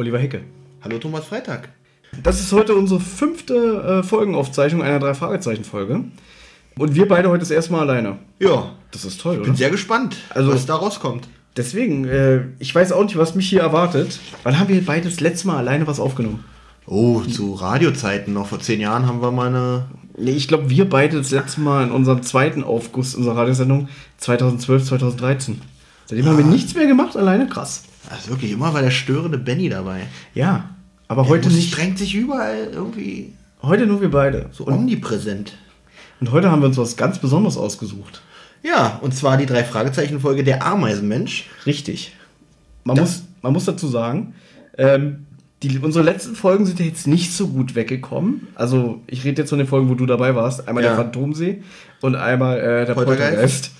Oliver Hecke. Hallo Thomas Freitag. Das ist heute unsere fünfte äh, Folgenaufzeichnung einer Drei-Fragezeichen-Folge. Und wir beide heute das erste Mal alleine. Ja, Das ist toll, ich oder? bin sehr gespannt, Also- was da rauskommt. Deswegen, äh, ich weiß auch nicht, was mich hier erwartet. Wann haben wir beide das letzte Mal alleine was aufgenommen? Oh, zu Radiozeiten noch vor zehn Jahren haben wir mal eine. Nee, ich glaube, wir beide das letzte Mal in unserem zweiten Aufguss unserer Radiosendung 2012, 2013. Seitdem haben wir nichts mehr gemacht alleine. Krass. Also wirklich, immer war der störende Benny dabei. Ja, aber Heute heute muss, nicht. drängt sich überall irgendwie Heute nur wir beide. so omnipräsent. Und heute haben wir uns was ganz Besonderes ausgesucht. Ja, und zwar die drei Fragezeichen-Folge Der Ameisenmensch. Richtig. Man, muss, man muss dazu sagen, ähm, die, unsere letzten Folgen sind ja jetzt nicht so gut weggekommen. Also, ich rede jetzt von den Folgen, wo du dabei warst. Einmal Ja. der Phantomsee und einmal äh, der Poltergeist. Poltergeist.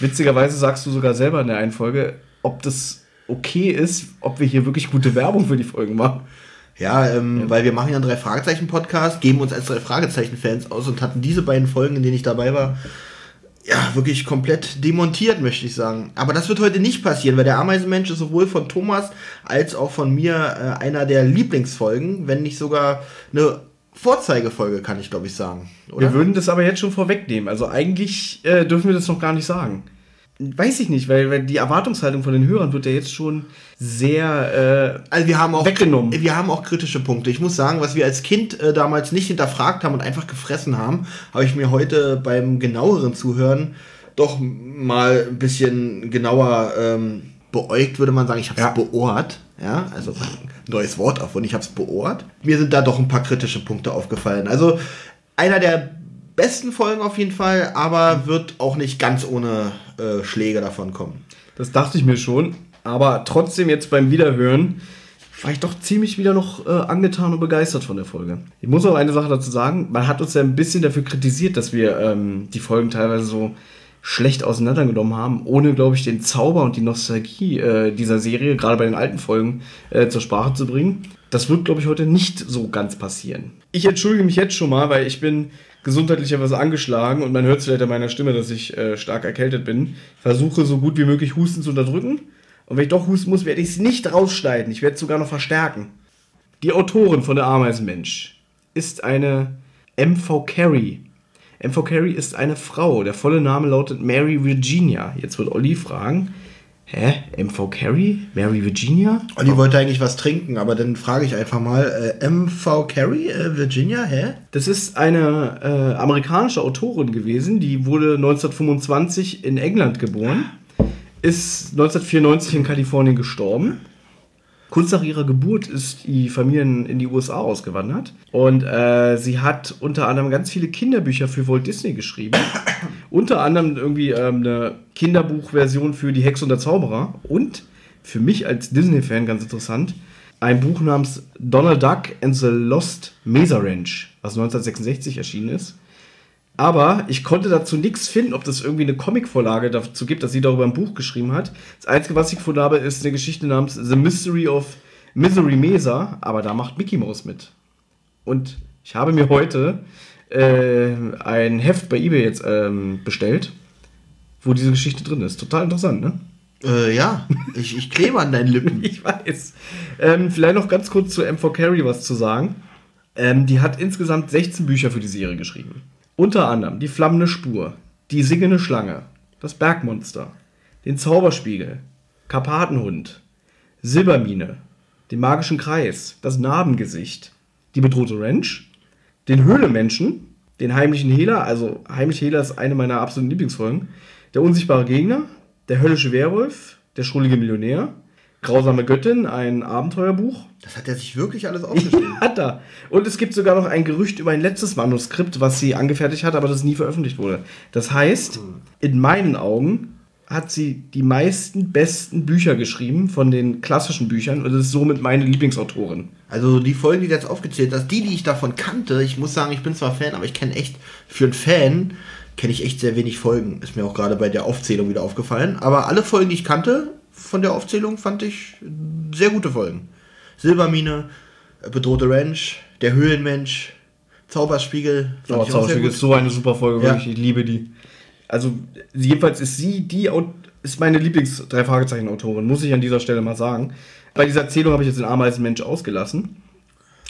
Witzigerweise sagst du sogar selber in der einen Folge, ob das okay ist, ob wir hier wirklich gute Werbung für die Folgen machen. Ja, ähm, weil wir machen ja einen drei Fragezeichen-Podcast, geben uns als drei Fragezeichen-Fans aus und hatten diese beiden Folgen, in denen ich dabei war, ja, wirklich komplett demontiert, möchte ich sagen. Aber das wird heute nicht passieren, weil der Ameisenmensch ist sowohl von Thomas als auch von mir äh, einer der Lieblingsfolgen, wenn nicht sogar eine Vorzeigefolge, kann ich glaube ich sagen. Oder? Wir würden das aber jetzt schon vorwegnehmen. Also, eigentlich äh, dürfen wir das noch gar nicht sagen. Weiß ich nicht, weil, weil die Erwartungshaltung von den Hörern wird ja jetzt schon sehr äh, Also wir haben auch Weggenommen. Wir haben auch kritische Punkte. Ich muss sagen, was wir als Kind äh, damals nicht hinterfragt haben und einfach gefressen haben, habe ich mir heute beim genaueren Zuhören doch mal ein bisschen genauer ähm, beäugt, würde man sagen. Ich habe es Ja. beohrt. Ja, also neues Wort auf und ich habe es beohrt. Mir sind da doch ein paar kritische Punkte aufgefallen. Also einer der besten Folgen auf jeden Fall, aber wird auch nicht ganz ohne äh, Schläge davon kommen. Das dachte ich mir schon. Aber trotzdem jetzt beim Wiederhören war ich doch ziemlich wieder noch äh, angetan und begeistert von der Folge. Ich muss auch eine Sache dazu sagen. Man hat uns ja ein bisschen dafür kritisiert, dass wir ähm, die Folgen teilweise so schlecht auseinandergenommen haben, ohne, glaube ich, den Zauber und die Nostalgie äh, dieser Serie, gerade bei den alten Folgen, äh, zur Sprache zu bringen. Das wird, glaube ich, heute nicht so ganz passieren. Ich entschuldige mich jetzt schon mal, weil ich bin gesundheitlich etwas angeschlagen und man hört es vielleicht an meiner Stimme, dass ich äh, stark erkältet bin. Versuche so gut wie möglich Husten zu unterdrücken. Und wenn ich doch husten muss, werde ich es nicht rausschneiden. Ich werde es sogar noch verstärken. Die Autorin von Der Ameisenmensch ist eine M.V. Carey. M.V. Carey ist eine Frau. Der volle Name lautet Mary Virginia. Jetzt wird Olli fragen, hä, M.V. Carey? Mary Virginia? Olli wollte eigentlich was trinken, aber dann frage ich einfach mal, äh, MV Carey, äh, Virginia, hä? Das ist eine äh, amerikanische Autorin gewesen, die wurde 1925 in England geboren, ist 1994 in Kalifornien gestorben. Kurz nach ihrer Geburt ist die Familie in in die USA ausgewandert und äh, sie hat unter anderem ganz viele Kinderbücher für Walt Disney geschrieben. Unter anderem irgendwie ähm, eine Kinderbuchversion für Die Hexe und der Zauberer und für mich als Disney-Fan ganz interessant, ein Buch namens Donald Duck and the Lost Mesa Ranch, was 1966 erschienen ist. Aber ich konnte dazu nichts finden, ob das irgendwie eine Comicvorlage dazu gibt, dass sie darüber ein Buch geschrieben hat. Das Einzige, was ich gefunden habe, ist eine Geschichte namens The Mystery of Misery Mesa, aber da macht Mickey Mouse mit. Und ich habe mir heute äh, ein Heft bei eBay jetzt ähm, bestellt, wo diese Geschichte drin ist. Total interessant, ne? Äh, ja, ich, ich klebe an deinen Lippen. Ich weiß. Ähm, vielleicht noch ganz kurz zu M4 Carey was zu sagen. Ähm, die hat insgesamt 16 Bücher für die Serie geschrieben. Unter anderem Die flammende Spur, Die singende Schlange, Das Bergmonster, Den Zauberspiegel, Karpatenhund, Silbermine, Den magischen Kreis, Das Narbengesicht, Die bedrohte Ranch, Den Höhlemenschen, Den heimlichen Hehler, also Heimlich Hehler ist eine meiner absoluten Lieblingsfolgen, Der unsichtbare Gegner, Der höllische Werwolf, Der schrullige Millionär, Grausame Göttin, ein Abenteuerbuch, Das hat er sich wirklich alles aufgeschrieben. hat er. Und es gibt sogar noch ein Gerücht über ein letztes Manuskript, was sie angefertigt hat, aber das nie veröffentlicht wurde. Das heißt, in meinen Augen hat sie die meisten besten Bücher geschrieben von den klassischen Büchern und ist somit meine Lieblingsautorin. Also die Folgen, die du jetzt aufgezählt hast, die, die ich davon kannte, ich muss sagen, ich bin zwar Fan, aber ich kenne echt, für einen Fan, kenne ich echt sehr wenig Folgen. Ist mir auch gerade bei der Aufzählung wieder aufgefallen. Aber alle Folgen, die ich kannte von der Aufzählung, fand ich sehr gute Folgen. Silbermine, äh, Bedrohte Ranch, Der Höhlenmensch, Zauberspiegel. Oh, Zauberspiegel ist so eine super Folge, Ja. wirklich. Ich liebe die. Also jedenfalls ist sie die ist meine Lieblings drei Fragezeichen Autorin, muss ich an dieser Stelle mal sagen. Bei dieser Erzählung habe ich jetzt den Ameisenmensch ausgelassen,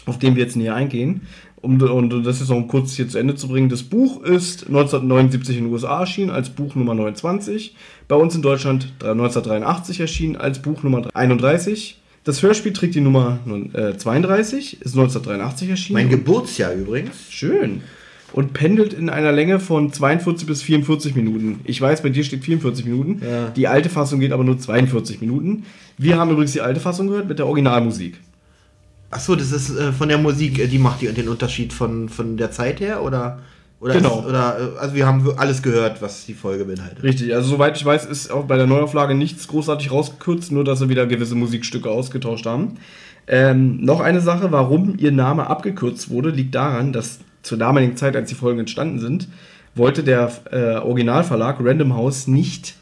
auf den wir jetzt näher eingehen. Um, und das ist noch kurz hier zu Ende zu bringen. Das Buch ist 1979 in den USA erschienen als Buch Nummer 29. Bei uns in Deutschland 1983 erschienen als Buch Nummer 31. Das Hörspiel trägt die Nummer äh, 32, ist 1983 erschienen. Mein Geburtsjahr übrigens. Schön und pendelt in einer Länge von 42 bis 44 Minuten. Ich weiß, bei dir steht 44 Minuten. Ja. Die alte Fassung geht aber nur 42 Minuten. Wir haben übrigens die alte Fassung gehört mit der Originalmusik. Achso, das ist äh, von der Musik, äh, die macht die, den Unterschied von, von der Zeit her oder? Oder genau. Ist, oder, äh, also wir haben alles gehört, was die Folge beinhaltet. Richtig, also soweit ich weiß, ist auch bei der Neuauflage nichts großartig rausgekürzt, nur dass sie wieder gewisse Musikstücke ausgetauscht haben. Ähm, noch eine Sache, warum ihr Name abgekürzt wurde, liegt daran, dass zur damaligen Zeit, als die Folgen entstanden sind, wollte der äh, Originalverlag Random House nicht,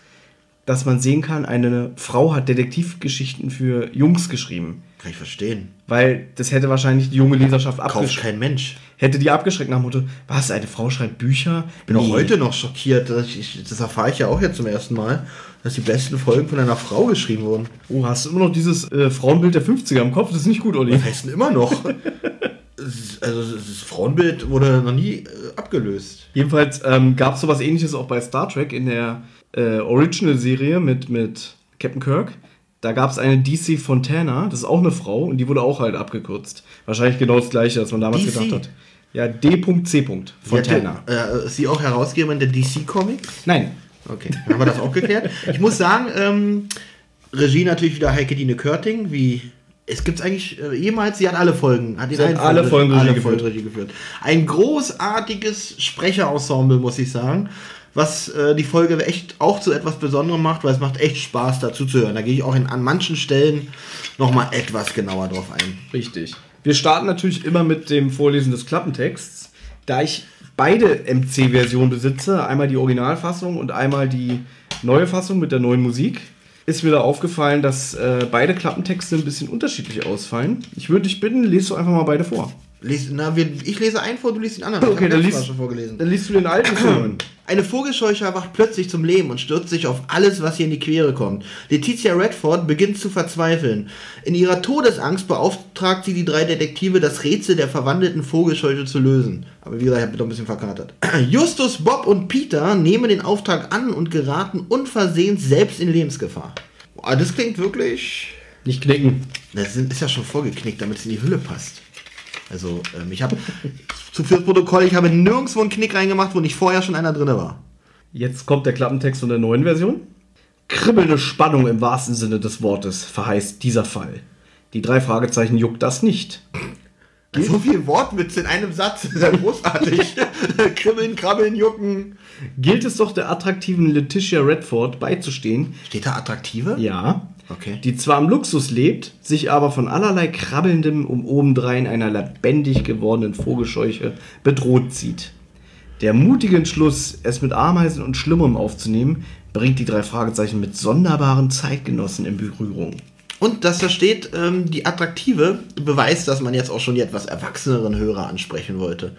dass man sehen kann, eine Frau hat Detektivgeschichten für Jungs geschrieben. Kann ich verstehen. Weil das hätte wahrscheinlich die junge Leserschaft abgeschreckt. Kauft kein Mensch. Hätte die abgeschreckt nach dem Motto, was, eine Frau schreibt Bücher? Bin nee. auch heute noch schockiert. Das, ich, das erfahre ich ja auch jetzt zum ersten Mal, dass die besten Folgen von einer Frau geschrieben wurden. Oh, hast du immer noch dieses äh, Frauenbild der 50er im Kopf? Das ist nicht gut, Olli. Was heißt denn immer noch? also das Frauenbild wurde noch nie äh, abgelöst. Jedenfalls ähm, gab es sowas ähnliches auch bei Star Trek in der äh, Original-Serie mit, mit Captain Kirk. Da gab es eine DC Fontana, das ist auch eine Frau und die wurde auch halt abgekürzt. Wahrscheinlich genau das gleiche, als man damals DC? gedacht hat. Ja, D.C. Fontana. Ja, äh, ist sie auch Herausgeberin der DC Comics? Nein. Okay, dann haben wir das auch geklärt. Ich muss sagen, ähm, Regie natürlich wieder Heike Dine Körting, wie es gibt eigentlich äh, jemals, sie hat alle Folgen, hat sie hat alle Folgen, alle Folgen Regie geführt. Ein großartiges Sprecherensemble, muss ich sagen, was äh, die Folge echt auch zu etwas Besonderem macht, weil es macht echt Spaß dazu zu hören. Da gehe ich auch in, an manchen Stellen nochmal etwas genauer drauf ein. Richtig. Wir starten natürlich immer mit dem Vorlesen des Klappentexts. Da ich beide MC-Versionen besitze, einmal die Originalfassung und einmal die neue Fassung mit der neuen Musik, ist mir da aufgefallen, dass äh, beide Klappentexte ein bisschen unterschiedlich ausfallen. Ich würde dich bitten, lest du einfach mal beide vor. Les, na, wir, ich lese einen vor, du liest den anderen. Okay, dann liest, dann liest du den alten vor. Eine Vogelscheuche erwacht plötzlich zum Leben und stürzt sich auf alles, was ihr in die Quere kommt. Letizia Redford beginnt zu verzweifeln. In ihrer Todesangst beauftragt sie die drei Detektive, das Rätsel der verwandelten Vogelscheuche zu lösen. Aber wie gesagt, ich habe doch ein bisschen verkatert. Justus, Bob und Peter nehmen den Auftrag an und geraten unversehens selbst in Lebensgefahr. Boah, das klingt wirklich... Nicht knicken. Das ist ja schon vorgeknickt, damit es in die Hülle passt. Also ähm, ich habe zu fürs Protokoll, ich habe nirgendwo einen Knick reingemacht, wo nicht vorher schon einer drin war. Jetzt kommt der Klappentext von der neuen Version. Kribbelnde Spannung im wahrsten Sinne des Wortes verheißt dieser Fall. Die drei Fragezeichen juckt das nicht. So viel Wortwitz in einem Satz, das ist ja großartig. Kribbeln, krabbeln, jucken. Gilt es doch der attraktiven Letitia Redford beizustehen. Steht da attraktive? Ja. Okay. Die zwar im Luxus lebt, sich aber von allerlei krabbelndem um obendrein einer lebendig gewordenen Vogelscheuche bedroht sieht. Der mutige Entschluss, es mit Ameisen und Schlimmerem aufzunehmen, bringt die drei Fragezeichen mit sonderbaren Zeitgenossen in Berührung. Und dass da steht, ähm, die attraktive beweist, dass man jetzt auch schon die etwas erwachseneren Hörer ansprechen wollte.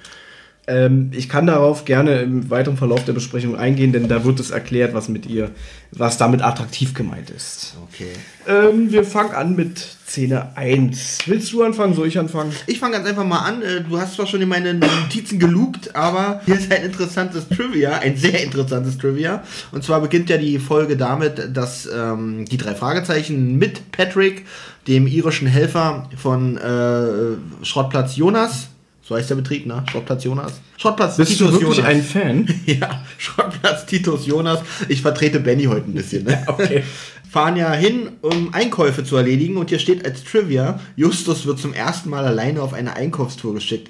Ähm, ich kann darauf gerne im weiteren Verlauf der Besprechung eingehen, denn da wird es erklärt, was mit ihr, was damit attraktiv gemeint ist. Okay. Ähm, wir fangen an mit Szene 1. Willst du anfangen? Soll ich anfangen? Ich fange ganz einfach mal an. Äh, du hast zwar schon in meine Notizen gelugt, aber hier ist ein interessantes Trivia, ein sehr interessantes Trivia. Und zwar beginnt ja die Folge damit, dass ähm, die drei Fragezeichen mit Patrick, dem irischen Helfer von äh, Schrottplatz Jonas, so heißt der Betrieb, ne? Schrottplatz Jonas. Schrottplatz Bist Titus du wirklich Jonas. ein Fan? ja, Schrottplatz Titus Jonas. Ich vertrete Benny heute ein bisschen. Ne? okay. Fahren ja hin, um Einkäufe zu erledigen. Und hier steht als Trivia, Justus wird zum ersten Mal alleine auf eine Einkaufstour geschickt.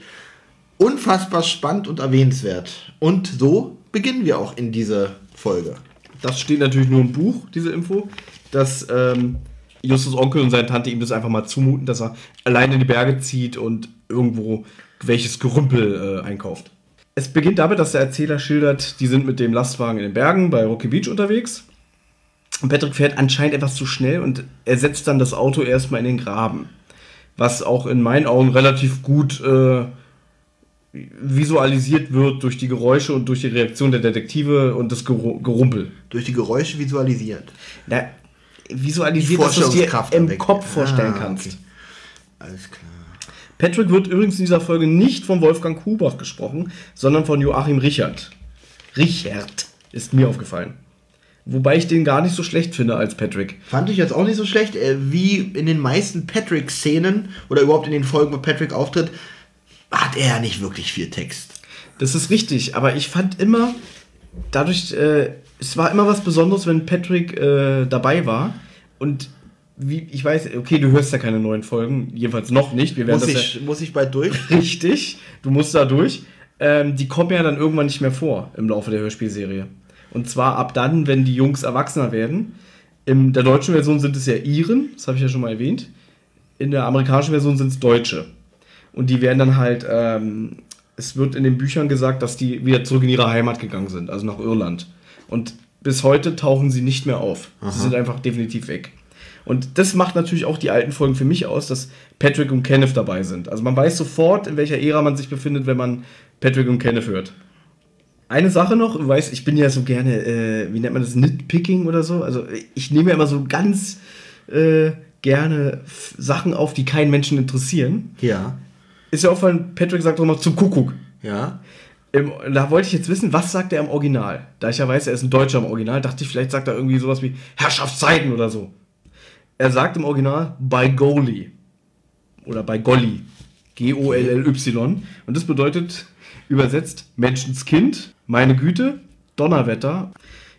Unfassbar spannend und erwähnenswert. Und so beginnen wir auch in diese Folge. Das steht natürlich nur im Buch, diese Info. Dass ähm, Justus Onkel und seine Tante ihm das einfach mal zumuten, dass er alleine in die Berge zieht und irgendwo welches Gerümpel äh, einkauft. Es beginnt damit, dass der Erzähler schildert, die sind mit dem Lastwagen in den Bergen bei Rocky Beach unterwegs. Und Patrick fährt anscheinend etwas zu schnell und er setzt dann das Auto erstmal in den Graben. Was auch in meinen Augen relativ gut äh, visualisiert wird durch die Geräusche und durch die Reaktion der Detektive und das Geru- Gerumpel. Durch die Geräusche visualisiert. Na, visualisiert, dass du es dir im. Kopf vorstellen Ah, kannst. okay. Alles klar. Patrick wird übrigens in dieser Folge nicht von Wolfgang Kubach gesprochen, sondern von Joachim Richard. Richard ist mir aufgefallen. Wobei ich den gar nicht so schlecht finde als Patrick. Fand ich jetzt auch nicht so schlecht. Äh, Wie in den meisten Patrick-Szenen oder überhaupt in den Folgen, wo Patrick auftritt, hat er ja nicht wirklich viel Text. Das ist richtig, aber ich fand immer, dadurch, äh, es war immer was Besonderes, wenn Patrick äh, dabei war. Und wie, ich weiß, okay, du hörst ja keine neuen Folgen, jedenfalls noch nicht. Wir werden Muss das ich, muss ich bald durch? ja richtig, du musst da durch. Ähm, die kommen ja dann irgendwann nicht mehr vor im Laufe der Hörspielserie. Und zwar ab dann, wenn die Jungs erwachsener werden. In der deutschen Version sind es ja Iren, das habe ich ja schon mal erwähnt. In der amerikanischen Version sind es Deutsche. Und die werden dann halt, ähm, es wird in den Büchern gesagt, dass die wieder zurück in ihre Heimat gegangen sind, also nach Irland. Und bis heute tauchen sie nicht mehr auf. Sie sind einfach definitiv weg. Und das macht natürlich auch die alten Folgen für mich aus, dass Patrick und Kenneth dabei sind. Also man weiß sofort, in welcher Ära man sich befindet, wenn man Patrick und Kenneth hört. Eine Sache noch, du weißt, ich bin ja so gerne, äh, wie nennt man das, Nitpicking oder so. Also ich nehme ja immer so ganz äh, gerne Sachen auf, die keinen Menschen interessieren. Ja. Ist ja auffallend, Patrick sagt doch mal zum Kuckuck. Ja. Im, da wollte ich jetzt wissen, was sagt er im Original? Da ich ja weiß, er ist ein Deutscher im Original, dachte ich, vielleicht sagt er irgendwie sowas wie Herrschaftszeiten oder so. Er sagt im Original bei Goalie. Oder bei Golli. G-O-L-L-Y. Und das bedeutet übersetzt Menschenskind, meine Güte, Donnerwetter.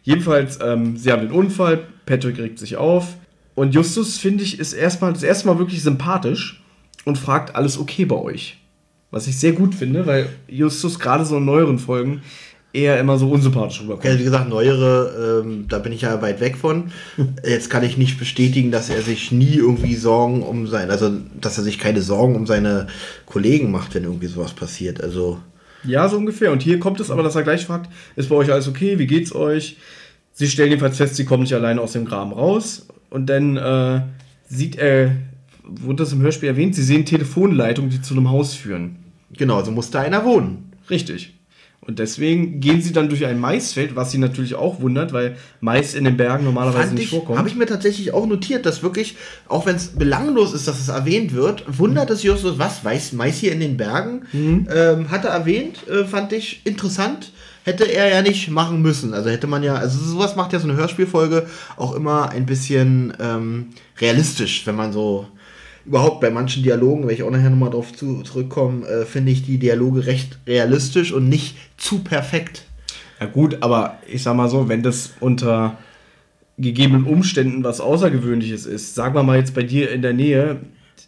Jedenfalls, ähm, sie haben den Unfall, Patrick regt sich auf. Und Justus, finde ich, ist erstmal das erste Mal wirklich sympathisch und fragt, alles okay bei euch? Was ich sehr gut finde, weil Justus gerade so in neueren Folgen eher immer so unsympathisch rüberkommt. Ja, wie gesagt, neuere, ähm, da bin ich ja weit weg von. Jetzt kann ich nicht bestätigen, dass er sich nie irgendwie Sorgen um sein, also dass er sich keine Sorgen um seine Kollegen macht, wenn irgendwie sowas passiert. Also Ja, so ungefähr. Und hier kommt es aber, dass er gleich fragt, ist bei euch alles okay? Wie geht's euch? Sie stellen jedenfalls fest, sie kommen nicht alleine aus dem Graben raus. Und dann äh, sieht er, wurde das im Hörspiel erwähnt, sie sehen Telefonleitungen, die zu einem Haus führen. genau, so muss da einer wohnen. Richtig. Und deswegen gehen sie dann durch ein Maisfeld, was sie natürlich auch wundert, weil Mais in den Bergen normalerweise Fand nicht ich, vorkommt. habe ich mir tatsächlich auch notiert, dass wirklich, auch wenn es belanglos ist, dass es erwähnt wird, wundert es Justus, was, weiß Mais hier in den Bergen, ähm, hat er erwähnt, äh, fand ich interessant. Hätte er ja nicht machen müssen. Also hätte man ja, also sowas macht ja so eine Hörspielfolge auch immer ein bisschen ähm, realistisch, wenn man so überhaupt bei manchen Dialogen, wenn ich auch nachher nochmal drauf zu, zurückkomme, äh, finde ich die Dialoge recht realistisch und nicht zu perfekt. Ja gut, aber ich sag mal so, wenn das unter gegebenen Umständen was Außergewöhnliches ist, sagen wir mal jetzt bei dir in der Nähe,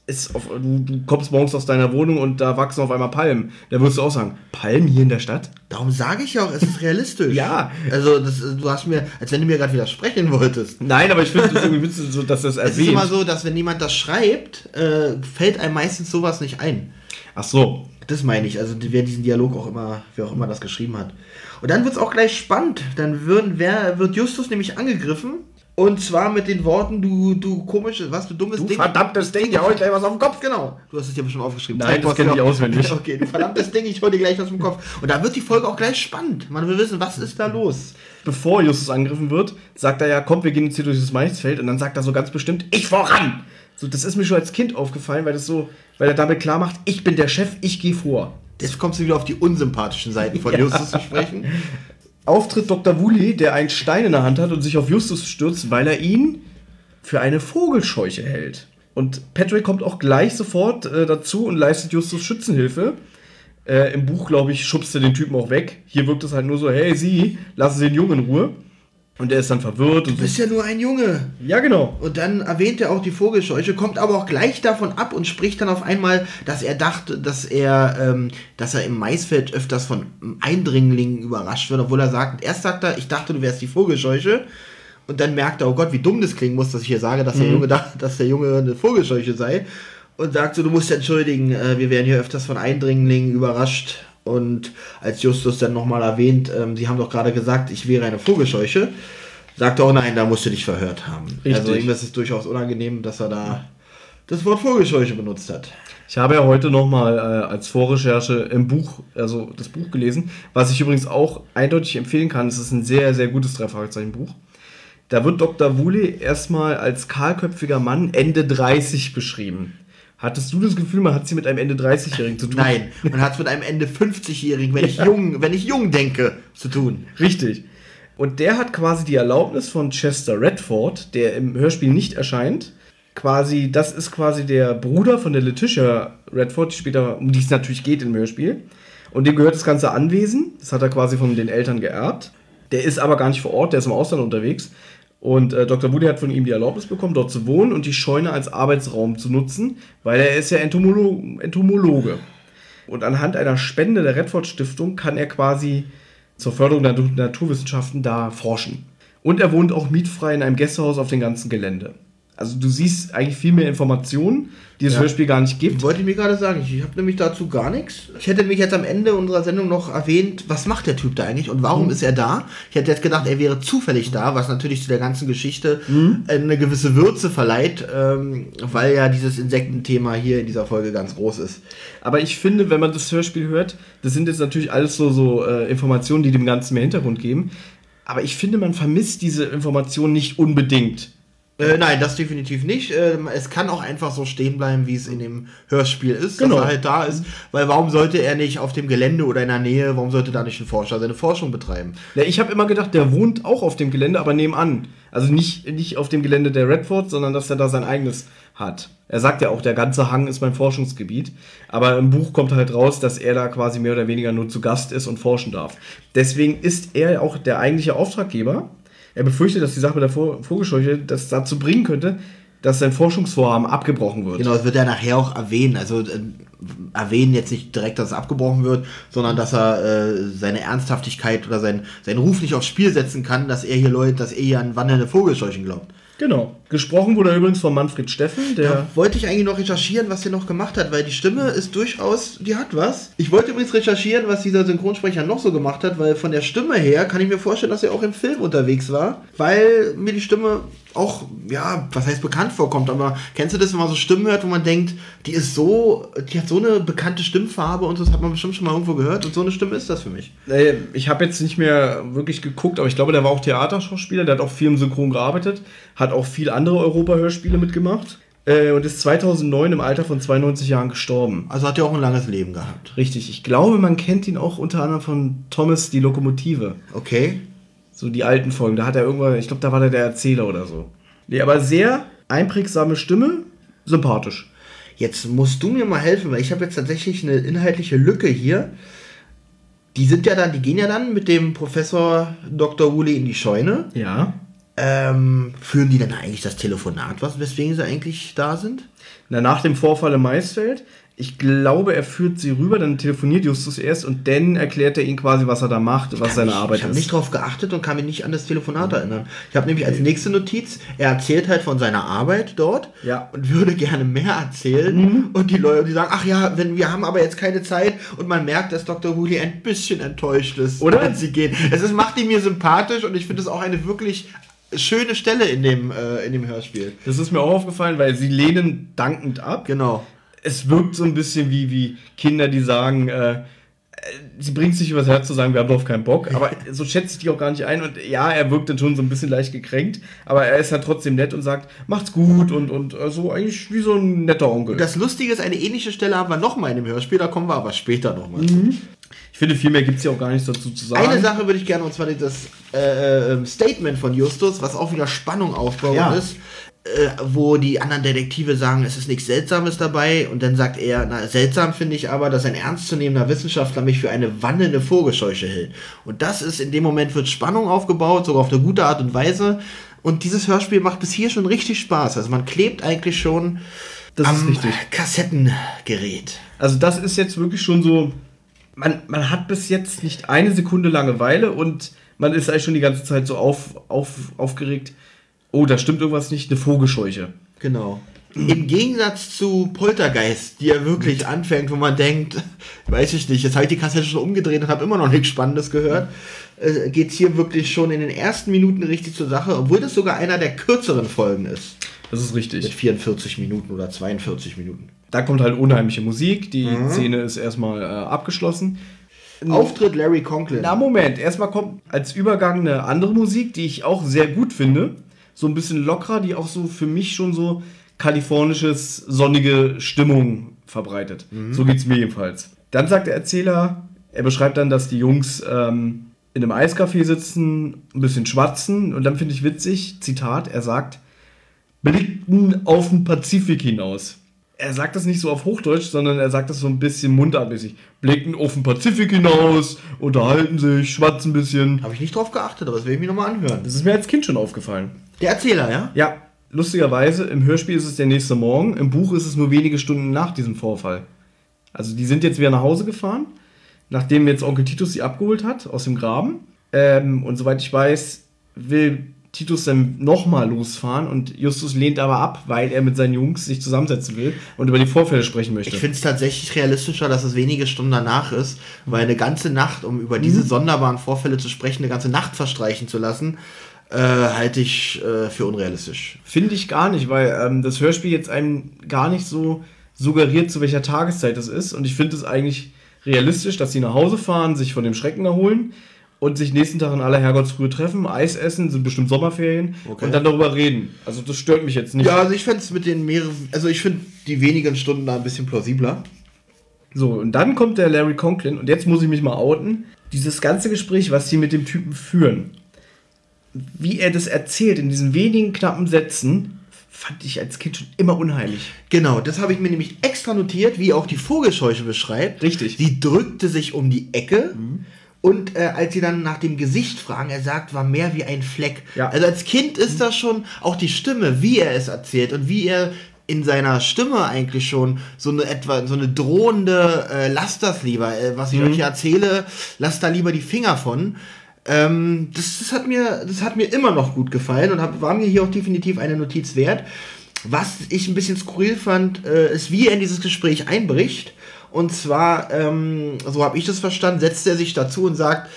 ist auf, du, kommst morgens aus deiner Wohnung und da wachsen auf einmal Palmen. Da würdest du auch sagen, Palmen hier in der Stadt? Darum sage ich ja auch, es ist realistisch. Ja. Also das, du hast mir, als wenn du mir gerade widersprechen wolltest. Nein, aber ich finde es irgendwie witzig, so, dass das Es ist erwähnt. immer so, dass wenn jemand das schreibt, äh, fällt einem meistens sowas nicht ein. Ach so. Das meine ich, also wer diesen Dialog auch immer, wer auch immer das geschrieben hat. Und dann wird es auch gleich spannend. Dann würden, wer, wird Justus nämlich angegriffen. Und zwar mit den Worten, du, du komisches, was, du dummes Du Ding. verdammtes Ding, ja, hol gleich was auf den Kopf. Genau. Du hast es dir bestimmt aufgeschrieben. Nein, Zeig das mal kenn ich auswendig. Okay, du verdammtes Ding, ich hol dir gleich was vom Kopf. Und da wird die Folge auch gleich spannend. Man will wissen, was ist da los? Bevor Justus angegriffen wird, sagt er ja, komm, wir gehen jetzt hier durch das Maisfeld und dann sagt er so ganz bestimmt, ich voran! So, das ist mir schon als Kind aufgefallen, weil das so, weil er damit klar macht, ich bin der Chef, ich gehe vor. Jetzt kommst du wieder auf die unsympathischen Seiten von Justus zu sprechen. Auftritt Dr. Woolley, der einen Stein in der Hand hat und sich auf Justus stürzt, weil er ihn für eine Vogelscheuche hält. Und Patrick kommt auch gleich sofort äh, dazu und leistet Justus Schützenhilfe. Äh, Im Buch, glaube ich, schubst er den Typen auch weg. Hier wirkt es halt nur so, hey, Sie, lassen Sie den Jungen in Ruhe. Und er ist dann verwirrt und Du bist ja nur ein Junge. Ja, genau. Und dann erwähnt er auch die Vogelscheuche, kommt aber auch gleich davon ab und spricht dann auf einmal, dass er dachte, dass er, ähm, dass er im Maisfeld öfters von Eindringlingen überrascht wird, obwohl er sagt, erst sagt er, ich dachte, du wärst die Vogelscheuche. Und dann merkt er, oh Gott, wie dumm das klingen muss, dass ich hier sage, dass der Junge dachte, dass der Junge eine Vogelscheuche sei. Und sagt so, du musst entschuldigen, äh, wir werden hier öfters von Eindringlingen überrascht. Und als Justus dann nochmal erwähnt, ähm, sie haben doch gerade gesagt, ich wäre eine Vogelscheuche, sagt er, oh nein, da musst du dich verhört haben. Richtig. Also ihm ist es durchaus unangenehm, dass er da das Wort Vogelscheuche benutzt hat. Ich habe ja heute nochmal äh, als Vorrecherche im Buch, also das Buch gelesen, was ich übrigens auch eindeutig empfehlen kann. Es ist ein sehr, sehr gutes Drei-Fragezeichen-Buch. Da wird Dr. Wule erstmal als kahlköpfiger Mann Ende 30 beschrieben. Hattest du das Gefühl, man hat sie mit einem Ende 30-Jährigen zu tun? Nein, man hat es mit einem Ende 50-Jährigen, wenn, ich jung, wenn ich jung denke, zu tun. Richtig. Und der hat quasi die Erlaubnis von Chester Redford, der im Hörspiel nicht erscheint. Quasi, das ist quasi der Bruder von der Letitia Redford, die später, um die es natürlich geht im Hörspiel. Und dem gehört das ganze Anwesen. Das hat er quasi von den Eltern geerbt. Der ist aber gar nicht vor Ort, der ist im Ausland unterwegs. Und äh, Dr. Woody hat von ihm die Erlaubnis bekommen, dort zu wohnen und die Scheune als Arbeitsraum zu nutzen, weil er ist ja Entomolo Entomologe. Und anhand einer Spende der Redford Stiftung kann er quasi zur Förderung der Naturwissenschaften da forschen. Und er wohnt auch mietfrei in einem Gästehaus auf dem ganzen Gelände. Also du siehst eigentlich viel mehr Informationen, die das Ja. Hörspiel gar nicht gibt. Wollte ich mir gerade sagen, ich habe nämlich dazu gar nichts. Ich hätte mich jetzt am Ende unserer Sendung noch erwähnt, was macht der Typ da eigentlich und warum ist er da? Ich hätte jetzt gedacht, er wäre zufällig da, was natürlich zu der ganzen Geschichte eine gewisse Würze verleiht, ähm, weil ja dieses Insektenthema hier in dieser Folge ganz groß ist. Aber ich finde, wenn man das Hörspiel hört, das sind jetzt natürlich alles so, so äh, Informationen, die dem Ganzen mehr Hintergrund geben. Aber ich finde, man vermisst diese Informationen nicht unbedingt. Äh, nein, das definitiv nicht. Ähm, es kann auch einfach so stehen bleiben, wie es in dem Hörspiel ist, Genau. dass er halt da ist. Weil warum sollte er nicht auf dem Gelände oder in der Nähe, warum sollte da nicht ein Forscher seine Forschung betreiben? Ja, ich habe immer gedacht, der wohnt auch auf dem Gelände, aber nebenan. Also nicht, nicht auf dem Gelände der Redford, sondern dass er da sein eigenes hat. Er sagt ja auch, der ganze Hang ist mein Forschungsgebiet. Aber im Buch kommt halt raus, dass er da quasi mehr oder weniger nur zu Gast ist und forschen darf. Deswegen ist er auch der eigentliche Auftraggeber. Er befürchtet, dass die Sache mit der Vogelscheuche das dazu bringen könnte, dass sein Forschungsvorhaben abgebrochen wird. Genau, das wird er nachher auch erwähnen. Also äh, erwähnen jetzt nicht direkt, dass es abgebrochen wird, sondern dass er äh, seine Ernsthaftigkeit oder sein, seinen Ruf nicht aufs Spiel setzen kann, dass er hier Leute, dass er hier an wandelnde Vogelscheuchen glaubt. Genau. Gesprochen wurde übrigens von Manfred Steffen, der. Da wollte ich eigentlich noch recherchieren, was der noch gemacht hat, weil die Stimme ist durchaus, die hat was. Ich wollte übrigens recherchieren, was dieser Synchronsprecher noch so gemacht hat, weil von der Stimme her kann ich mir vorstellen, dass er auch im Film unterwegs war, weil mir die Stimme auch, ja, was heißt bekannt vorkommt, aber kennst du das, wenn man so Stimmen hört, wo man denkt, die ist so, die hat so eine bekannte Stimmfarbe und das hat man bestimmt schon mal irgendwo gehört und so eine Stimme ist das für mich. Äh, Ich habe jetzt nicht mehr wirklich geguckt, aber ich glaube, der war auch Theaterschauspieler, der hat auch viel im Synchron gearbeitet, hat auch viel andere Europa-Hörspiele mitgemacht äh, und ist 2009 im Alter von 92 Jahren gestorben. Also hat er auch ein langes Leben gehabt. Richtig, ich glaube, man kennt ihn auch unter anderem von Thomas die Lokomotive. Okay. So die alten Folgen, da hat er irgendwann, ich glaube, da war der der Erzähler oder so. Nee, aber sehr einprägsame Stimme, sympathisch. Jetzt musst du mir mal helfen, weil ich habe jetzt tatsächlich eine inhaltliche Lücke hier. Die sind ja dann, die gehen ja dann mit dem Professor Dr. Woolley in die Scheune. Ja. Ähm, führen die dann eigentlich das Telefonat, was, weswegen sie eigentlich da sind? Na, nach dem Vorfall im Maisfeld, ich glaube, er führt sie rüber, dann telefoniert Justus erst und dann erklärt er ihnen quasi, was er da macht, was seine ich, Arbeit ich habe ist. nicht drauf geachtet und kann mich nicht an das Telefonat erinnern. Ich habe nämlich als nächste Notiz, er erzählt halt von seiner Arbeit dort Ja. und würde gerne mehr erzählen. Und die Leute, die sagen, ach ja, wenn wir haben aber jetzt keine Zeit und man merkt, dass Dr. Woolley ein bisschen enttäuscht ist, Oder? als sie gehen. Es ist, macht ihn mir sympathisch und ich finde es auch eine wirklich schöne Stelle in dem, äh, in dem Hörspiel. Das ist mir auch aufgefallen, weil sie lehnen dankend ab. Genau. Es wirkt so ein bisschen wie, wie Kinder, die sagen, äh, sie bringt sich übers Herz zu sagen, wir haben darauf keinen Bock. Aber so schätze ich die auch gar nicht ein. Und ja, er wirkt dann schon so ein bisschen leicht gekränkt. Aber er ist halt trotzdem nett und sagt, macht's gut und, und so eigentlich wie so ein netter Onkel. Das Lustige ist, eine ähnliche Stelle haben wir nochmal in dem Hörspiel, da kommen wir aber später nochmal. ich finde, viel mehr gibt es ja auch gar nichts dazu zu sagen. Eine Sache würde ich gerne, und zwar das äh, äh, Statement von Justus, was auch wieder Spannung aufbauen Ja. ist, äh, wo die anderen Detektive sagen, es ist nichts Seltsames dabei, und dann sagt er, na, seltsam finde ich aber, dass ein ernstzunehmender Wissenschaftler mich für eine wandelnde Vogelscheuche hält. Und das ist, in dem Moment wird Spannung aufgebaut, sogar auf eine gute Art und Weise. Und dieses Hörspiel macht bis hier schon richtig Spaß. Also man klebt eigentlich schon Das ist am richtig. Kassettengerät. Also das ist jetzt wirklich schon so, man, man hat bis jetzt nicht eine Sekunde Langeweile und man ist eigentlich schon die ganze Zeit so auf, auf, aufgeregt, oh, da stimmt irgendwas nicht, eine Vogelscheuche. Genau. Im Gegensatz zu Poltergeist, die ja wirklich anfängt, wo man denkt, weiß ich nicht, jetzt habe ich die Kassette schon umgedreht und habe immer noch nichts Spannendes gehört, äh, geht es hier wirklich schon in den ersten Minuten richtig zur Sache, obwohl das sogar einer der kürzeren Folgen ist. Das ist richtig. Mit 44 Minuten oder 42 Minuten. Da kommt halt unheimliche Musik. Die mhm. Szene ist erstmal äh, abgeschlossen. Auftritt Larry Conklin. Na, Moment. Erstmal kommt als Übergang eine andere Musik, die ich auch sehr gut finde. So ein bisschen lockerer, die auch so für mich schon so kalifornisches, sonnige Stimmung verbreitet. Mhm. So es mir jedenfalls. Dann sagt der Erzähler, er beschreibt dann, dass die Jungs ähm, in einem Eiscafé sitzen, ein bisschen schwatzen und dann finde ich witzig, Zitat, er sagt, blickten auf den Pazifik hinaus. Er sagt das nicht so auf Hochdeutsch, sondern er sagt das so ein bisschen mundartmäßig. Blicken auf den Pazifik hinaus, unterhalten sich, schwatzen ein bisschen. Habe ich nicht drauf geachtet, aber das will ich mir nochmal anhören. Das ist mir als Kind schon aufgefallen. Der Erzähler, ja? Ja, lustigerweise, im Hörspiel ist es der nächste Morgen, im Buch ist es nur wenige Stunden nach diesem Vorfall. Also die sind jetzt wieder nach Hause gefahren, nachdem jetzt Onkel Titus sie abgeholt hat aus dem Graben. Ähm, und soweit ich weiß, will Titus dann nochmal losfahren und Justus lehnt aber ab, weil er mit seinen Jungs sich zusammensetzen will und über die Vorfälle sprechen möchte. Ich finde es tatsächlich realistischer, dass es wenige Stunden danach ist, weil eine ganze Nacht, um über diese mhm. sonderbaren Vorfälle zu sprechen, eine ganze Nacht verstreichen zu lassen, äh, halte ich äh, für unrealistisch. Finde ich gar nicht, weil ähm, das Hörspiel jetzt einem gar nicht so suggeriert, zu welcher Tageszeit es ist. Und ich finde es eigentlich realistisch, dass sie nach Hause fahren, sich von dem Schrecken erholen und sich nächsten Tag in aller Herrgottsfrühe treffen, Eis essen, sind bestimmt Sommerferien okay. und dann darüber reden. Also das stört mich jetzt nicht. Ja, also ich fände es mit den mehreren, also ich finde die wenigen Stunden da ein bisschen plausibler. So, und dann kommt der Larry Conklin und jetzt muss ich mich mal outen. Dieses ganze Gespräch, was sie mit dem Typen führen, wie er das erzählt in diesen wenigen knappen Sätzen, fand ich als Kind schon immer unheimlich. Genau, das habe ich mir nämlich extra notiert, wie auch die Vogelscheuche beschreibt. Richtig. Sie drückte sich um die Ecke. Mhm. Und äh, als sie dann nach dem Gesicht fragen, er sagt, war mehr wie ein Fleck. Ja. Also als Kind ist das schon auch die Stimme, wie er es erzählt und wie er in seiner Stimme eigentlich schon so eine etwa so eine drohende äh, lasst das lieber, äh, was ich mhm. euch erzähle, lasst da lieber die Finger von. Ähm, das, das, hat mir, das hat mir immer noch gut gefallen und hab, war mir hier auch definitiv eine Notiz wert. Was ich ein bisschen skurril fand, äh, ist, wie er in dieses Gespräch einbricht. Und zwar, ähm, so habe ich das verstanden, setzt er sich dazu und sagt,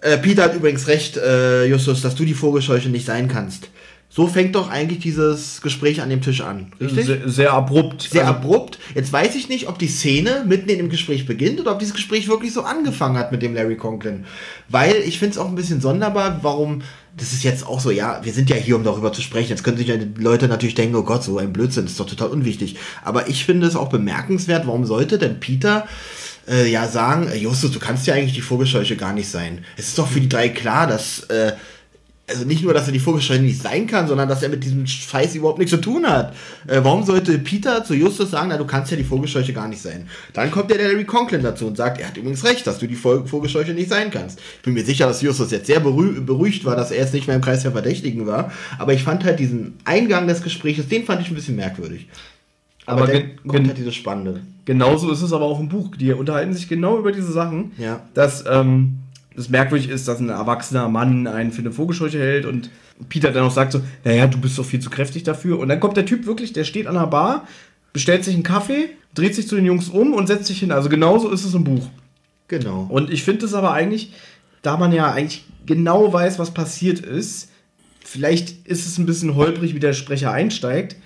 äh, Peter hat übrigens recht, äh, Justus, dass du die Vogelscheuche nicht sein kannst. So fängt doch eigentlich dieses Gespräch an dem Tisch an, richtig? Sehr, sehr abrupt. Sehr also, abrupt. Jetzt weiß ich nicht, ob die Szene mitten in dem Gespräch beginnt oder ob dieses Gespräch wirklich so angefangen hat mit dem Larry Conklin. Weil ich finde es auch ein bisschen sonderbar, warum, das ist jetzt auch so, ja, wir sind ja hier, um darüber zu sprechen. Jetzt können sich ja die Leute natürlich denken, oh Gott, so ein Blödsinn, ist doch total unwichtig. Aber ich finde es auch bemerkenswert, warum sollte denn Peter äh, ja sagen, Justus, du kannst ja eigentlich die Vogelscheuche gar nicht sein. Es ist doch für die drei klar, dass... Äh, also nicht nur, dass er die Vogelscheuche nicht sein kann, sondern dass er mit diesem Scheiß überhaupt nichts zu tun hat. Äh, warum sollte Peter zu Justus sagen, na, du kannst ja die Vogelscheuche gar nicht sein? Dann kommt ja der Larry Conklin dazu und sagt, er hat übrigens recht, dass du die Vogelscheuche nicht sein kannst. Ich bin mir sicher, dass Justus jetzt sehr beruhigt war, dass er jetzt nicht mehr im Kreis der Verdächtigen war. Aber ich fand halt diesen Eingang des Gesprächs, den fand ich ein bisschen merkwürdig. Aber, aber dann kommt halt dieses Spannende. Genauso ist es aber auch im Buch. Die unterhalten sich genau über diese Sachen, ja. dass ähm, das merkwürdig ist, dass ein erwachsener Mann einen für eine Vogelscheuche hält und Peter dann auch sagt so, naja, du bist doch viel zu kräftig dafür. Und dann kommt der Typ wirklich, der steht an der Bar, bestellt sich einen Kaffee, dreht sich zu den Jungs um und setzt sich hin. Also genauso ist es im Buch. Genau. Und ich finde es aber eigentlich, da man ja eigentlich genau weiß, was passiert ist, vielleicht ist es ein bisschen holprig, wie der Sprecher einsteigt,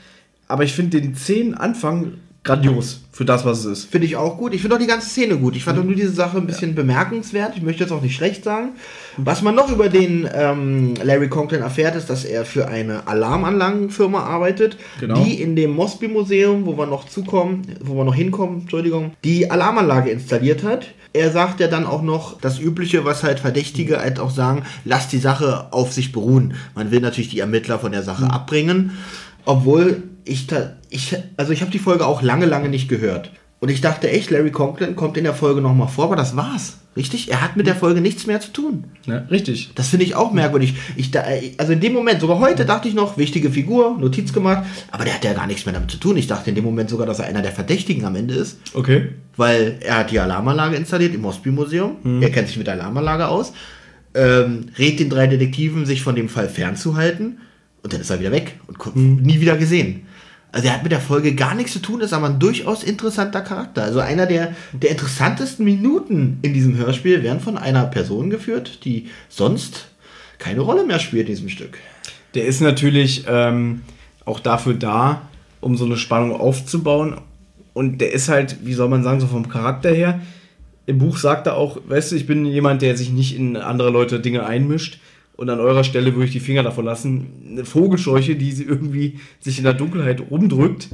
aber ich finde den Szenen Anfang grandios für das, was es ist. Finde ich auch gut. Ich finde auch die ganze Szene gut. Ich fand mhm. nur diese Sache ein bisschen ja. bemerkenswert. Ich möchte jetzt auch nicht schlecht sagen. Was man noch über den ähm, Larry Conklin erfährt, ist, dass er für eine Alarmanlagenfirma arbeitet, genau. die in dem Mosby Museum, wo wir noch zukommen, wo wir noch hinkommen, Entschuldigung, die Alarmanlage installiert hat. Er sagt ja dann auch noch das Übliche, was halt Verdächtige halt auch sagen, lass die Sache auf sich beruhen. Man will natürlich die Ermittler von der Sache mhm. abbringen, obwohl ich, ich also ich habe die Folge auch lange, lange nicht gehört. Und ich dachte echt, Larry Conklin kommt in der Folge nochmal vor, aber das war's. Richtig? Er hat mit der Folge nichts mehr zu tun. Ja, richtig. Das finde ich auch merkwürdig. Ich, also in dem Moment, sogar heute dachte ich noch, wichtige Figur, Notiz gemacht, aber der hat ja gar nichts mehr damit zu tun. Ich dachte in dem Moment sogar, dass er einer der Verdächtigen am Ende ist. Okay. Weil er hat die Alarmanlage installiert im Mosby-Museum. Hm. Er kennt sich mit der Alarmanlage aus. Ähm, rät den drei Detektiven, sich von dem Fall fernzuhalten. Und dann ist er wieder weg und hm. nie wieder gesehen. Also er hat mit der Folge gar nichts zu tun, ist aber ein durchaus interessanter Charakter. Also einer der, der interessantesten Minuten in diesem Hörspiel werden von einer Person geführt, die sonst keine Rolle mehr spielt in diesem Stück. Der ist natürlich ähm, auch dafür da, um so eine Spannung aufzubauen. Und der ist halt, wie soll man sagen, so vom Charakter her. Im Buch sagt er auch, weißt du, ich bin jemand, der sich nicht in andere Leute Dinge einmischt. Und an eurer Stelle würde ich die Finger davon lassen. Eine Vogelscheuche, die sie irgendwie sich in der Dunkelheit rumdrückt,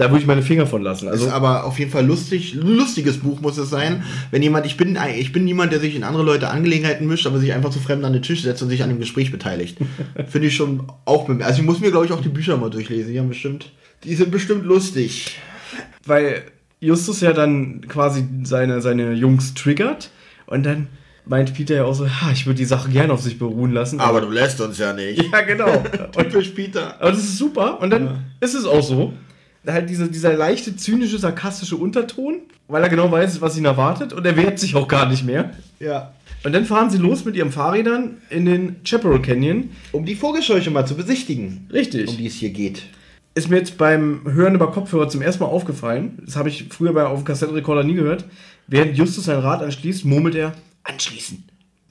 da würde ich meine Finger von lassen. Also ist aber auf jeden Fall lustig, lustiges Buch muss es sein. Wenn jemand, ich bin, ich bin niemand, der sich in andere Leute Angelegenheiten mischt, aber sich einfach zu Fremden an den Tisch setzt und sich an dem Gespräch beteiligt. Finde ich schon auch, also ich muss mir glaube ich auch die Bücher mal durchlesen. Die haben bestimmt, die sind bestimmt lustig. Weil Justus ja dann quasi seine, seine Jungs triggert und dann meint Peter ja auch so, ha, ich würde die Sache gerne auf sich beruhen lassen. Aber, du lässt uns ja nicht. Ja, genau. Typisch Peter. Aber das ist super. Und dann ja. ist es auch so halt diese, dieser leichte, zynische, sarkastische Unterton, weil er genau weiß, was ihn erwartet und er wehrt sich auch gar nicht mehr. Ja. Und dann fahren sie los mit ihren Fahrrädern in den Chaparral Canyon. Um die Vogelscheuche mal zu besichtigen. Richtig. Um die es hier geht. Ist mir jetzt beim Hören über Kopfhörer zum ersten Mal aufgefallen. Das habe ich früher bei, auf dem Kassettenrekorder nie gehört. Während Justus sein Rad anschließt, murmelt er, anschließen.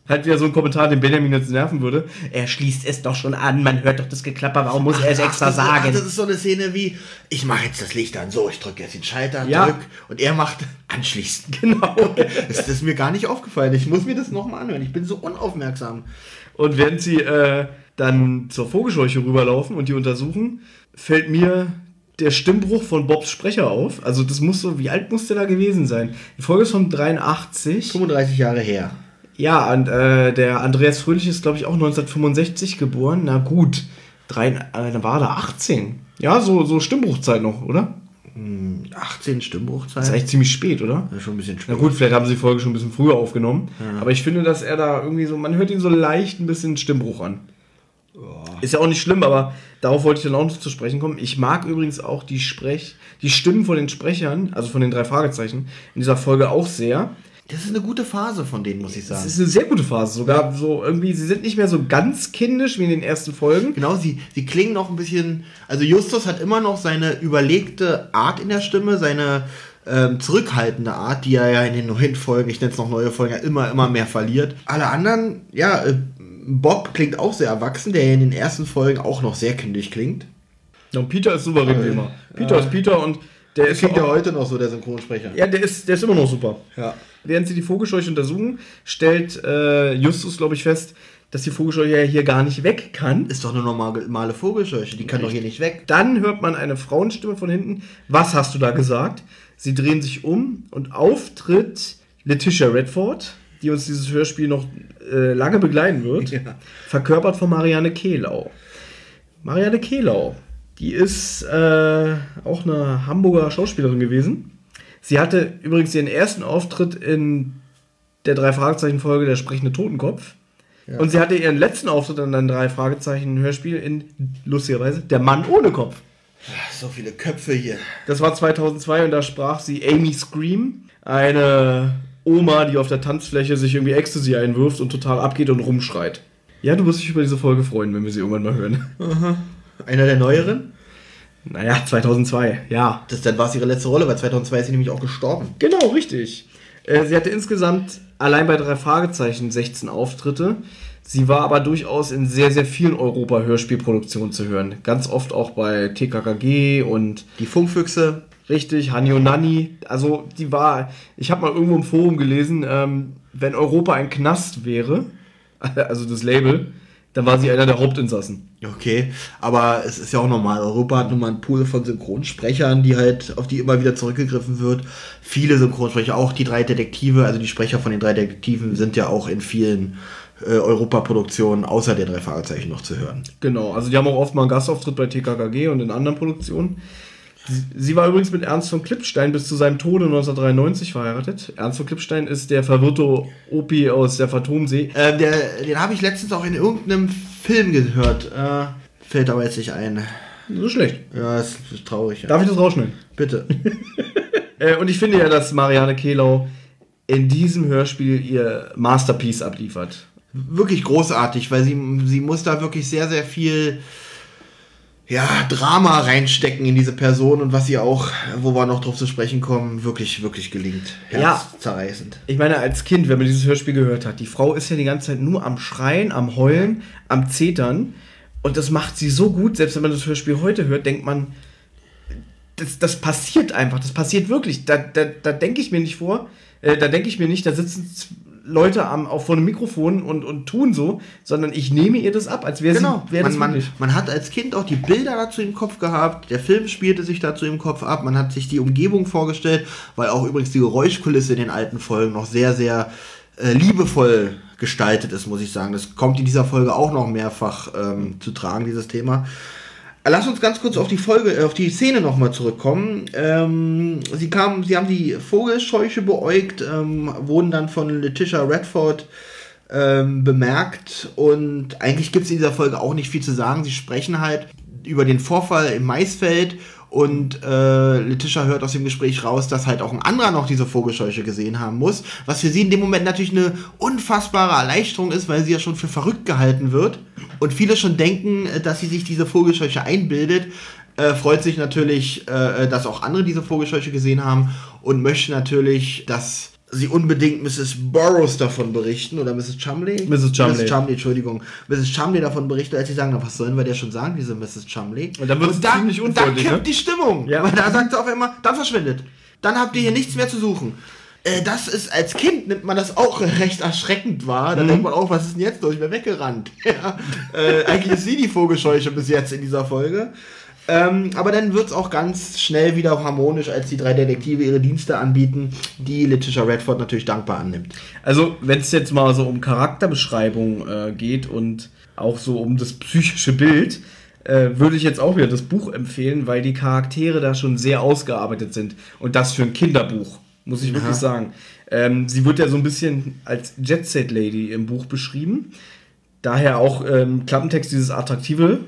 Halt wieder so ein Kommentar, den Benjamin jetzt nerven würde. Er schließt es doch schon an, man hört doch das Geklapper, warum muss er es extra das, sagen? Ach, das ist so eine Szene wie, ich mache jetzt das Licht an, so, ich drücke jetzt den Schalter, ja. drück, und er macht anschließen. Genau. das, das, ist mir gar nicht aufgefallen. Ich muss mir das nochmal anhören. Ich bin so unaufmerksam. Und während sie äh, dann zur Vogelscheuche rüberlaufen und die untersuchen, fällt mir der Stimmbruch von Bobs Sprecher auf. Also das muss so, wie alt muss der da gewesen sein? Die Folge ist von 83. 35 Jahre her. Ja, und äh, der Andreas Fröhlich ist, glaube ich, auch 1965 geboren. Na gut, drei, äh, dann war er 18. Ja, so, so Stimmbruchzeit noch, oder? 18 hm, Stimmbruchzeit. Das ist eigentlich ziemlich spät, oder? Ja, schon ein bisschen spät. Na gut, vielleicht haben sie die Folge schon ein bisschen früher aufgenommen. Ja. Aber ich finde, dass er da irgendwie so, man hört ihn so leicht ein bisschen Stimmbruch an. Ist ja auch nicht schlimm, aber darauf wollte ich dann auch noch zu sprechen kommen. Ich mag übrigens auch die Sprech, die Stimmen von den Sprechern, also von den drei Fragezeichen, in dieser Folge auch sehr. Das ist eine gute Phase von denen, muss ich sagen. Das ist eine sehr gute Phase. Sogar so irgendwie, sie sind nicht mehr so ganz kindisch wie in den ersten Folgen. Genau, sie, sie klingen noch ein bisschen. Also Justus hat immer noch seine überlegte Art in der Stimme, seine ähm, zurückhaltende Art, die er ja in den neuen Folgen, ich nenne es noch neue Folgen, ja immer, immer mehr verliert. Alle anderen, ja, äh, Bob klingt auch sehr erwachsen, der in den ersten Folgen auch noch sehr kindisch klingt. Ja, und Peter ist souverän wie immer. Peter äh, ist Peter und der ist klingt ja heute noch so, der Synchronsprecher. Ja, der ist, der ist immer noch super. Ja. Während sie die Vogelscheuche untersuchen, stellt äh, Justus, glaube ich, fest, dass die Vogelscheuche ja hier gar nicht weg kann. Ist doch eine normale Vogelscheuche, die kann doch hier nicht weg. Dann hört man eine Frauenstimme von hinten. Was hast du da gesagt? Sie drehen sich um und auftritt Letitia Redford, die uns dieses Hörspiel noch äh, lange begleiten wird. Ja. Verkörpert von Marianne Kehlau. Marianne Kehlau, die ist äh, auch eine Hamburger Schauspielerin gewesen. Sie hatte übrigens ihren ersten Auftritt in der drei Fragezeichen Folge Der sprechende Totenkopf. Ja. Und sie hatte ihren letzten Auftritt in einem drei Fragezeichen Hörspiel in lustigerweise Der Mann ohne Kopf. So viele Köpfe hier. Das war 2002 und da sprach sie Amy Scream, eine Oma, die auf der Tanzfläche sich irgendwie Ecstasy einwirft und total abgeht und rumschreit. Ja, du wirst dich über diese Folge freuen, wenn wir sie irgendwann mal hören. Aha. Einer der neueren? Naja, 2002, ja. Das, dann war es ihre letzte Rolle, weil 2002 ist sie nämlich auch gestorben. Genau, richtig. Äh, sie hatte insgesamt allein bei drei Fragezeichen 16 Auftritte. Sie war aber durchaus in sehr, sehr vielen Europa-Hörspielproduktionen zu hören. Ganz oft auch bei TKKG und. Die Funkfüchse. Richtig, Hani und Nani. Also, die war. Ich habe mal irgendwo im Forum gelesen, ähm, wenn Europa ein Knast wäre, also das Label, dann war sie einer der Hauptinsassen. Okay, aber es ist ja auch normal. Europa hat nun mal einen Pool von Synchronsprechern, die halt, auf die immer wieder zurückgegriffen wird. Viele Synchronsprecher, auch die drei Detektive, also die Sprecher von den drei Detektiven sind ja auch in vielen äh, Europaproduktionen außer der drei Fragezeichen noch zu hören. Genau, also die haben auch oft mal einen Gastauftritt bei TKKG und in anderen Produktionen. Sie war übrigens mit Ernst von Klippstein bis zu seinem Tode 1993 verheiratet. Ernst von Klippstein ist der verwirrte Opi aus der Phantomsee. Äh, der, den habe ich letztens auch in irgendeinem Film gehört. Äh, fällt aber jetzt nicht ein. So schlecht. Ja, das ist traurig. Ja. Darf ich das rausschneiden? Bitte. äh, und ich finde ja, dass Marianne Kehlau in diesem Hörspiel ihr Masterpiece abliefert. Wirklich großartig, weil sie, sie muss da wirklich sehr, sehr viel ja, Drama reinstecken in diese Person und was sie auch, wo wir noch drauf zu sprechen kommen, wirklich, wirklich gelingt. Herzzerreißend. Ja. Ich meine, als Kind, wenn man dieses Hörspiel gehört hat, die Frau ist ja die ganze Zeit nur am Schreien, am Heulen, am Zetern Und das macht sie so gut, selbst wenn man das Hörspiel heute hört, denkt man, das, das passiert einfach, das passiert wirklich. Da, da, da denke ich mir nicht vor, äh, da denke ich mir nicht, da sitzen Leute am, auch vor einem Mikrofon und, und tun so, sondern ich nehme ihr das ab, als wäre Genau, sie wär man, man, man hat als Kind auch die Bilder dazu im Kopf gehabt, der Film spielte sich dazu im Kopf ab, man hat sich die Umgebung vorgestellt, weil auch übrigens die Geräuschkulisse in den alten Folgen noch sehr, sehr äh, liebevoll gestaltet ist, muss ich sagen. Das kommt in dieser Folge auch noch mehrfach ähm, zu tragen, dieses Thema. Lass uns ganz kurz auf die Folge, äh, auf die Szene nochmal zurückkommen. Ähm, sie kamen, sie haben die Vogelscheuche beäugt, ähm, wurden dann von Letitia Redford ähm, bemerkt und eigentlich gibt es in dieser Folge auch nicht viel zu sagen. Sie sprechen halt über den Vorfall im Maisfeld und äh, Letitia hört aus dem Gespräch raus, dass halt auch ein anderer noch diese Vogelscheuche gesehen haben muss, was für sie in dem Moment natürlich eine unfassbare Erleichterung ist, weil sie ja schon für verrückt gehalten wird und viele schon denken, äh, dass sie sich diese Vogelscheuche einbildet. Äh, freut sich natürlich, äh, dass auch andere diese Vogelscheuche gesehen haben und möchte natürlich, dass sie unbedingt Mrs. Burroughs davon berichten oder Mrs. Chumley? Mrs. Chumley. Mrs. Chumley, Entschuldigung. Mrs. Chumley davon berichten, als sie sagen, na, was sollen wir dir schon sagen, diese Mrs. Chumley? Und dann wird's da, ziemlich da unfreundlich, kippt ne? die Stimmung. Ja. Weil da sagt sie auf einmal, dann verschwindet. Dann habt ihr hier nichts mehr zu suchen. Äh, das ist, als Kind nimmt man das auch recht erschreckend wahr. Mhm. Da denkt man auch, was ist denn jetzt los? Ich bin weggerannt. Ja. Äh, eigentlich ist sie die Vogelscheuche bis jetzt in dieser Folge. Ähm, aber dann wird es auch ganz schnell wieder harmonisch, als die drei Detektive ihre Dienste anbieten, die Letitia Redford natürlich dankbar annimmt. Also, wenn es jetzt mal so um Charakterbeschreibung äh, geht und auch so um das psychische Bild, äh, würde ich jetzt auch wieder das Buch empfehlen, weil die Charaktere da schon sehr ausgearbeitet sind. Und das für ein Kinderbuch, muss ich wirklich sagen. Ähm, sie wird ja so ein bisschen als Jet Set Lady im Buch beschrieben. Daher auch ähm, Klappentext dieses attraktive.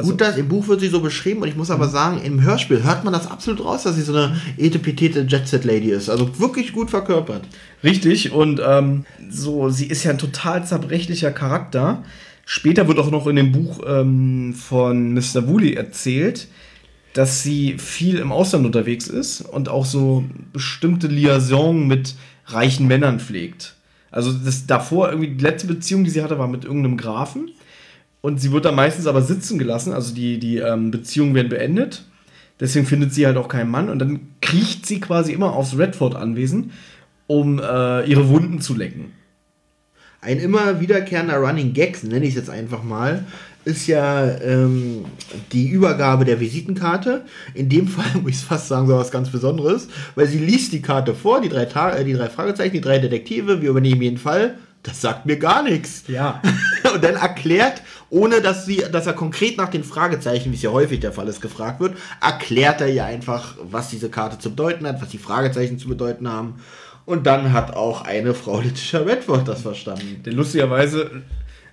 Also, Gut, dass im Buch wird sie so beschrieben und ich muss aber sagen, im Hörspiel hört man das absolut raus, dass sie so eine etepetete Jet-Set-Lady ist. Also wirklich gut verkörpert. Richtig, und ähm, so, sie ist ja ein total zerbrechlicher Charakter. Später wird auch noch in dem Buch ähm, von Mr. Woolley erzählt, dass sie viel im Ausland unterwegs ist und auch so bestimmte Liaison mit reichen Männern pflegt. Also das davor irgendwie die letzte Beziehung, die sie hatte, war mit irgendeinem Grafen. Und sie wird dann meistens aber sitzen gelassen, also die, die ähm, Beziehungen werden beendet. Deswegen findet sie halt auch keinen Mann und dann kriecht sie quasi immer aufs Redford-Anwesen, um äh, ihre Wunden zu lecken. Ein immer wiederkehrender Running Gag, nenne ich es jetzt einfach mal, ist ja ähm, die Übergabe der Visitenkarte. In dem Fall muss ich fast sagen, so was ganz Besonderes, weil sie liest die Karte vor, die drei, Ta äh, die drei Fragezeichen, die drei Detektive, wir übernehmen jeden Fall. Das sagt mir gar nichts. Ja. Und dann erklärt, ohne dass, sie, dass er konkret nach den Fragezeichen, wie es ja häufig der Fall ist, gefragt wird, erklärt er ihr einfach, was diese Karte zu bedeuten hat, was die Fragezeichen zu bedeuten haben. Und dann hat auch eine Frau Letitia Redford das verstanden. Denn lustigerweise,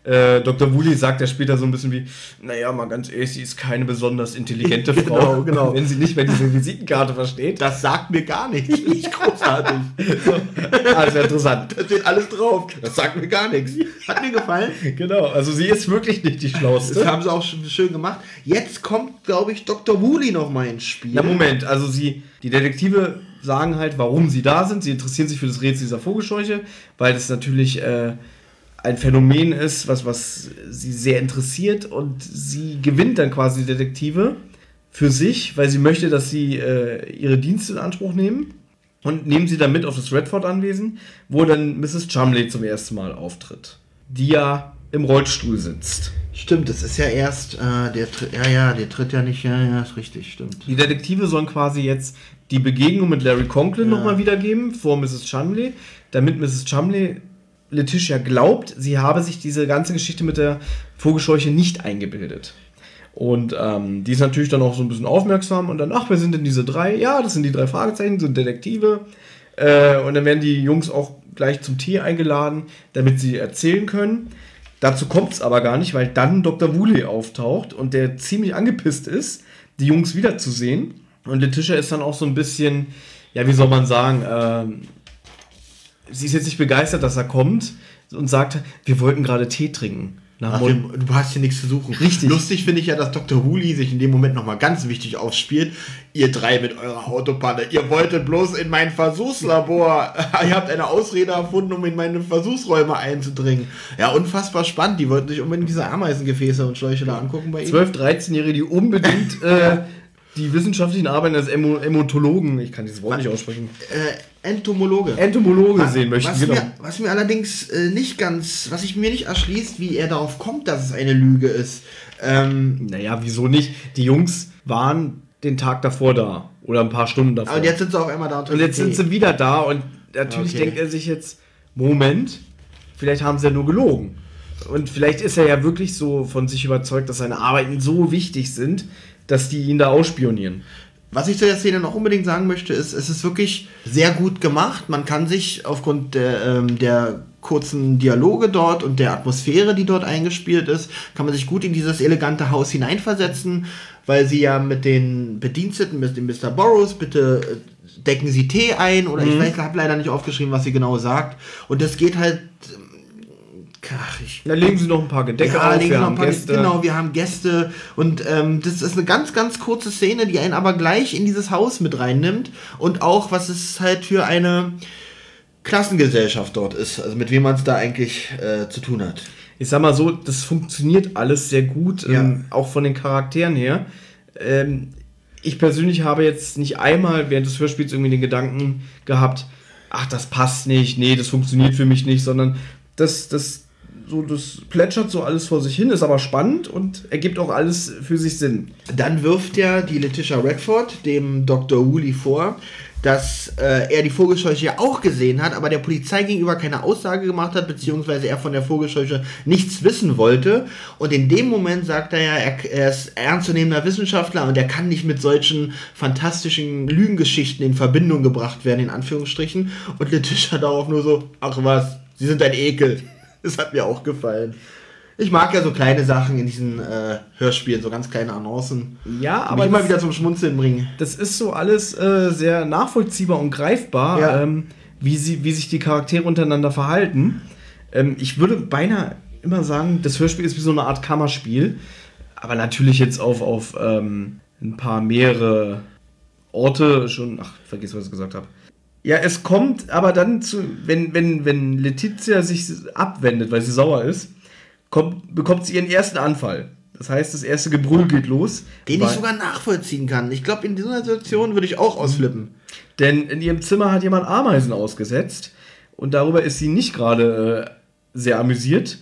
äh, Dr. Woolley sagt ja später so ein bisschen wie, naja, mal ganz ehrlich, sie ist keine besonders intelligente Genau, Frau. genau. Wenn sie nicht mehr diese Visitenkarte versteht. Das sagt mir gar nichts. Finde ich großartig. Also interessant. Da steht alles drauf. Das sagt mir gar nichts. Hat mir gefallen. Genau, also sie ist wirklich nicht die Das Schlauste. haben sie auch sch- schön gemacht. Jetzt kommt, glaube ich, Dr. Woolley noch mal ins Spiel. Na Moment, also sie, die Detektive sagen halt, warum sie da sind. Sie interessieren sich für das Rätsel dieser Vogelscheuche, weil das natürlich äh, ein Phänomen ist, was, was sie sehr interessiert und sie gewinnt dann quasi die Detektive für sich, weil sie möchte, dass sie äh, ihre Dienste in Anspruch nehmen und nehmen sie dann mit auf das Redford-Anwesen, wo dann Mrs. Chumley zum ersten Mal auftritt, die ja im Rollstuhl sitzt. Stimmt, das ist ja erst, äh, der tritt, ja, ja, der tritt ja nicht, ja, ja, ist richtig, stimmt. Die Detektive sollen quasi jetzt die Begegnung mit Larry Conklin Ja. nochmal wiedergeben vor Mrs. Chumley, damit Mrs. Chumley Letitia glaubt, sie habe sich diese ganze Geschichte mit der Vogelscheuche nicht eingebildet. Und ähm, die ist natürlich dann auch so ein bisschen aufmerksam und dann, ach, wer sind denn diese drei? Ja, das sind die drei Fragezeichen, sind Detektive. Äh, und dann werden die Jungs auch gleich zum Tee eingeladen, damit sie erzählen können. Dazu kommt es aber gar nicht, weil dann Dr. Woolley auftaucht und der ziemlich angepisst ist, die Jungs wiederzusehen. Und Letitia ist dann auch so ein bisschen, ja, wie soll man sagen, ähm, sie ist jetzt nicht begeistert, dass er kommt und sagt, wir wollten gerade Tee trinken. Dem, du hast hier nichts zu suchen. Richtig. Lustig finde ich ja, dass Dr. Woolley sich in dem Moment nochmal ganz wichtig aufspielt. Ihr drei mit eurer Autopanne, ihr wolltet bloß in mein Versuchslabor. ihr habt eine Ausrede erfunden, um in meine Versuchsräume einzudringen. Ja, unfassbar spannend. Die wollten sich unbedingt diese Ameisengefäße und Schläuche da angucken bei ihnen. 12-, 13-Jährige, die unbedingt äh, die wissenschaftlichen Arbeiten als Emotologen, ich kann dieses Wort nicht aussprechen. Äh, Entomologe. Entomologe was, sehen möchten, was genau. Mir, was mir allerdings äh, nicht ganz, was sich mir nicht erschließt, wie er darauf kommt, dass es eine Lüge ist. Ähm, naja, wieso nicht? Die Jungs waren den Tag davor da oder ein paar Stunden davor. Und jetzt sind sie auf einmal da. Und, und jetzt sind sie wieder da und natürlich okay. denkt er sich jetzt, Moment, vielleicht haben sie ja nur gelogen. Und vielleicht ist er ja wirklich so von sich überzeugt, dass seine Arbeiten so wichtig sind, dass die ihn da ausspionieren. Was ich zu der Szene noch unbedingt sagen möchte, ist, es ist wirklich sehr gut gemacht. Man kann sich aufgrund der, ähm, der kurzen Dialoge dort und der Atmosphäre, die dort eingespielt ist, kann man sich gut in dieses elegante Haus hineinversetzen, weil sie ja mit den Bediensteten, mit dem Mr. Burroughs, bitte äh, decken Sie Tee ein oder mhm. ich weiß, ich habe leider nicht aufgeschrieben, was sie genau sagt. Und das geht halt Ach, ich, da legen sie noch ein paar Gedecke ja, auf, wir haben Gäste. Genau, wir haben Gäste und ähm, das ist eine ganz, ganz kurze Szene, die einen aber gleich in dieses Haus mit reinnimmt und auch, was es halt für eine Klassengesellschaft dort ist, also mit wem man es da eigentlich äh, zu tun hat. Ich sag mal so, das funktioniert alles sehr gut, ja. ähm, auch von den Charakteren her. Ähm, ich persönlich habe jetzt nicht einmal während des Hörspiels irgendwie den Gedanken gehabt, ach, das passt nicht, nee, das funktioniert für mich nicht, sondern das, das so, das plätschert so alles vor sich hin, ist aber spannend und ergibt auch alles für sich Sinn. Dann wirft ja die Letitia Redford dem Dr. Woolley vor, dass äh, er die Vogelscheuche auch gesehen hat, aber der Polizei gegenüber keine Aussage gemacht hat, beziehungsweise er von der Vogelscheuche nichts wissen wollte. Und in dem Moment sagt er ja, er, er ist ernstzunehmender Wissenschaftler und er kann nicht mit solchen fantastischen Lügengeschichten in Verbindung gebracht werden, in Anführungsstrichen. Und Letitia darauf nur so, ach was, Sie sind ein Ekel. Das hat mir auch gefallen. Ich mag ja so kleine Sachen in diesen äh, Hörspielen, so ganz kleine Annoncen. Ja, aber. Die immer wieder zum Schmunzeln bringen. Das ist so alles äh, sehr nachvollziehbar und greifbar, ja. ähm, wie, sie, wie sich die Charaktere untereinander verhalten. Ähm, ich würde beinahe immer sagen, das Hörspiel ist wie so eine Art Kammerspiel. Aber natürlich jetzt auf, auf ähm, ein paar mehrere Orte schon. Ach, vergiss, was ich gesagt habe. Ja, es kommt aber dann zu, wenn, wenn, wenn Letizia sich abwendet, weil sie sauer ist, kommt, bekommt sie ihren ersten Anfall. Das heißt, das erste Gebrüll geht los. Den ich sogar nachvollziehen kann. Ich glaube, in dieser Situation würde ich auch ausflippen. Denn in ihrem Zimmer hat jemand Ameisen ausgesetzt und darüber ist sie nicht gerade äh, sehr amüsiert.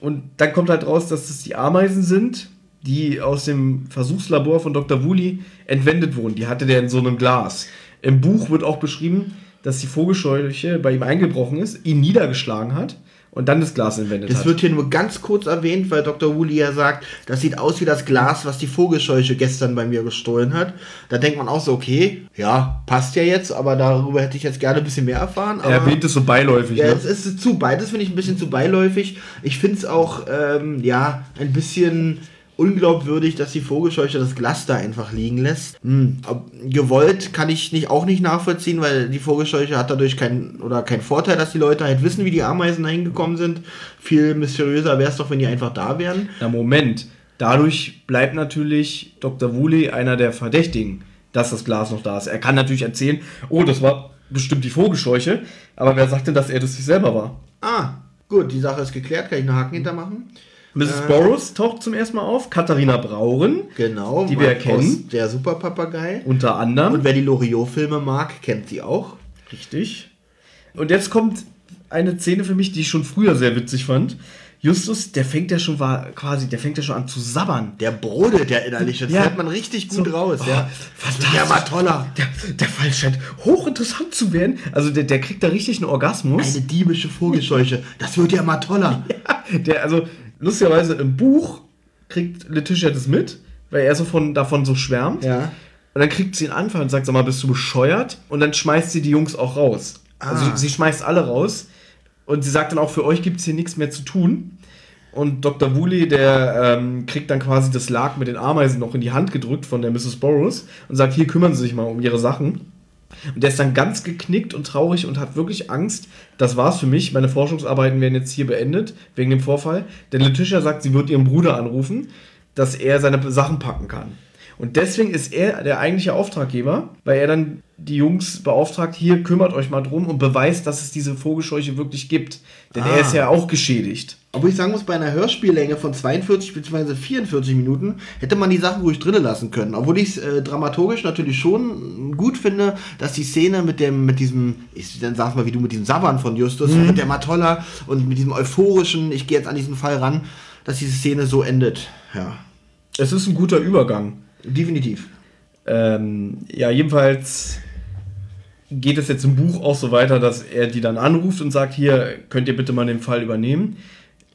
Und dann kommt halt raus, dass es die Ameisen sind, die aus dem Versuchslabor von Dr. Woolley entwendet wurden. Die hatte der in so einem Glas. Im Buch wird auch beschrieben, dass die Vogelscheuche bei ihm eingebrochen ist, ihn niedergeschlagen hat und dann das Glas entwendet das hat. Das wird hier nur ganz kurz erwähnt, weil Dr. Woolley ja sagt, das sieht aus wie das Glas, was die Vogelscheuche gestern bei mir gestohlen hat. Da denkt man auch so, okay, ja, passt ja jetzt, aber darüber hätte ich jetzt gerne ein bisschen mehr erfahren. er erwähnt es so beiläufig. Ja, ne? es ist zu beides finde ich ein bisschen zu beiläufig. Ich finde es auch, ähm, ja, ein bisschen unglaubwürdig, dass die Vogelscheuche das Glas da einfach liegen lässt. Hm. Gewollt kann ich nicht, auch nicht nachvollziehen, weil die Vogelscheuche hat dadurch keinen oder keinen Vorteil, dass die Leute halt wissen, wie die Ameisen hingekommen sind. Viel mysteriöser wäre es doch, wenn die einfach da wären. Na Moment, dadurch bleibt natürlich Dr. Woolley einer der Verdächtigen, dass das Glas noch da ist. Er kann natürlich erzählen, oh, das war bestimmt die Vogelscheuche, aber wer sagt denn, dass er das sich selber war? Ah, gut, die Sache ist geklärt, kann ich einen Haken hintermachen. Mrs. Äh, Boros taucht zum ersten Mal auf, Katharina Brauren, genau, die wir kennen. Der Superpapagei. Unter anderem. Und wer die Loriot-Filme mag, kennt sie auch. Richtig. Und jetzt kommt eine Szene für mich, die ich schon früher sehr witzig fand. Justus, der fängt ja schon war quasi, der fängt ja schon an zu sabbern. Der brodelt ja innerlich, das ja. hört man richtig gut so, raus. Oh, ja. Der war toller. Der, der Fall scheint hochinteressant zu werden. Also der, der kriegt da richtig einen Orgasmus. Eine diebische Vogelscheuche. Das wird ja mal toller. Ja, der, also lustigerweise im Buch kriegt Letitia das mit, weil er so von, davon so schwärmt. Ja. Und dann kriegt sie einen Anfall und sagt, sag mal, bist du bescheuert? Und dann schmeißt sie die Jungs auch raus. Also ah. Also sie, sie schmeißt alle raus. Und sie sagt dann auch, für euch gibt es hier nichts mehr zu tun. Und Dr. Woolley, der ähm, kriegt dann quasi das Lag mit den Ameisen noch in die Hand gedrückt von der Mrs. Burroughs und sagt, hier kümmern Sie sich mal um Ihre Sachen. Und der ist dann ganz geknickt und traurig und hat wirklich Angst. Das war's für mich. Meine Forschungsarbeiten werden jetzt hier beendet, wegen dem Vorfall. Denn Letitia sagt, sie wird ihren Bruder anrufen, dass er seine Sachen packen kann. Und deswegen ist er der eigentliche Auftraggeber, weil er dann die Jungs beauftragt, hier kümmert euch mal drum und beweist, dass es diese Vogelscheuche wirklich gibt. Denn ah. er ist ja auch geschädigt. Obwohl ich sagen muss, bei einer Hörspiellänge von 42 bzw. 44 Minuten hätte man die Sachen ruhig drinnen lassen können. Obwohl ich es äh, dramaturgisch natürlich schon gut finde, dass die Szene mit dem, mit diesem, ich dann sag's mal wie du, mit diesem Sabbern von Justus, mhm. wird der mal toller und mit diesem euphorischen, ich gehe jetzt an diesen Fall ran, dass diese Szene so endet. Ja. Es ist ein guter Übergang. Definitiv. Ähm, ja, jedenfalls geht es jetzt im Buch auch so weiter, dass er die dann anruft und sagt, hier könnt ihr bitte mal den Fall übernehmen.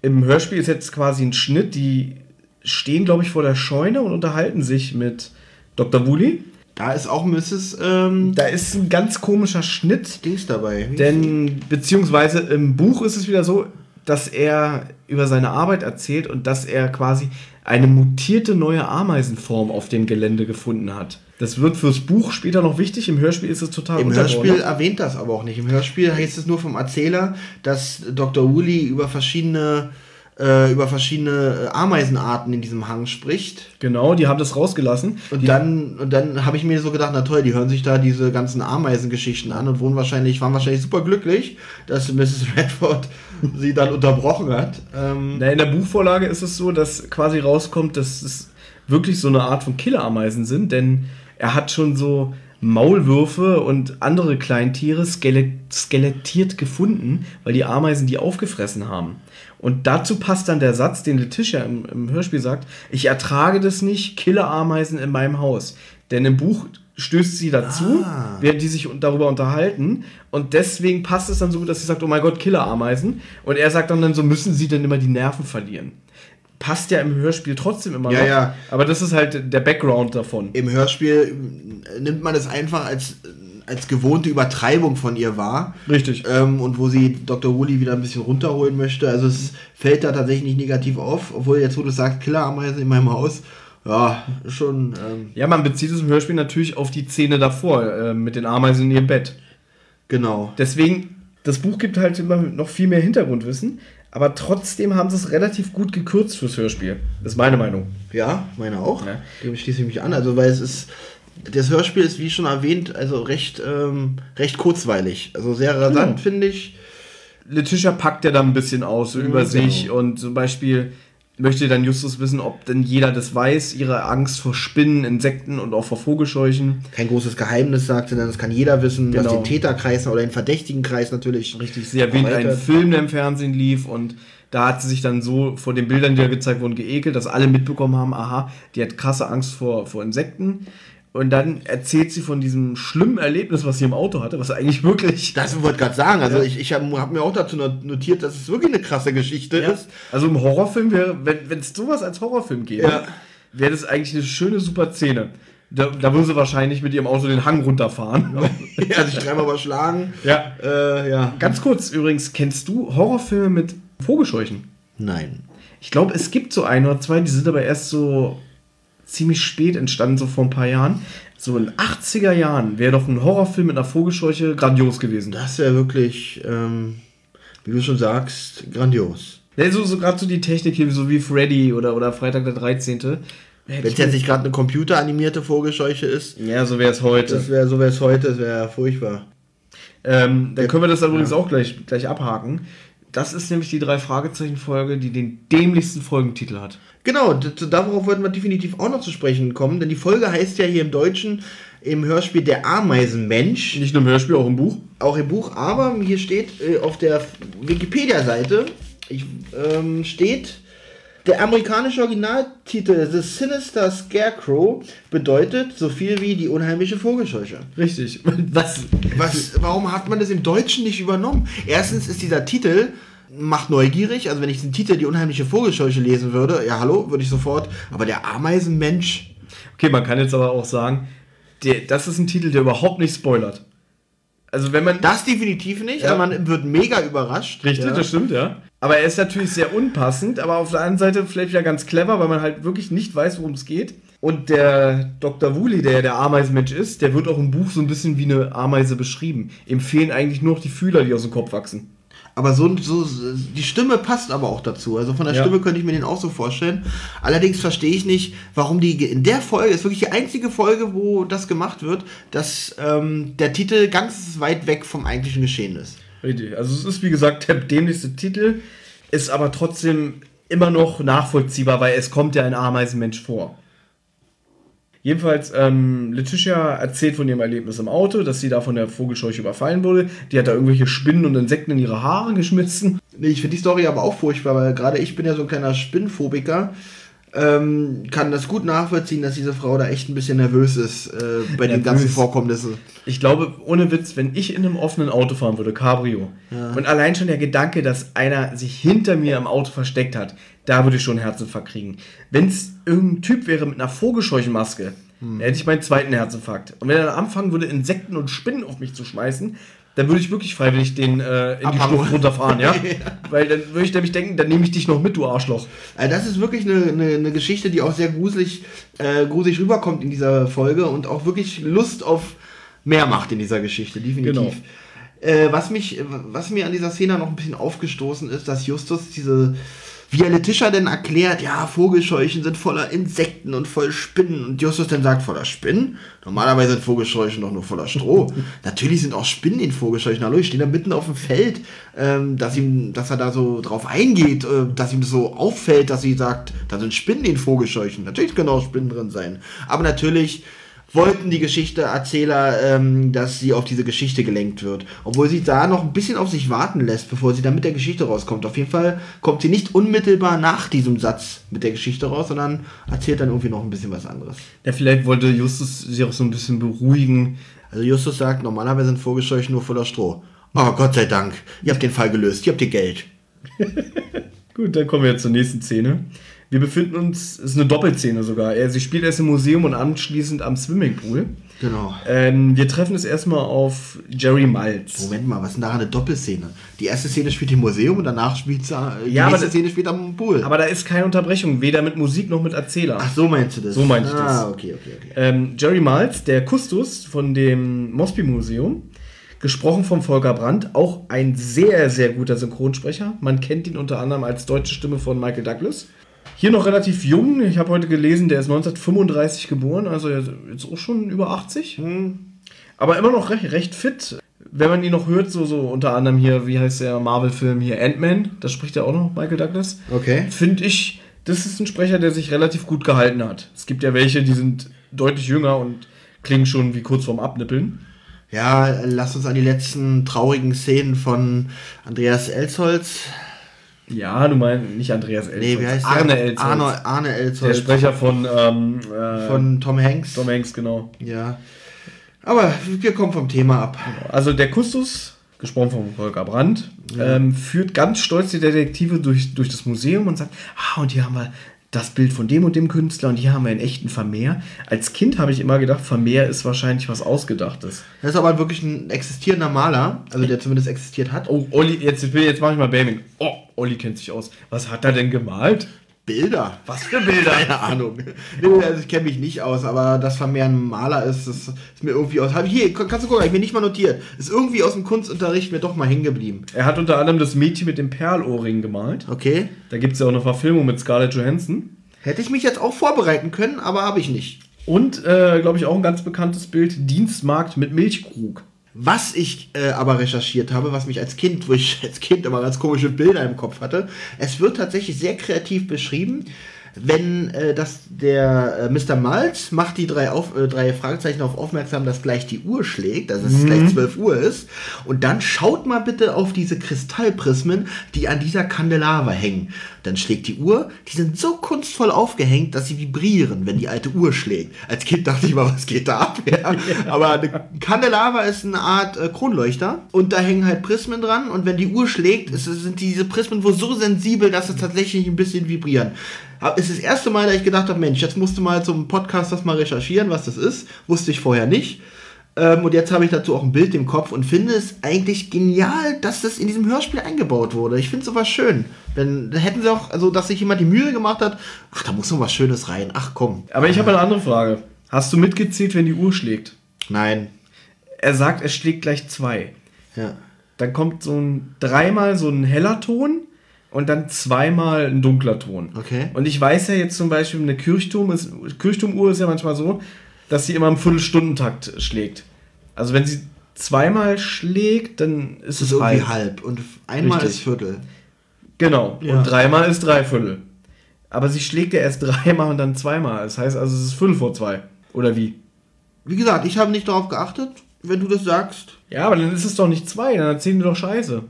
Im Hörspiel ist jetzt quasi ein Schnitt, die stehen, glaube ich, vor der Scheune und unterhalten sich mit Dr. Woolley. Da ist auch Mrs. Ähm, da ist ein ganz komischer Schnitt. Dings dabei. Denn, beziehungsweise im Buch ist es wieder so, dass er über seine Arbeit erzählt und dass er quasi eine mutierte neue Ameisenform auf dem Gelände gefunden hat. Das wird fürs Buch später noch wichtig, im Hörspiel ist es total Im Hörspiel erwähnt das aber auch nicht. Im Hörspiel heißt es nur vom Erzähler, dass Dr. Woolley über verschiedene äh, über verschiedene Ameisenarten in diesem Hang spricht. Genau, die haben das rausgelassen. Und die dann, und dann habe ich mir so gedacht, na toll, die hören sich da diese ganzen Ameisengeschichten an und wohnen wahrscheinlich, waren wahrscheinlich super glücklich, dass Mrs. Redford sie dann unterbrochen hat. Ähm Na, in der Buchvorlage ist es so, dass quasi rauskommt, dass es wirklich so eine Art von Killerameisen sind, denn er hat schon so Maulwürfe und andere Kleintiere skelettiert gefunden, weil die Ameisen die aufgefressen haben. Und dazu passt dann der Satz, den Letitia im, im Hörspiel sagt: Ich ertrage das nicht, Killerameisen in meinem Haus. Denn im Buch stößt sie dazu, ah. während die sich darüber unterhalten. Und deswegen passt es dann so gut, dass sie sagt: Oh mein Gott, Killerameisen. Und er sagt dann, dann so: Müssen sie denn immer die Nerven verlieren? Passt ja im Hörspiel trotzdem immer ja, noch. Ja. Aber das ist halt der Background davon. Im Hörspiel nimmt man es einfach als, als gewohnte Übertreibung von ihr wahr. Richtig. Ähm, und wo sie Dr. Woolley wieder ein bisschen runterholen möchte. Also es fällt da tatsächlich nicht negativ auf, obwohl jetzt, wo du sagst, Killerameisen in meinem Haus, ja, schon. Ähm ja, man bezieht es im Hörspiel natürlich auf die Szene davor, äh, mit den Ameisen in ihrem Bett. Genau. Deswegen, das Buch gibt halt immer noch viel mehr Hintergrundwissen aber trotzdem haben sie es relativ gut gekürzt fürs Hörspiel. Das ist meine Meinung. Ja, meine auch. Ja. Dem schließe ich mich an. Also, weil es ist. Das Hörspiel ist, wie schon erwähnt, also recht, ähm, recht kurzweilig. Also sehr rasant, ja. finde ich. Letitia packt ja da ein bisschen aus so mhm, über sich genau. und zum Beispiel möchte dann Justus wissen, ob denn jeder das weiß, ihre Angst vor Spinnen, Insekten und auch vor Vogelscheuchen. Kein großes Geheimnis, sagt sie, denn das kann jeder wissen, genau. was den Täterkreis oder den Verdächtigenkreis natürlich. Richtig, sie erwähnt einen Film, der im Fernsehen lief und da hat sie sich dann so vor den Bildern, die da gezeigt wurden, geekelt, dass alle mitbekommen haben, aha, die hat krasse Angst vor, vor Insekten. Und dann erzählt sie von diesem schlimmen Erlebnis, was sie im Auto hatte, was eigentlich wirklich. Das wollte ich gerade sagen. Also, ja. ich, ich habe hab mir auch dazu notiert, dass es wirklich eine krasse Geschichte ja. ist. Also, im Horrorfilm wäre, wenn es sowas als Horrorfilm gäbe, ja. wäre das eigentlich eine schöne, super Szene. Da, da würden sie wahrscheinlich mit ihrem Auto den Hang runterfahren. ja, sich dreimal überschlagen. Ja. Äh, ja. Ganz kurz übrigens, kennst du Horrorfilme mit Vogelscheuchen? Nein. Ich glaube, es gibt so ein oder zwei, die sind aber erst so ziemlich spät entstanden, so vor ein paar Jahren. So in 80er Jahren wäre doch ein Horrorfilm mit einer Vogelscheuche grandios gewesen. Das wäre wirklich, ähm, wie du schon sagst, grandios. Ja, so, so gerade so die Technik hier, so wie Freddy oder, oder Freitag der 13. Wenn es jetzt nicht gerade eine computeranimierte Vogelscheuche ist. Ja, so wäre es heute. Das wär, so wäre es heute, das wäre furchtbar. Ähm, dann können wir das übrigens ja. auch gleich, gleich abhaken. Das ist nämlich die drei Fragezeichen-Folge, die den dämlichsten Folgentitel hat. Genau, darauf wollten wir definitiv auch noch zu sprechen kommen, denn die Folge heißt ja hier im Deutschen im Hörspiel Der Ameisenmensch. Nicht nur im Hörspiel, auch im Buch. Auch im Buch, aber hier steht äh, auf der Wikipedia-Seite ähm, steht, der amerikanische Originaltitel The Sinister Scarecrow bedeutet so viel wie die unheimliche Vogelscheuche. Richtig. Was? Was? Warum hat man das im Deutschen nicht übernommen? Erstens ist dieser Titel macht neugierig. Also wenn ich den Titel Die unheimliche Vogelscheuche lesen würde, ja hallo, würde ich sofort. Aber der Ameisenmensch. Okay, man kann jetzt aber auch sagen, der, das ist ein Titel, der überhaupt nicht spoilert. Also wenn man. Das definitiv nicht, ja. aber man wird mega überrascht. Richtig, ja. das stimmt, ja. Aber er ist natürlich sehr unpassend, aber auf der anderen Seite vielleicht wieder ganz clever, weil man halt wirklich nicht weiß, worum es geht. Und der Dr. Woolley, der der Ameisenmensch ist, der wird auch im Buch so ein bisschen wie eine Ameise beschrieben. Ihm fehlen eigentlich nur noch die Fühler, die aus dem Kopf wachsen. Aber so, so, die Stimme passt aber auch dazu. Also von der ja. Stimme könnte ich mir den auch so vorstellen. Allerdings verstehe ich nicht, warum die in der Folge, ist wirklich die einzige Folge, wo das gemacht wird, dass ähm, der Titel ganz weit weg vom eigentlichen Geschehen ist. Richtig. Also es ist wie gesagt der dämlichste Titel, ist aber trotzdem immer noch nachvollziehbar, weil es kommt ja ein Ameisenmensch vor. Jedenfalls, ähm, Letitia erzählt von ihrem Erlebnis im Auto, dass sie da von der Vogelscheuche überfallen wurde. Die hat da irgendwelche Spinnen und Insekten in ihre Haare geschmissen. Nee, ich finde die Story aber auch furchtbar, weil gerade ich bin ja so ein kleiner Spinnphobiker. Ähm, kann das gut nachvollziehen, dass diese Frau da echt ein bisschen nervös ist äh, bei nervös. den ganzen Vorkommnissen. Ich glaube, ohne Witz, wenn ich in einem offenen Auto fahren würde, Cabrio, ja. und allein schon der Gedanke, dass einer sich hinter mir im Auto versteckt hat, da würde ich schon Herzinfarkt kriegen. Wenn es irgendein Typ wäre mit einer Vogelscheuchenmaske, hm. hätte ich meinen zweiten Herzinfarkt. Und wenn er dann anfangen würde, Insekten und Spinnen auf mich zu schmeißen, dann würde ich wirklich freiwillig den äh, in die Stufe runterfahren, ja? ja? Weil dann würde ich nämlich denken, dann nehme ich dich noch mit, du Arschloch. Also das ist wirklich eine, eine, eine Geschichte, die auch sehr gruselig, äh, gruselig rüberkommt in dieser Folge und auch wirklich Lust auf mehr macht in dieser Geschichte, definitiv. Genau. Äh, was, mich, was mir an dieser Szene noch ein bisschen aufgestoßen ist, dass Justus diese wie eine Tischer denn erklärt, ja, Vogelscheuchen sind voller Insekten und voll Spinnen. Und Justus dann sagt, voller Spinnen? Normalerweise sind Vogelscheuchen doch nur voller Stroh. Natürlich sind auch Spinnen in Vogelscheuchen. Hallo, ich stehe da mitten auf dem Feld, ähm, dass, ihm, dass er da so drauf eingeht, äh, dass ihm das so auffällt, dass sie sagt, da sind Spinnen in Vogelscheuchen. Natürlich können auch Spinnen drin sein. Aber natürlich wollten die Geschichteerzähler, ähm, dass sie auf diese Geschichte gelenkt wird. Obwohl sie da noch ein bisschen auf sich warten lässt, bevor sie dann mit der Geschichte rauskommt. Auf jeden Fall kommt sie nicht unmittelbar nach diesem Satz mit der Geschichte raus, sondern erzählt dann irgendwie noch ein bisschen was anderes. Ja, vielleicht wollte Justus sie auch so ein bisschen beruhigen. Also Justus sagt, normalerweise sind Vogelscheuchen nur voller Stroh. Oh, Gott sei Dank. Ihr habt den Fall gelöst. Ihr habt ihr Geld. Gut, dann kommen wir zur nächsten Szene. Wir befinden uns, es ist eine Doppelszene sogar. Sie spielt erst im Museum und anschließend am Swimmingpool. Genau. Ähm, wir treffen es erstmal auf Jerry Malz. Moment mal, was ist denn daran eine Doppelszene? Die erste Szene spielt im Museum und danach spielt sie, die ja, nächste Szene spielt am Pool. Aber da ist keine Unterbrechung, weder mit Musik noch mit Erzähler. Ach, so meinst du das? So meinst du ah, das. Ah, okay, okay, okay. Ähm, Jerry Malz, der Kustus von dem Mosby Museum, gesprochen vom Volker Brandt, auch ein sehr, sehr guter Synchronsprecher. Man kennt ihn unter anderem als deutsche Stimme von Michael Douglas. Hier noch relativ jung. Ich habe heute gelesen, der ist 1935 geboren, also jetzt auch schon über 80. Hm. Aber immer noch recht, recht fit. Wenn man ihn noch hört, so, so unter anderem hier, wie heißt der Marvel-Film hier, Ant-Man, das spricht ja auch noch Michael Douglas. Okay. Finde ich, das ist ein Sprecher, der sich relativ gut gehalten hat. Es gibt ja welche, die sind deutlich jünger und klingen schon wie kurz vorm Abnippeln. Ja, lass uns an die letzten traurigen Szenen von Andreas Elsholz ja, du meinst nicht Andreas Elsholz. Nee, wie heißt Arne der? Elsholz. Arne, Arne Elsholz. Der Sprecher von, ähm, äh, von Tom Hanks. Tom Hanks, genau. Ja. Aber wir kommen vom Thema ab. Also der Kustus, gesprochen von Volker Brandt, ja. ähm, führt ganz stolz die Detektive durch, durch das Museum und sagt, ah, und hier haben wir das Bild von dem und dem Künstler und hier haben wir einen echten Vermehr. Als Kind habe ich immer gedacht, Vermehr ist wahrscheinlich was Ausgedachtes. Das ist aber wirklich ein existierender Maler, also der zumindest existiert hat. Oh, Olli, jetzt, jetzt mache ich mal Baming. Oh, Olli kennt sich aus. Was hat er denn gemalt? Bilder. Was für Bilder? Keine Ahnung. Also ich kenne mich nicht aus, aber dass Vermeer ein Maler ist, das ist mir irgendwie aus. Hier, kannst du gucken, ich mir nicht mal notiert. Ist irgendwie aus dem Kunstunterricht mir doch mal hängen geblieben. Er hat unter anderem das Mädchen mit dem Perlohrring gemalt. Okay. Da gibt es ja auch eine Verfilmung mit Scarlett Johansson. Hätte ich mich jetzt auch vorbereiten können, aber habe ich nicht. Und, äh, glaube ich, auch ein ganz bekanntes Bild: Dienstmarkt mit Milchkrug. Was ich äh, aber recherchiert habe, was mich als Kind, wo ich als Kind immer ganz komische Bilder im Kopf hatte, es wird tatsächlich sehr kreativ beschrieben wenn äh, das der äh, Mr. Malz macht die drei, auf, äh, drei Fragezeichen auf aufmerksam, dass gleich die Uhr schlägt, dass es mhm. gleich 12 Uhr ist. Und dann schaut mal bitte auf diese Kristallprismen, die an dieser Kandelaber hängen. Dann schlägt die Uhr, die sind so kunstvoll aufgehängt, dass sie vibrieren, wenn die alte Uhr schlägt. Als Kind dachte ich mal, was geht da ab? Ja. Aber eine Kandelaber ist eine Art äh, Kronleuchter und da hängen halt Prismen dran und wenn die Uhr schlägt, ist, sind diese Prismen wohl so sensibel, dass es tatsächlich ein bisschen vibrieren ist das erste Mal, dass ich gedacht habe, Mensch, jetzt musst du mal zum Podcast das mal recherchieren, was das ist. Wusste ich vorher nicht. Ähm, und jetzt habe ich dazu auch ein Bild im Kopf und finde es eigentlich genial, dass das in diesem Hörspiel eingebaut wurde. Ich finde sowas schön. Wenn da hätten sie auch, also dass sich jemand die Mühe gemacht hat, ach, da muss noch was Schönes rein. Ach komm. Aber ich habe eine andere Frage. Hast du mitgezählt, wenn die Uhr schlägt? Nein. Er sagt, er schlägt gleich zwei. Ja. Dann kommt so ein dreimal so ein heller Ton und dann zweimal ein dunkler Ton. Okay. Und ich weiß ja jetzt zum Beispiel, eine Kirchturm ist, Kirchturmuhr ist ja manchmal so, dass sie immer im Viertelstundentakt schlägt. Also wenn sie zweimal schlägt, dann ist Das es ist irgendwie halb. halb. Und einmal Richtig. ist Viertel. Genau. Ja. Und dreimal ist Dreiviertel. Aber sie schlägt ja erst dreimal und dann zweimal. Das heißt also, es ist Viertel vor zwei. Oder wie? Wie gesagt, ich habe nicht darauf geachtet, wenn du das sagst. Ja, aber dann ist es doch nicht zwei, dann erzählen die doch Scheiße.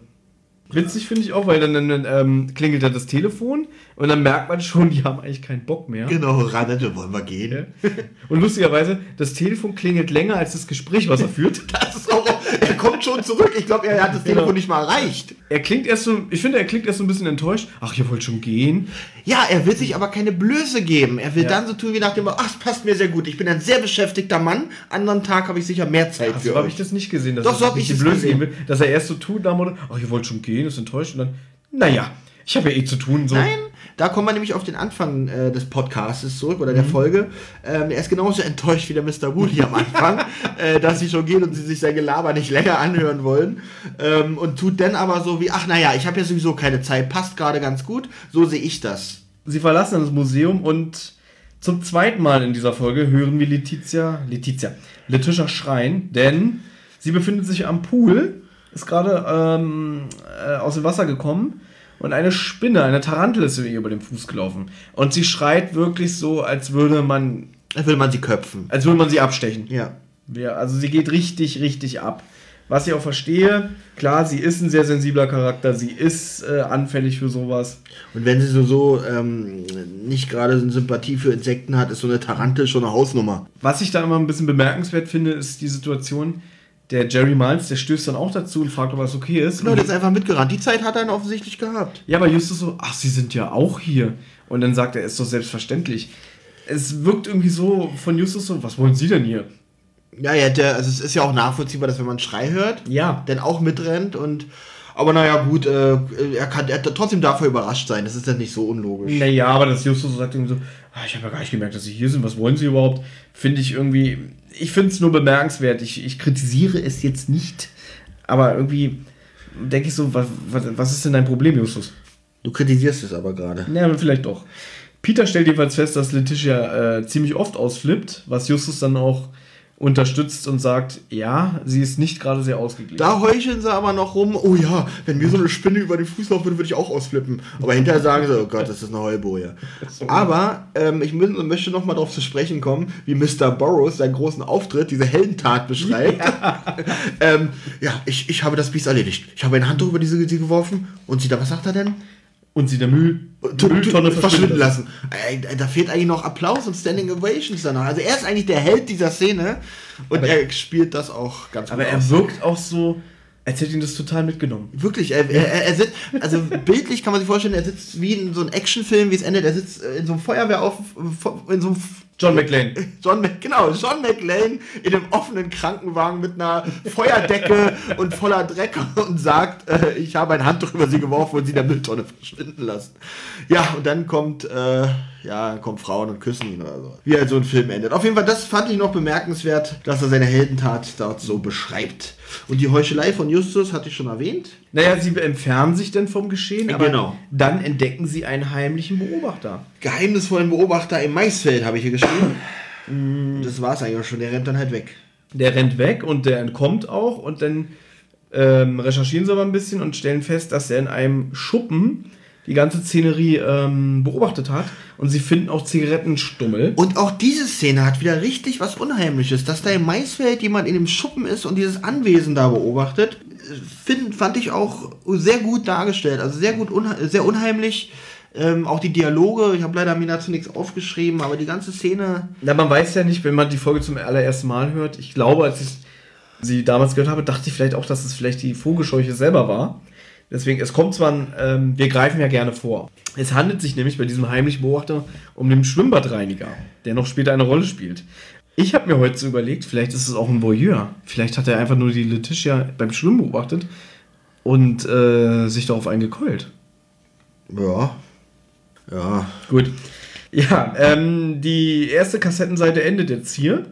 Witzig finde ich auch, weil dann, dann ähm, klingelt da das Telefon und dann merkt man schon, die haben eigentlich keinen Bock mehr. Genau, Ranette, wollen wir gehen? Und lustigerweise, das Telefon klingelt länger als das Gespräch, was er führt. Das ist auch, er kommt schon zurück. Ich glaube, er hat das Genau. Telefon nicht mal erreicht. Er klingt erst so, ich finde, er klingt erst so ein bisschen enttäuscht. Ach, ihr wollt schon gehen? Ja, er will sich aber keine Blöße geben. Er will Ja. dann so tun wie nach dem, ach, es passt mir sehr gut. Ich bin ein sehr beschäftigter Mann. Anderen Tag habe ich sicher mehr Zeit Ach, für so habe ich das nicht gesehen. Dass Doch, er so hab nicht ich die Blöße gesehen. geben will, dass er erst so tut, nach dem Motto, ach, ihr wollt schon gehen, ist enttäuscht und dann, naja, ich habe ja eh zu tun. So. Nein, da kommen wir nämlich auf den Anfang äh, des Podcasts zurück oder der Mhm. Folge. Ähm, er ist genauso enttäuscht wie der Mr. Woody am Anfang, äh, dass sie schon gehen und sie sich sein Gelaber nicht länger anhören wollen. Ähm, und tut dann aber so wie, ach naja, ich habe ja sowieso keine Zeit, passt gerade ganz gut. So sehe ich das. Sie verlassen das Museum und zum zweiten Mal in dieser Folge hören wir Letizia, Letizia, Letitia schreien, denn sie befindet sich am Pool, ist gerade ähm, äh, aus dem Wasser gekommen und eine Spinne, eine Tarantel ist ihr über den Fuß gelaufen. Und sie schreit wirklich so, als würde man, Da will man sie köpfen. als würde man sie abstechen. Ja. Ja, also sie geht richtig, richtig ab. Was ich auch verstehe, klar, sie ist ein sehr sensibler Charakter, sie ist äh, anfällig für sowas. Und wenn sie so, so ähm, nicht gerade so eine Sympathie für Insekten hat, ist so eine Tarantel schon eine Hausnummer. Was ich da immer ein bisschen bemerkenswert finde, ist die Situation, der Jerry Miles, der stößt dann auch dazu und fragt, ob was okay ist. Genau, der ist einfach mitgerannt. Die Zeit hat er dann offensichtlich gehabt. ja, aber Justus so, ach, sie sind ja auch hier. Und dann sagt er, ist doch selbstverständlich. Es wirkt irgendwie so von Justus so, was wollen Sie denn hier? Ja, ja, der, also es ist ja auch nachvollziehbar, dass wenn man einen Schrei hört, Ja. dann auch mitrennt und aber naja gut, äh, er kann er trotzdem davor überrascht sein, das ist dann nicht so unlogisch. Naja, aber das Justus so sagt irgendwie so, ah, ich habe ja gar nicht gemerkt, dass Sie hier sind, was wollen Sie überhaupt? Finde ich irgendwie, ich finde es nur bemerkenswert. Ich, ich kritisiere es jetzt nicht, aber irgendwie denke ich so, was, was, ist denn dein Problem, Justus? Du kritisierst es aber gerade. Ja, vielleicht doch. Peter stellt jedenfalls fest, dass Letitia äh, ziemlich oft ausflippt, was Justus dann auch unterstützt und sagt, ja, sie ist nicht gerade sehr ausgeglichen. Da heucheln sie aber noch rum, oh ja, wenn mir so eine Spinne über den Fuß laufen würde, würde ich auch ausflippen. Aber hinterher sagen sie, oh Gott, das ist eine Heulboje. Aber ähm, ich möchte noch mal darauf zu sprechen kommen, wie Mr. Burroughs seinen großen Auftritt, diese Heldentat beschreibt. ähm, ja, ich, ich habe das Biest erledigt. Ich habe eine Handtuch über diese sie geworfen und sie da, was sagt er denn? Und sie der Müll, tu- Mülltonne verschwinden lassen. Da fehlt eigentlich noch Applaus und Standing Ovations danach. Also er ist eigentlich der Held dieser Szene und Aber- er spielt das auch ganz Aber gut er aus. wirkt auch so, als hätte ihn das total mitgenommen. Wirklich, er, er, er, er sitzt, also bildlich kann man sich vorstellen, er sitzt wie in so einem Actionfilm, wie es endet, er sitzt äh, in so einem Feuerwehrauf, in so einem John McLean. John, genau, John McLean in einem offenen Krankenwagen mit einer Feuerdecke und voller Dreck und sagt, äh, ich habe ein Handtuch über sie geworfen und sie in der Mülltonne verschwinden lassen. Ja, und dann kommt, äh, ja, dann kommen Frauen und küssen ihn oder so. Wie halt so ein Film endet. Auf jeden Fall, das fand ich noch bemerkenswert, dass er seine Heldentat dort so beschreibt. Und die Heuchelei von Justus hatte ich schon erwähnt. Naja, sie entfernen sich dann vom Geschehen, aber Genau. dann entdecken sie einen heimlichen Beobachter. Geheimnisvollen Beobachter im Maisfeld habe ich hier geschrieben. Das war es eigentlich auch schon, der rennt dann halt weg. Der rennt weg und der entkommt auch und dann ähm, recherchieren sie aber ein bisschen und stellen fest, dass er in einem Schuppen die ganze Szenerie ähm, beobachtet hat und sie finden auch Zigarettenstummel. Und auch diese Szene hat wieder richtig was Unheimliches, dass da im Maisfeld jemand in dem Schuppen ist und dieses Anwesen da beobachtet. Find, fand ich auch sehr gut dargestellt, also sehr gut, unha sehr unheimlich. Ähm, auch die Dialoge, ich habe leider mir dazu nichts aufgeschrieben, aber die ganze Szene. Na, man weiß ja nicht, wenn man die Folge zum allerersten Mal hört. Ich glaube, als ich sie damals gehört habe, dachte ich vielleicht auch, dass es vielleicht die Vogelscheuche selber war. Deswegen, es kommt zwar, ein, ähm, wir greifen ja gerne vor. Es handelt sich nämlich bei diesem heimlichen Beobachter um den Schwimmbadreiniger, der noch später eine Rolle spielt. Ich habe mir heute so überlegt, vielleicht ist es auch ein Voyeur. Vielleicht hat er einfach nur die Letitia beim Schwimmen beobachtet und äh, sich darauf eingekeult. Ja. Ja. Gut. Ja, ähm, die erste Kassettenseite endet jetzt hier.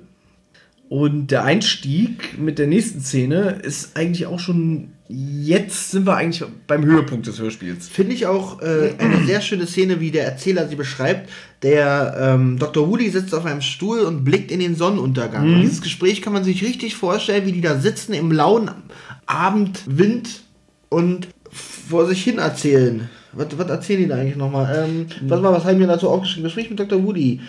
Und der Einstieg mit der nächsten Szene ist eigentlich auch schon. Jetzt sind wir eigentlich beim Höhepunkt des Hörspiels. Finde ich auch äh, eine sehr schöne Szene, wie der Erzähler sie beschreibt. Der ähm, Dr. Woody sitzt auf einem Stuhl und blickt in den Sonnenuntergang. Mhm. Und dieses Gespräch kann man sich richtig vorstellen, wie die da sitzen im lauen Abendwind und vor sich hin erzählen. Was, was erzählen die da eigentlich nochmal? Ähm, was, mal, was haben wir dazu aufgeschrieben? Gespräch mit Dr. Woody.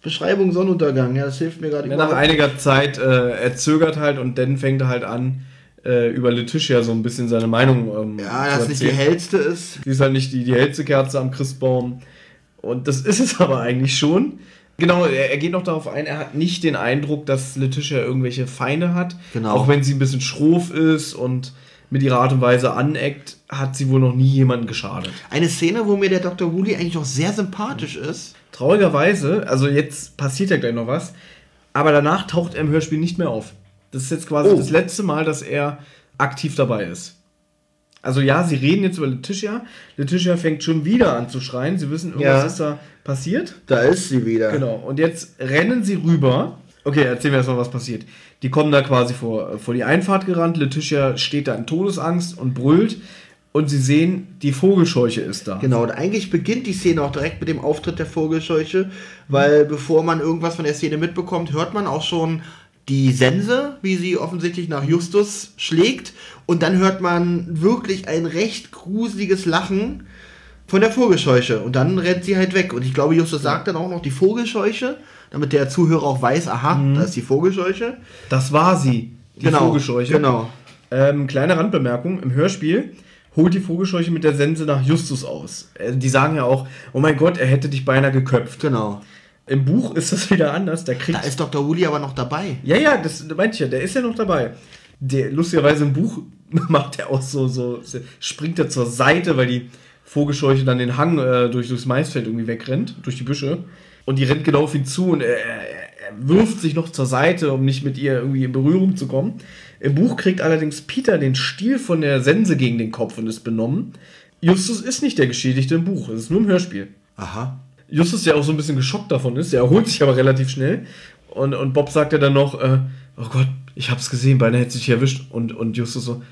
Beschreibung Sonnenuntergang. Ja, das hilft mir gerade Ja, nach einiger Zeit, äh, er zögert halt und dann fängt er halt an, äh, über Letitia so ein bisschen seine Meinung ähm, Ja, zu das nicht die hellste ist. Sie ist halt nicht die, die hellste Kerze am Christbaum. Und das ist es aber eigentlich schon. Genau, er, er geht noch darauf ein, er hat nicht den Eindruck, dass Letitia irgendwelche Feinde hat. Genau. Auch wenn sie ein bisschen schroff ist und mit ihrer Art und Weise aneckt, hat sie wohl noch nie jemanden geschadet. Eine Szene, wo mir der Dr. Woody eigentlich auch sehr sympathisch ist. Traurigerweise, also jetzt passiert ja gleich noch was, aber danach taucht er im Hörspiel nicht mehr auf. Das ist jetzt quasi Oh. das letzte Mal, dass er aktiv dabei ist. Also ja, sie reden jetzt über Letitia. Letitia fängt schon wieder an zu schreien. Sie wissen, irgendwas Ja. ist da passiert. Da ist sie wieder. Genau. Und jetzt rennen sie rüber. Okay, erzähl mir erstmal, was passiert. Die kommen da quasi vor, vor die Einfahrt gerannt. Letitia steht da in Todesangst und brüllt. Und sie sehen, die Vogelscheuche ist da. Genau, und eigentlich beginnt die Szene auch direkt mit dem Auftritt der Vogelscheuche, weil bevor man irgendwas von der Szene mitbekommt, hört man auch schon die Sense, wie sie offensichtlich nach Justus schlägt. Und dann hört man wirklich ein recht gruseliges Lachen von der Vogelscheuche. Und dann rennt sie halt weg. Und ich glaube, Justus sagt dann auch noch die Vogelscheuche, damit der Zuhörer auch weiß, aha, da ist die Vogelscheuche. Das war sie. Die genau, Vogelscheuche. Genau. Ähm, kleine Randbemerkung: Im Hörspiel holt die Vogelscheuche mit der Sense nach Justus aus. Äh, die sagen ja auch: Oh mein Gott, er hätte dich beinahe geköpft. Genau. Im Buch ist das wieder anders. Der kriegt. Da ist Dr. Woody aber noch dabei. ja, ja, das meinte ich ja. Der ist ja noch dabei. Der, lustigerweise im Buch macht er auch so, so, springt er zur Seite, weil die Vogelscheuche dann den Hang äh, durch, durchs Maisfeld irgendwie wegrennt, durch die Büsche. Und die rennt genau auf ihn zu und er, er, er wirft sich noch zur Seite, um nicht mit ihr irgendwie in Berührung zu kommen. Im Buch kriegt allerdings Peter den Stiel von der Sense gegen den Kopf und ist benommen. Justus ist nicht der Geschädigte im Buch, es ist nur im Hörspiel. Aha. Justus, der auch so ein bisschen geschockt davon ist, der erholt sich aber relativ schnell. Und, und Bob sagt ja dann noch, äh, oh Gott, ich hab's gesehen, beinahe hätte sich erwischt. Und, und Justus so,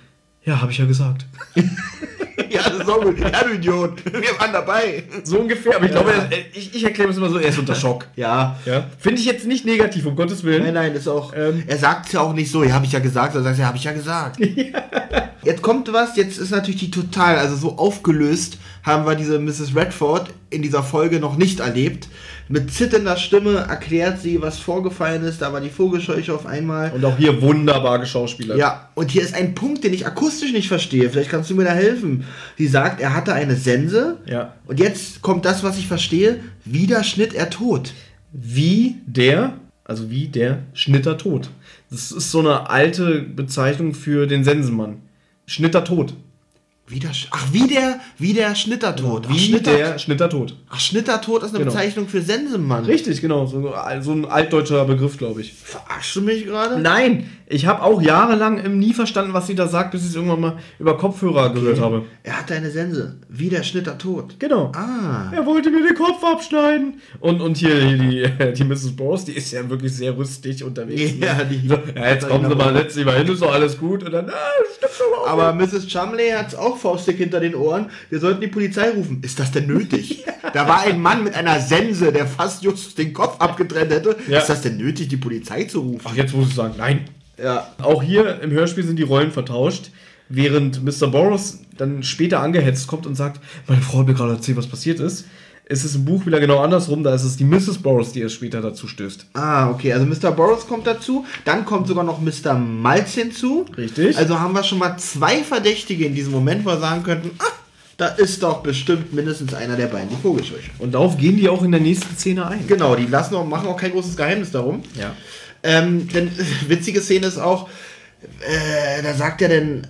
ja, hab ich ja gesagt. ja, das ist auch gut. Ja, du Idiot. Wir waren dabei. So ungefähr, aber ich glaube, er, ich, ich erkläre es immer so, er ist unter Schock. Ja. Ja. Finde ich jetzt nicht negativ, um Gottes Willen. Nein, nein, ist auch. Ähm. er sagt es ja auch nicht so, ja, habe ich ja gesagt, sondern sagt, ja, habe ich ja gesagt. Jetzt kommt was, jetzt ist natürlich die total, also so aufgelöst haben wir diese Mrs. Redford in dieser Folge noch nicht erlebt. Mit zitternder Stimme erklärt sie, was vorgefallen ist. Da war die Vogelscheuche auf einmal. Und auch hier wunderbar geschauspielert. Ja, und hier ist ein Punkt, den ich akustisch nicht verstehe. Vielleicht kannst du mir da helfen. Sie sagt, er hatte eine Sense. Ja. Und jetzt kommt das, was ich verstehe. Wieder schnitt er tot. Wie der, also wie der Schnitter tot. Das ist so eine alte Bezeichnung für den Sensenmann. Schnitter tot. Wieder, sch- ach, wie der, wie der Schnittertod. Ach, Wie Schnitter, der Schnitter tot. ach, Schnittertod ist eine Genau. Bezeichnung für Sensenmann. Richtig, genau. So, so ein altdeutscher Begriff, glaube ich. Verarschst du mich gerade? Nein, ich habe auch jahrelang nie verstanden, was sie da sagt, bis ich es irgendwann mal über Kopfhörer gehört habe. Er hatte eine Sense. Wie der Schnittertod. Genau. Ah. Er wollte mir den Kopf abschneiden. Und, und hier, die, die Mrs. Bros, die ist ja wirklich sehr rüstig unterwegs. Ja, ne? die- so, ja, jetzt kommen sie mal, setz dich mal hin, ist doch alles gut. Und dann, ah, stimmt auch. Aber Mrs. Chumley hat's auch faustig hinter den Ohren. Wir sollten die Polizei rufen. Ist das denn nötig? da war ein Mann mit einer Sense, der fast just den Kopf abgetrennt hätte. Ja. Ist das denn nötig, die Polizei zu rufen? Ach, jetzt muss ich sagen, nein. Ja. Auch hier im Hörspiel sind die Rollen vertauscht, während Mr. Boros dann später angehetzt kommt und sagt, meine Frau hat mir gerade erzählt, was passiert ist. Es ist im Buch wieder genau andersrum, da ist es die Mrs. Boros, die erst später dazu stößt. Ah, okay. Also Mr. Boros kommt dazu. Dann kommt sogar noch Mr. Malz hinzu. Richtig. Also haben wir schon mal zwei Verdächtige in diesem Moment, wo wir sagen könnten, ah, da ist doch bestimmt mindestens einer der beiden die Vogelscheuche. Und darauf gehen die auch in der nächsten Szene ein. Genau, die lassen auch, machen auch kein großes Geheimnis darum. Ja. Ähm, denn äh, witzige Szene ist auch, äh, da sagt er denn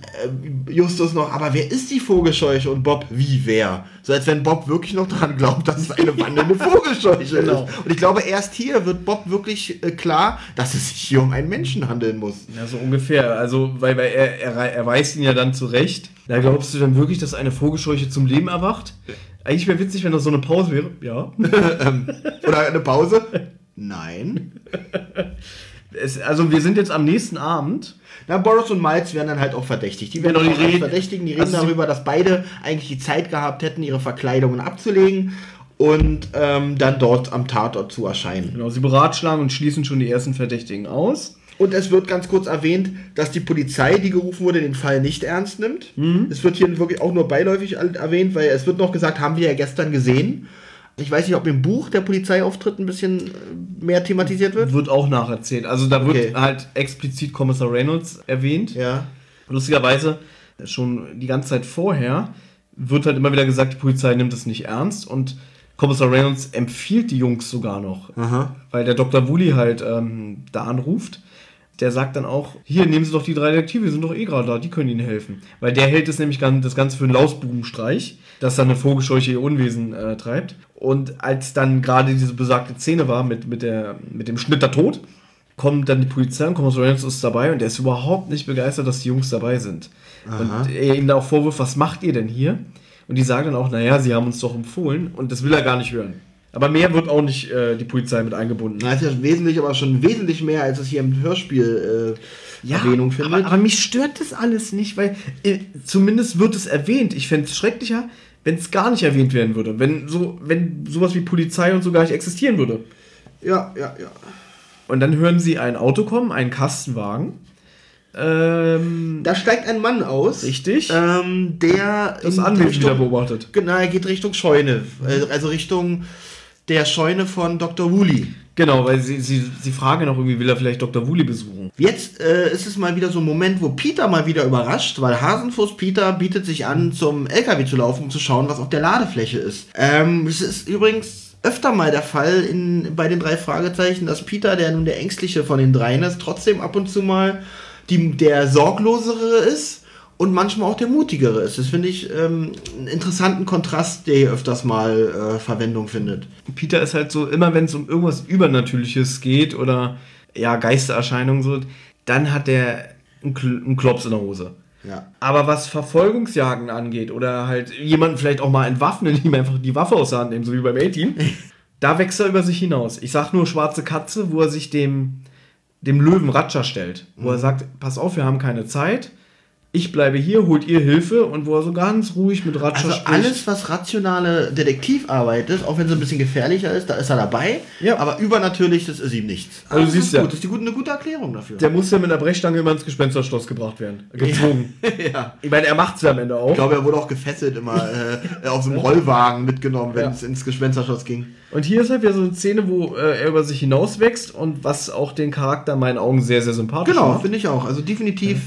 äh, Justus noch, aber wer ist die Vogelscheuche? Und Bob, wie wer? So als wenn Bob wirklich noch daran glaubt, dass es eine wandelnde Vogelscheuche genau. ist. Und ich glaube, erst hier wird Bob wirklich äh, klar, dass es sich hier um einen Menschen handeln muss. Ja, so ungefähr. Also, weil, weil er, er, er weist ihn ja dann zurecht. Da glaubst du dann wirklich, dass eine Vogelscheuche zum Leben erwacht? Eigentlich wäre witzig, wenn das so eine Pause wäre. Ja. Ähm, oder eine Pause? Nein. Es, also wir sind jetzt am nächsten Abend. Na, Boris und Miles werden dann halt auch verdächtigt. Die werden genau, die reden, verdächtigen, die reden also darüber, dass beide eigentlich die Zeit gehabt hätten, ihre Verkleidungen abzulegen und ähm, dann dort am Tatort zu erscheinen. Genau, sie beratschlagen und schließen schon die ersten Verdächtigen aus. Und es wird ganz kurz erwähnt, dass die Polizei, die gerufen wurde, den Fall nicht ernst nimmt. Mhm. Es wird hier wirklich auch nur beiläufig erwähnt, weil es wird noch gesagt, haben wir ja gestern gesehen. Ich weiß nicht, ob im Buch der Polizeiauftritt ein bisschen äh, mehr thematisiert wird. Wird auch nacherzählt. Also da wird okay. halt explizit Kommissar Reynolds erwähnt. Ja. Lustigerweise, schon die ganze Zeit vorher wird halt immer wieder gesagt, die Polizei nimmt es nicht ernst und Kommissar Reynolds empfiehlt die Jungs sogar noch. Aha. Weil der Dr. Woolley halt ähm, da anruft der sagt dann auch, hier, nehmen Sie doch die drei Detektive, die sind doch eh gerade da, die können Ihnen helfen. Weil der hält es nämlich das Ganze für einen Lausbubenstreich, dass dann eine Vogelscheuche ihr Unwesen äh, treibt. Und als dann gerade diese besagte Szene war mit, mit, der, mit dem Schnitter tot, kommt dann die Polizei und Kommissar Reynolds ist dabei und der ist überhaupt nicht begeistert, dass die Jungs dabei sind. Aha. Und er ihnen da auch vorwirft, was macht ihr denn hier? Und die sagen dann auch, naja, sie haben uns doch empfohlen und das will er gar nicht hören. Aber mehr wird auch nicht äh, die Polizei mit eingebunden. Das ist ja wesentlich, aber schon wesentlich mehr, als es hier im Hörspiel äh, ja, Erwähnung findet. Aber, aber, mich stört das alles nicht, weil äh, zumindest wird es erwähnt. Ich fände es schrecklicher, wenn es gar nicht erwähnt werden würde. Wenn, so, wenn sowas wie Polizei und so gar nicht existieren würde. Ja, ja, ja. Und dann hören sie ein Auto kommen, einen Kastenwagen. Ähm, da steigt ein Mann aus. Richtig. Ähm, der das Anwesen wieder beobachtet. Genau, er geht Richtung Scheune. Äh, also Richtung der Scheune von Dr. Woolley. Genau, weil sie, sie, sie fragen noch irgendwie, will er vielleicht Dr. Woolley besuchen. Jetzt äh, ist es mal wieder so ein Moment, wo Peter mal wieder überrascht, weil Hasenfuß Peter bietet sich an, zum LKW zu laufen, um zu schauen, was auf der Ladefläche ist. Ähm, es ist übrigens öfter mal der Fall in, bei den drei Fragezeichen, dass Peter, der nun der ängstliche von den dreien ist, trotzdem ab und zu mal die, der sorglosere ist und manchmal auch der mutigere ist. Das finde ich ähm, einen interessanten Kontrast, der hier öfters mal äh, Verwendung findet. Peter ist halt so, immer wenn es um irgendwas Übernatürliches geht oder ja, Geistererscheinungen so, dann hat der einen, Kl einen Klops in der Hose. Ja. Aber was Verfolgungsjagen angeht oder halt jemanden vielleicht auch mal entwaffnen, ihm einfach die Waffe aus der Hand nehmen, so wie beim A-Team, da wächst er über sich hinaus. Ich sag nur schwarze Katze, wo er sich dem, dem Löwen Ratscher stellt, wo mhm. er sagt, pass auf, wir haben keine Zeit ich bleibe hier, holt ihr Hilfe und wo er so ganz ruhig mit Ratscher also spricht. alles, was rationale Detektivarbeit ist, auch wenn es ein bisschen gefährlicher ist, da ist er dabei. Ja. Aber übernatürlich, das ist ihm nichts. Also, du siehst ja. Gut. Das ist die gute, eine gute Erklärung dafür. Der muss ja mit einer Brechstange immer ins Gespensterschloss gebracht werden. Gezwungen. ja. Ich meine, er macht es ja am Ende auch. Ich glaube, er wurde auch gefesselt immer äh, auf so einem Rollwagen mitgenommen, wenn es ins Gespensterschloss ging. Und hier ist halt wieder so eine Szene, wo äh, er über sich hinauswächst und was auch den Charakter in meinen Augen sehr, sehr sympathisch genau, macht. Genau, finde ich auch. Also definitiv.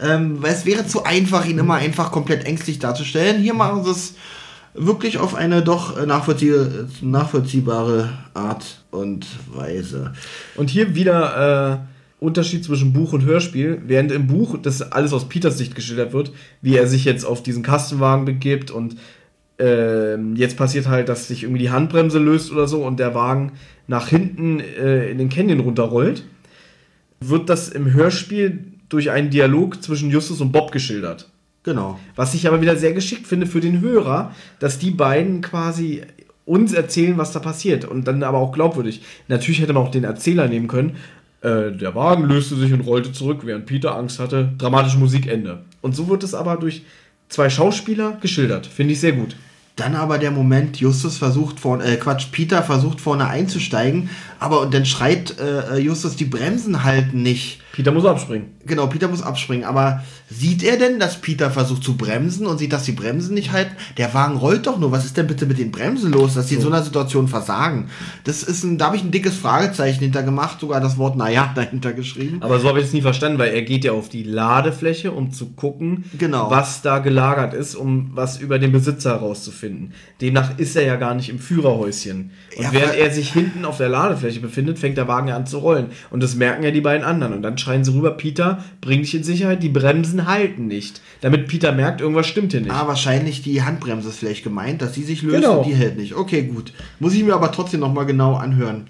Ähm, weil es wäre zu einfach, ihn immer einfach komplett ängstlich darzustellen. Hier machen sie es wirklich auf eine doch nachvollzieh nachvollziehbare Art und Weise. Und hier wieder äh, Unterschied zwischen Buch und Hörspiel. Während im Buch das alles aus Peters Sicht geschildert wird, wie er sich jetzt auf diesen Kastenwagen begibt und äh, jetzt passiert halt, dass sich irgendwie die Handbremse löst oder so und der Wagen nach hinten äh, in den Canyon runterrollt. Wird das im Hörspiel durch einen Dialog zwischen Justus und Bob geschildert. Genau. Was ich aber wieder sehr geschickt finde für den Hörer, dass die beiden quasi uns erzählen, was da passiert und dann aber auch glaubwürdig. Natürlich hätte man auch den Erzähler nehmen können. Äh, der Wagen löste sich und rollte zurück, während Peter Angst hatte. Dramatische Musikende. Und so wird es aber durch zwei Schauspieler geschildert. Finde ich sehr gut. Dann aber der Moment, Justus versucht vorne, äh, Quatsch, Peter versucht vorne einzusteigen, aber und dann schreit äh, Justus, die Bremsen halten nicht. Peter muss abspringen. Genau, Peter muss abspringen. Aber sieht er denn, dass Peter versucht zu bremsen und sieht, dass die Bremsen nicht halten? Der Wagen rollt doch nur. Was ist denn bitte mit den Bremsen los, dass sie so. in so einer Situation versagen? Das ist ein, da habe ich ein dickes Fragezeichen hinter gemacht, sogar das Wort naja dahinter geschrieben. Aber so habe ich es nie verstanden, weil er geht ja auf die Ladefläche, um zu gucken, genau. was da gelagert ist, um was über den Besitzer herauszufinden. Demnach ist er ja gar nicht im Führerhäuschen. Und ja, während er sich hinten auf der Ladefläche befindet, fängt der Wagen ja an zu rollen. Und das merken ja die beiden anderen. Und dann schreien sie rüber, Peter, bring dich in Sicherheit, die Bremsen halten nicht. Damit Peter merkt, irgendwas stimmt hier nicht. Ah, wahrscheinlich die Handbremse ist vielleicht gemeint, dass sie sich löst Genau. und die hält nicht. Okay, gut. Muss ich mir aber trotzdem nochmal genau anhören.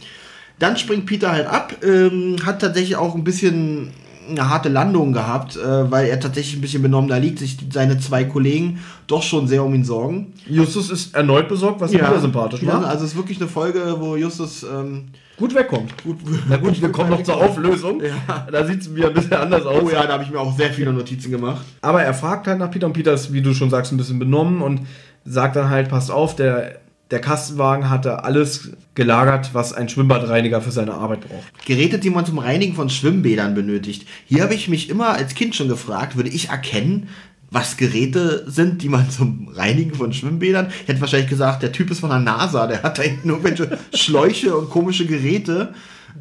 Dann springt Peter halt ab, ähm, hat tatsächlich auch ein bisschen eine harte Landung gehabt, äh, weil er tatsächlich ein bisschen benommen da liegt, sich seine zwei Kollegen doch schon sehr um ihn sorgen. Justus ist erneut besorgt, was ja. wieder sympathisch Ja, macht. Also es ist wirklich eine Folge, wo Justus ähm, gut wegkommt. gut. Na gut, wir kommen noch zur Auflösung. Ja. Da sieht es wieder ein bisschen anders aus. Oh ja, da habe ich mir auch sehr viele Notizen gemacht. Aber er fragt halt nach Peter und Peter ist, wie du schon sagst, ein bisschen benommen und sagt dann halt, passt auf, der, der Kastenwagen hatte alles gelagert, was ein Schwimmbadreiniger für seine Arbeit braucht. Geräte, die man zum Reinigen von Schwimmbädern benötigt. Hier habe ich mich immer als Kind schon gefragt, würde ich erkennen, was Geräte sind, die man zum Reinigen von Schwimmbädern. Ich hätte wahrscheinlich gesagt, der Typ ist von der NASA, der hat da irgendwelche Schläuche und komische Geräte.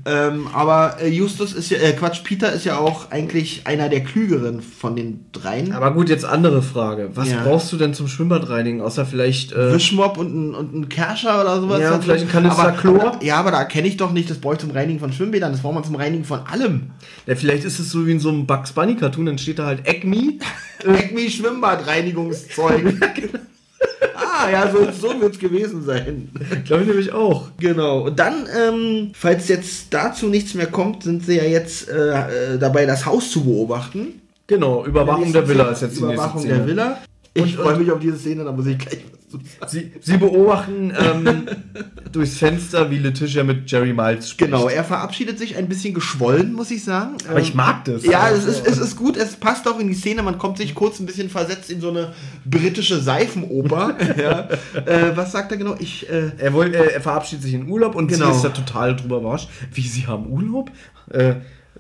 Ähm, aber äh, Justus ist ja, äh, Quatsch, Peter ist ja auch eigentlich einer der klügeren von den dreien. Aber gut, jetzt andere Frage. Was Ja. brauchst du denn zum Schwimmbadreinigen, außer vielleicht... Äh, Wischmopp und ein, und ein Kerscher oder sowas. Ja, vielleicht ein Kanister aber, Chlor. Ja, aber da kenne ich doch nicht, das brauche ich zum Reinigen von Schwimmbädern, das braucht man zum Reinigen von allem. ja, vielleicht ist es so wie in so einem Bugs Bunny Cartoon, dann steht da halt Acme. Acme Schwimmbadreinigungszeug. ah, ja, so, so wird es gewesen sein. Glaube ich nämlich auch. Genau. Und dann, ähm, falls jetzt dazu nichts mehr kommt, sind sie ja jetzt äh, äh, dabei, das Haus zu beobachten. Genau, Überwachung der Villa ist jetzt die Überwachung nächste Szene. der Villa. Ich freue mich auf diese Szene, da muss ich gleich was zu sagen. Sie, sie beobachten ähm, durchs Fenster, wie Letitia mit Jerry Miles spricht. Genau, er verabschiedet sich ein bisschen geschwollen, muss ich sagen. Aber ich mag das. Ja, es ist, es ist gut, es passt auch in die Szene, man kommt sich kurz ein bisschen versetzt in so eine britische Seifenoper. ja. äh, was sagt er genau? Ich, äh, Er, woll, äh, er verabschiedet sich in Urlaub und Genau. sie ist da total drüber überrascht. Wie, sie haben Urlaub? Äh,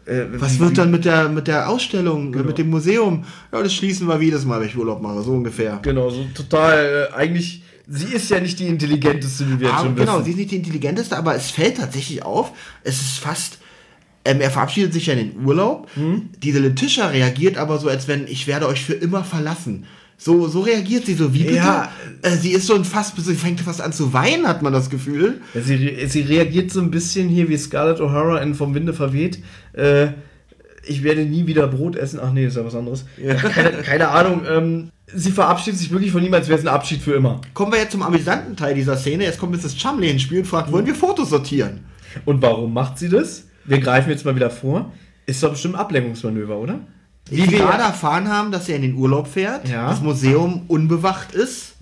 äh, was wird dann mit der, mit der Ausstellung, Genau. mit dem Museum? Ja, das schließen wir jedes Mal, wenn ich Urlaub mache, so ungefähr. Genau, so total. Äh, eigentlich, sie ist ja nicht die intelligenteste, wie wir jetzt Aber, schon genau, wissen. sie ist nicht die intelligenteste, aber es fällt tatsächlich auf, es ist fast. Ähm, er verabschiedet sich ja in den Urlaub. Hm? Diese Letitia reagiert aber so, als wenn ich werde euch für immer verlassen. So, so reagiert sie so. Wie bitte? Ja. Äh, sie ist so ein fast, sie fängt fast an zu weinen, hat man das Gefühl. Ja, sie, sie reagiert so ein bisschen hier wie Scarlett O'Hara in Vom Winde verweht. Äh, ich werde nie wieder Brot essen. Ach nee, ist ja was anderes. Keine, keine Ahnung. Ähm, sie verabschiedet sich wirklich von ihm, als wäre es ein Abschied für immer. Kommen wir jetzt zum amüsanten Teil dieser Szene. Jetzt kommt Mrs. Chumley ins Spiel und fragt, wollen wir Fotos sortieren? Und warum macht sie das? Wir greifen jetzt mal wieder vor. Ist doch bestimmt ein Ablenkungsmanöver, oder? Wie wir gerade erfahren haben, dass er in den Urlaub fährt, Ja. das Museum unbewacht ist.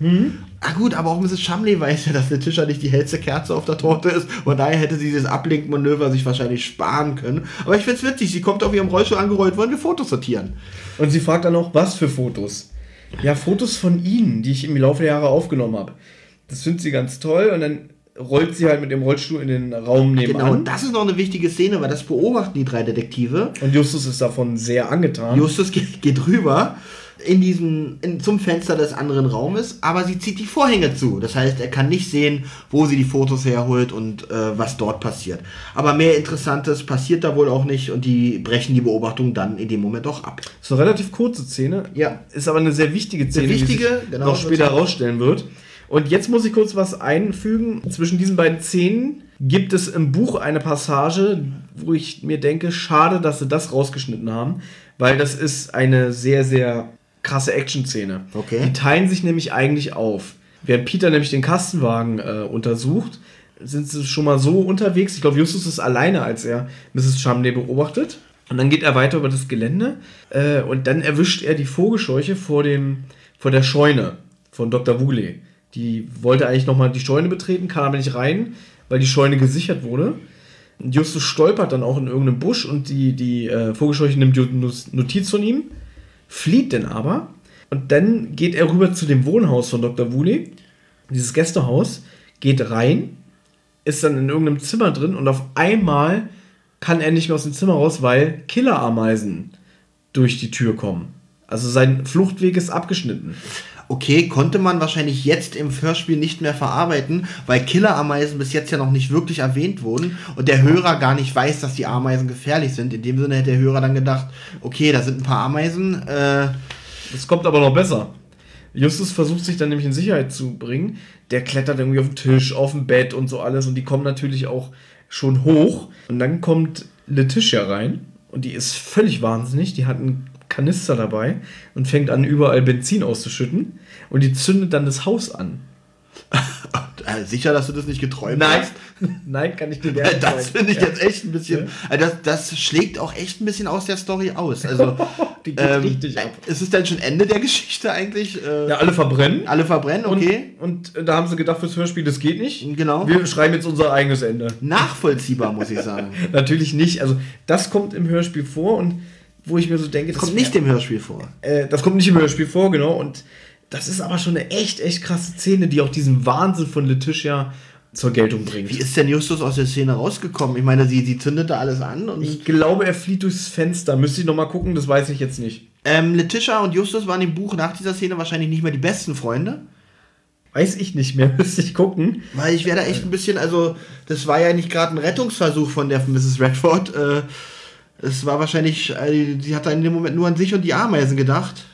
Ah gut, aber auch Mrs. Chumley weiß ja, dass Letitia nicht die hellste Kerze auf der Torte ist. Von daher hätte sie dieses Ablenkmanöver sich wahrscheinlich sparen können. Aber ich find's witzig, sie kommt auf ihrem Rollstuhl angerollt, wollen wir Fotos sortieren? Und sie fragt dann noch, was für Fotos? Ja, Fotos von ihnen, die ich im Laufe der Jahre aufgenommen habe. Das findet sie ganz toll und dann rollt sie halt mit dem Rollstuhl in den Raum nebenan. Genau, das ist noch eine wichtige Szene, weil das beobachten die drei Detektive. Und Justus ist davon sehr angetan. Justus geht, geht rüber in diesen, in, zum Fenster des anderen Raumes, aber sie zieht die Vorhänge zu. Das heißt, er kann nicht sehen, wo sie die Fotos herholt und äh, was dort passiert. Aber mehr Interessantes passiert da wohl auch nicht und die brechen die Beobachtung dann in dem Moment auch ab. ist eine relativ kurze Szene. Ja. Ist aber eine sehr wichtige Szene, wichtige, die sich genau, noch wird später herausstellen wird. Und jetzt muss ich kurz was einfügen. Zwischen diesen beiden Szenen gibt es im Buch eine Passage, wo ich mir denke, schade, dass sie das rausgeschnitten haben, weil das ist eine sehr, sehr krasse Action-Szene. Okay. Die teilen sich nämlich eigentlich auf. Während Peter nämlich den Kastenwagen äh, untersucht, sind sie schon mal so unterwegs. Ich glaube, Justus ist alleine, als er Mrs. Chumley beobachtet. Und dann geht er weiter über das Gelände äh, und dann erwischt er die Vogelscheuche vor, dem, vor der Scheune von Dr. Woolley. Die wollte eigentlich nochmal die Scheune betreten, kann aber nicht rein, weil die Scheune gesichert wurde. Und Justus stolpert dann auch in irgendeinem Busch und die, die äh, Vogelscheuche nimmt Notiz von ihm, flieht dann aber. Und dann geht er rüber zu dem Wohnhaus von Dr. Woolley, dieses Gästehaus, geht rein, ist dann in irgendeinem Zimmer drin und auf einmal kann er nicht mehr aus dem Zimmer raus, weil Killerameisen durch die Tür kommen. Also sein Fluchtweg ist abgeschnitten. Okay, konnte man wahrscheinlich jetzt im Hörspiel nicht mehr verarbeiten, weil Killerameisen bis jetzt ja noch nicht wirklich erwähnt wurden und der Hörer gar nicht weiß, dass die Ameisen gefährlich sind. In dem Sinne hätte der Hörer dann gedacht, okay, da sind ein paar Ameisen, äh, kommt aber noch besser. Justus versucht sich dann nämlich in Sicherheit zu bringen. Der klettert irgendwie auf den Tisch, auf dem Bett und so alles. Und die kommen natürlich auch schon hoch. Und dann kommt Letitia rein und die ist völlig wahnsinnig. Die hat einen Kanister dabei und fängt an, überall Benzin auszuschütten. Und die zündet dann das Haus an. Äh, Sicher, dass du das nicht geträumt Nein, hast? nein, kann ich dir Äh, gerne Das finde ich Ja. jetzt echt ein bisschen. äh, Das, das schlägt auch echt ein bisschen aus der Story aus. Also, Die geht ähm, richtig ab. ist es denn schon Ende der Geschichte eigentlich? Äh, Ja, alle verbrennen. Alle verbrennen, okay. Und, und da haben sie gedacht, fürs Hörspiel, das geht nicht. Genau. Wir schreiben jetzt unser eigenes Ende. Nachvollziehbar, muss ich sagen. Natürlich nicht. Also, das kommt im Hörspiel vor und wo ich mir so denke, das Kommt nicht im Hörspiel vor. Äh, das kommt nicht im Hörspiel vor, genau. Und das ist aber schon eine echt, echt krasse Szene, die auch diesen Wahnsinn von Letitia zur Geltung bringt. Wie ist denn Justus aus der Szene rausgekommen? Ich meine, sie, sie zündete alles an und. Ich glaube, er flieht durchs Fenster. Müsste ich nochmal gucken, das weiß ich jetzt nicht. Ähm, Letitia und Justus waren im Buch nach dieser Szene wahrscheinlich nicht mehr die besten Freunde. Weiß ich nicht mehr, müsste ich gucken. Weil ich wäre da echt ein bisschen, also, das war ja nicht gerade ein Rettungsversuch von der Mrs. Redford. Äh, es war wahrscheinlich, äh, sie hat da in dem Moment nur an sich und die Ameisen gedacht.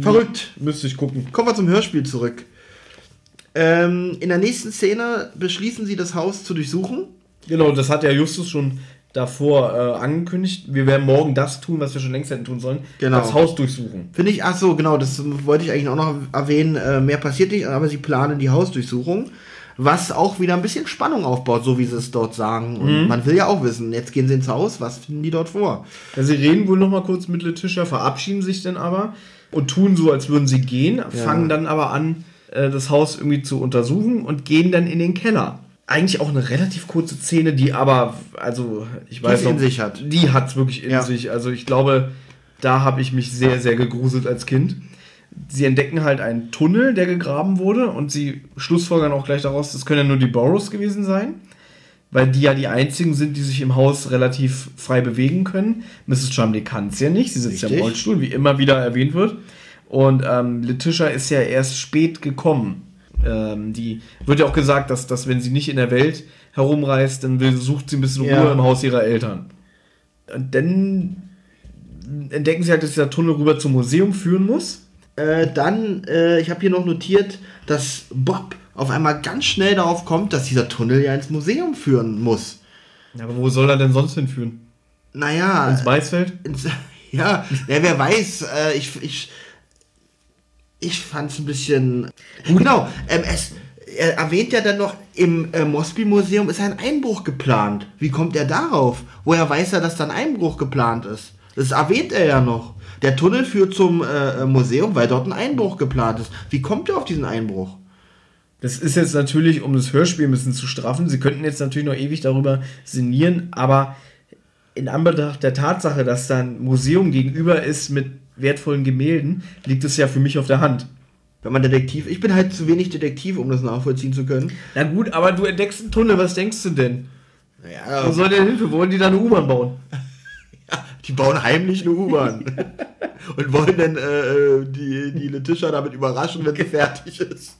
Verrückt. Müsste ich gucken. Kommen wir zum Hörspiel zurück. Ähm, in der nächsten Szene beschließen sie, das Haus zu durchsuchen. Genau, das hat ja Justus schon davor äh, angekündigt. Wir werden morgen das tun, was wir schon längst hätten tun sollen. Genau. Das Haus durchsuchen. Finde ich, ach so, genau, das wollte ich eigentlich auch noch erwähnen. Äh, mehr passiert nicht, aber sie planen die Hausdurchsuchung, was auch wieder ein bisschen Spannung aufbaut, so wie sie es dort sagen. Und man will ja auch wissen, jetzt gehen sie ins Haus, was finden die dort vor? Ja, sie reden wohl noch mal kurz mit Letitia, verabschieden sich dann aber und tun so, als würden sie gehen, fangen dann aber an, äh, das Haus irgendwie zu untersuchen und gehen dann in den Keller. Eigentlich auch eine relativ kurze Szene, die aber, also ich weiß noch. Die hat es wirklich in Ja. sich. Also ich glaube, da habe ich mich sehr, sehr gegruselt als Kind. Sie entdecken halt einen Tunnel, der gegraben wurde und sie schlussfolgern auch gleich daraus, das können ja nur die Burrows gewesen sein, weil die ja die einzigen sind, die sich im Haus relativ frei bewegen können. Mrs. Chumley kann es ja nicht, sie sitzt ja im Richtig. Rollstuhl, wie immer wieder erwähnt wird. Und ähm, Letitia ist ja erst spät gekommen. Ähm, die wird ja auch gesagt, dass, dass wenn sie nicht in der Welt herumreist, dann will, sucht sie ein bisschen Ja. Ruhe im Haus ihrer Eltern. Und dann entdecken sie halt, dass dieser Tunnel rüber zum Museum führen muss. Äh, dann, äh, ich habe hier noch notiert, dass Bob auf einmal ganz schnell darauf kommt, dass dieser Tunnel ja ins Museum führen muss. Ja, aber wo soll er denn sonst hinführen? Naja, Ins Maisfeld? ins, ja, ja, wer weiß, äh, ich, ich, ich fand es ein bisschen. Genau, ähm, es, er erwähnt ja dann noch, im äh, Mosby-Museum ist ein Einbruch geplant. Wie kommt er darauf? Woher weiß er, dass da ein Einbruch geplant ist? Das erwähnt er ja noch. Der Tunnel führt zum äh, Museum, weil dort ein Einbruch geplant ist. Wie kommt er auf diesen Einbruch? Das ist jetzt natürlich, um das Hörspiel ein bisschen zu straffen. Sie könnten jetzt natürlich noch ewig darüber sinnieren, aber in Anbetracht der Tatsache, dass da ein Museum gegenüber ist mit wertvollen Gemälden, liegt es ja für mich auf der Hand. Wenn man Detektiv. Ich bin halt zu wenig Detektiv, um das nachvollziehen zu können. Na gut, aber du entdeckst einen Tunnel, was denkst du denn? Ja, Wo soll der Hilfe? Wollen die da eine U-Bahn bauen? Die bauen heimlich eine U-Bahn. und wollen dann äh, die, die Letitia damit überraschen, wenn sie fertig ist.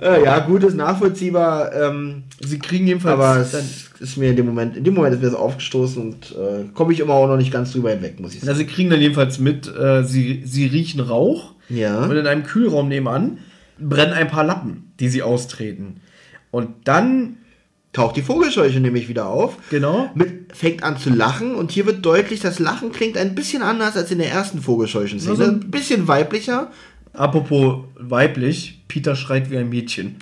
Äh, ja, gut, ist nachvollziehbar. Ähm, Sie kriegen jedenfalls aber dann es ist mir in dem Moment, in dem Moment ist mir das aufgestoßen und äh, komme ich immer auch noch nicht ganz drüber hinweg, muss ich Na, sagen. sie kriegen dann jedenfalls mit, äh, sie, sie riechen Rauch Ja. und in einem Kühlraum nebenan brennen ein paar Lappen, die sie austreten. Und dann, Taucht die Vogelscheuche nämlich wieder auf. genau, Mit, fängt an zu lachen und hier wird deutlich, das Lachen klingt ein bisschen anders als in der ersten Vogelscheuchen-Szene. Also- ein bisschen weiblicher. apropos weiblich, Peter schreit wie ein Mädchen.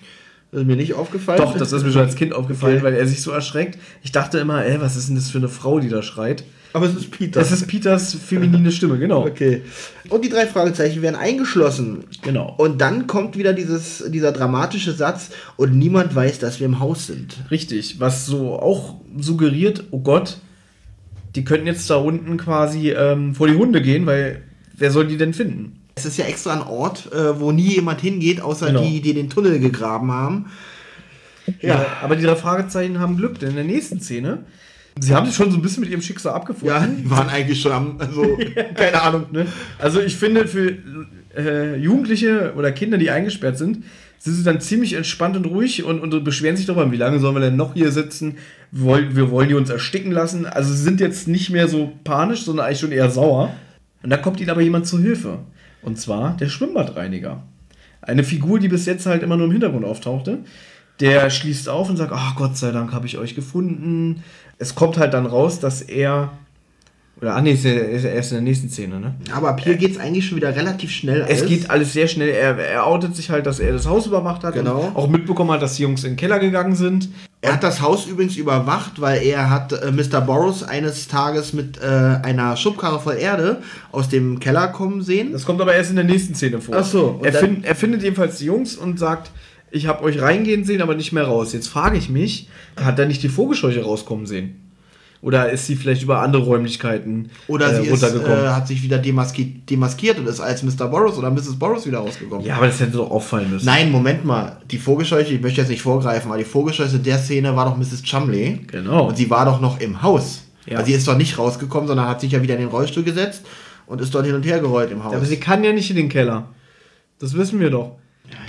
Das ist mir nicht aufgefallen. Doch, das ist mir schon als Kind aufgefallen, Okay. weil er sich so erschreckt. Ich dachte immer, ey, was ist denn das für eine Frau, die da schreit? Aber es ist Peter. Das ist Peters feminine Stimme, genau. Okay. Und die drei Fragezeichen werden eingeschlossen. Genau. Und dann kommt wieder dieses, dieser dramatische Satz und niemand weiß, dass wir im Haus sind. Richtig, was so auch suggeriert, oh Gott, die könnten jetzt da unten quasi ähm, vor die Hunde gehen, weil wer soll die denn finden? Es ist ja extra ein Ort, äh, wo nie jemand hingeht, außer Genau. die, die den Tunnel gegraben haben. Ja. aber die drei Fragezeichen haben Glück, denn in der nächsten Szene, sie haben sich schon so ein bisschen mit ihrem Schicksal abgefunden. Ja, die waren eigentlich schon am, also, keine Ahnung. Ne? Also ich finde, für äh, Jugendliche oder Kinder, die eingesperrt sind, sind sie dann ziemlich entspannt und ruhig und, und beschweren sich darüber, wie lange sollen wir denn noch hier sitzen? Wir wollen, wir wollen die uns ersticken lassen. Also sie sind jetzt nicht mehr so panisch, sondern eigentlich schon eher sauer. Und da kommt ihnen aber jemand zu Hilfe. Und zwar der Schwimmbadreiniger. Eine Figur, die bis jetzt halt immer nur im Hintergrund auftauchte. Der schließt auf und sagt, ach Gott sei Dank habe ich euch gefunden. Es kommt halt dann raus, dass er Oder, ach nee, ist er ist erst in der nächsten Szene, ne? Aber ab hier geht es eigentlich schon wieder relativ schnell. Es geht alles sehr schnell. Er, er outet sich halt, dass er das Haus überwacht hat. Genau. Auch mitbekommen hat, dass die Jungs in den Keller gegangen sind. Er hat das Haus übrigens überwacht, weil er hat äh, Mr. Boros eines Tages mit äh, einer Schubkarre voll Erde aus dem Keller kommen sehen. Das kommt aber erst in der nächsten Szene vor. Ach so, Er, find, er findet jedenfalls die Jungs und sagt, ich habe euch reingehen sehen, aber nicht mehr raus. Jetzt frage ich mich, hat er nicht die Vogelscheuche rauskommen sehen? Oder ist sie vielleicht über andere Räumlichkeiten Oder äh, sie ist, runtergekommen? äh, hat sich wieder demaski demaskiert und ist als Mr. Boros oder Mrs. Boros wieder rausgekommen. ja, aber das hätte doch auffallen müssen. Nein, Moment mal. Die Vogelscheuche, ich möchte jetzt nicht vorgreifen, aber die Vogelscheuche der Szene war doch Mrs. Chumley. Genau. Und sie war doch noch im Haus. Ja. Also sie ist doch nicht rausgekommen, sondern hat sich ja wieder in den Rollstuhl gesetzt und ist dort hin und her gerollt im Haus. Aber sie kann ja nicht in den Keller. Das wissen wir doch.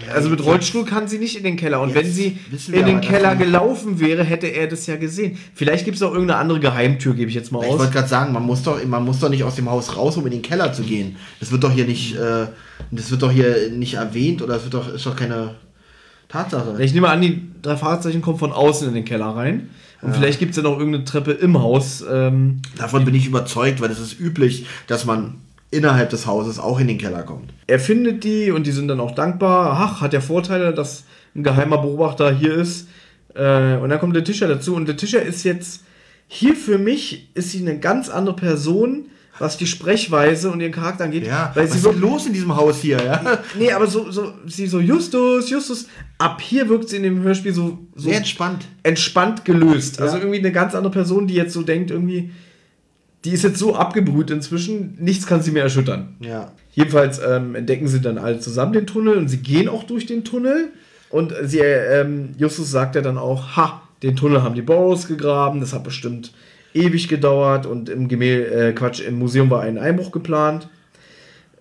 Ja, also mit Rollstuhl kann sie nicht in den Keller. Und wenn sie in den Keller gelaufen wäre, hätte er das ja gesehen. Vielleicht gibt es auch irgendeine andere Geheimtür, gebe ich jetzt mal ich aus. wollte gerade sagen, man muss, doch, man muss doch nicht aus dem Haus raus, um in den Keller zu gehen. Das wird doch hier nicht, äh, das wird doch hier nicht erwähnt oder es wird doch, ist doch keine Tatsache. Ich nehme an, die drei Fahrzeichen kommen von außen in den Keller rein. Und vielleicht gibt es ja noch irgendeine Treppe im Haus. Ähm, Davon bin ich überzeugt, weil es ist üblich, dass man innerhalb des Hauses auch in den Keller kommt. er findet die und die sind dann auch dankbar. Ach, hat ja Vorteile, dass ein geheimer Beobachter hier ist. Äh, und dann kommt der Tischer dazu. Und der Tischer ist jetzt hier für mich ist sie eine ganz andere Person, was die Sprechweise und ihren Charakter angeht. Ja, weil was sie ist so, denn los in diesem Haus hier, ja? nee, aber so, so, sie so Justus, Justus. Ab hier wirkt sie in dem Hörspiel so, so Sehr entspannt. entspannt gelöst. Also Ja. irgendwie eine ganz andere Person, die jetzt so denkt, irgendwie, die ist jetzt so abgebrüht inzwischen, nichts kann sie mehr erschüttern. Ja. Jedenfalls ähm, entdecken sie dann alle zusammen den Tunnel und sie gehen auch durch den Tunnel. Und sie, ähm, Justus sagt ja dann auch, ha, den Tunnel haben die Boros gegraben, das hat bestimmt ewig gedauert und im Gemälde, äh, Quatsch, im Museum war ein Einbruch geplant.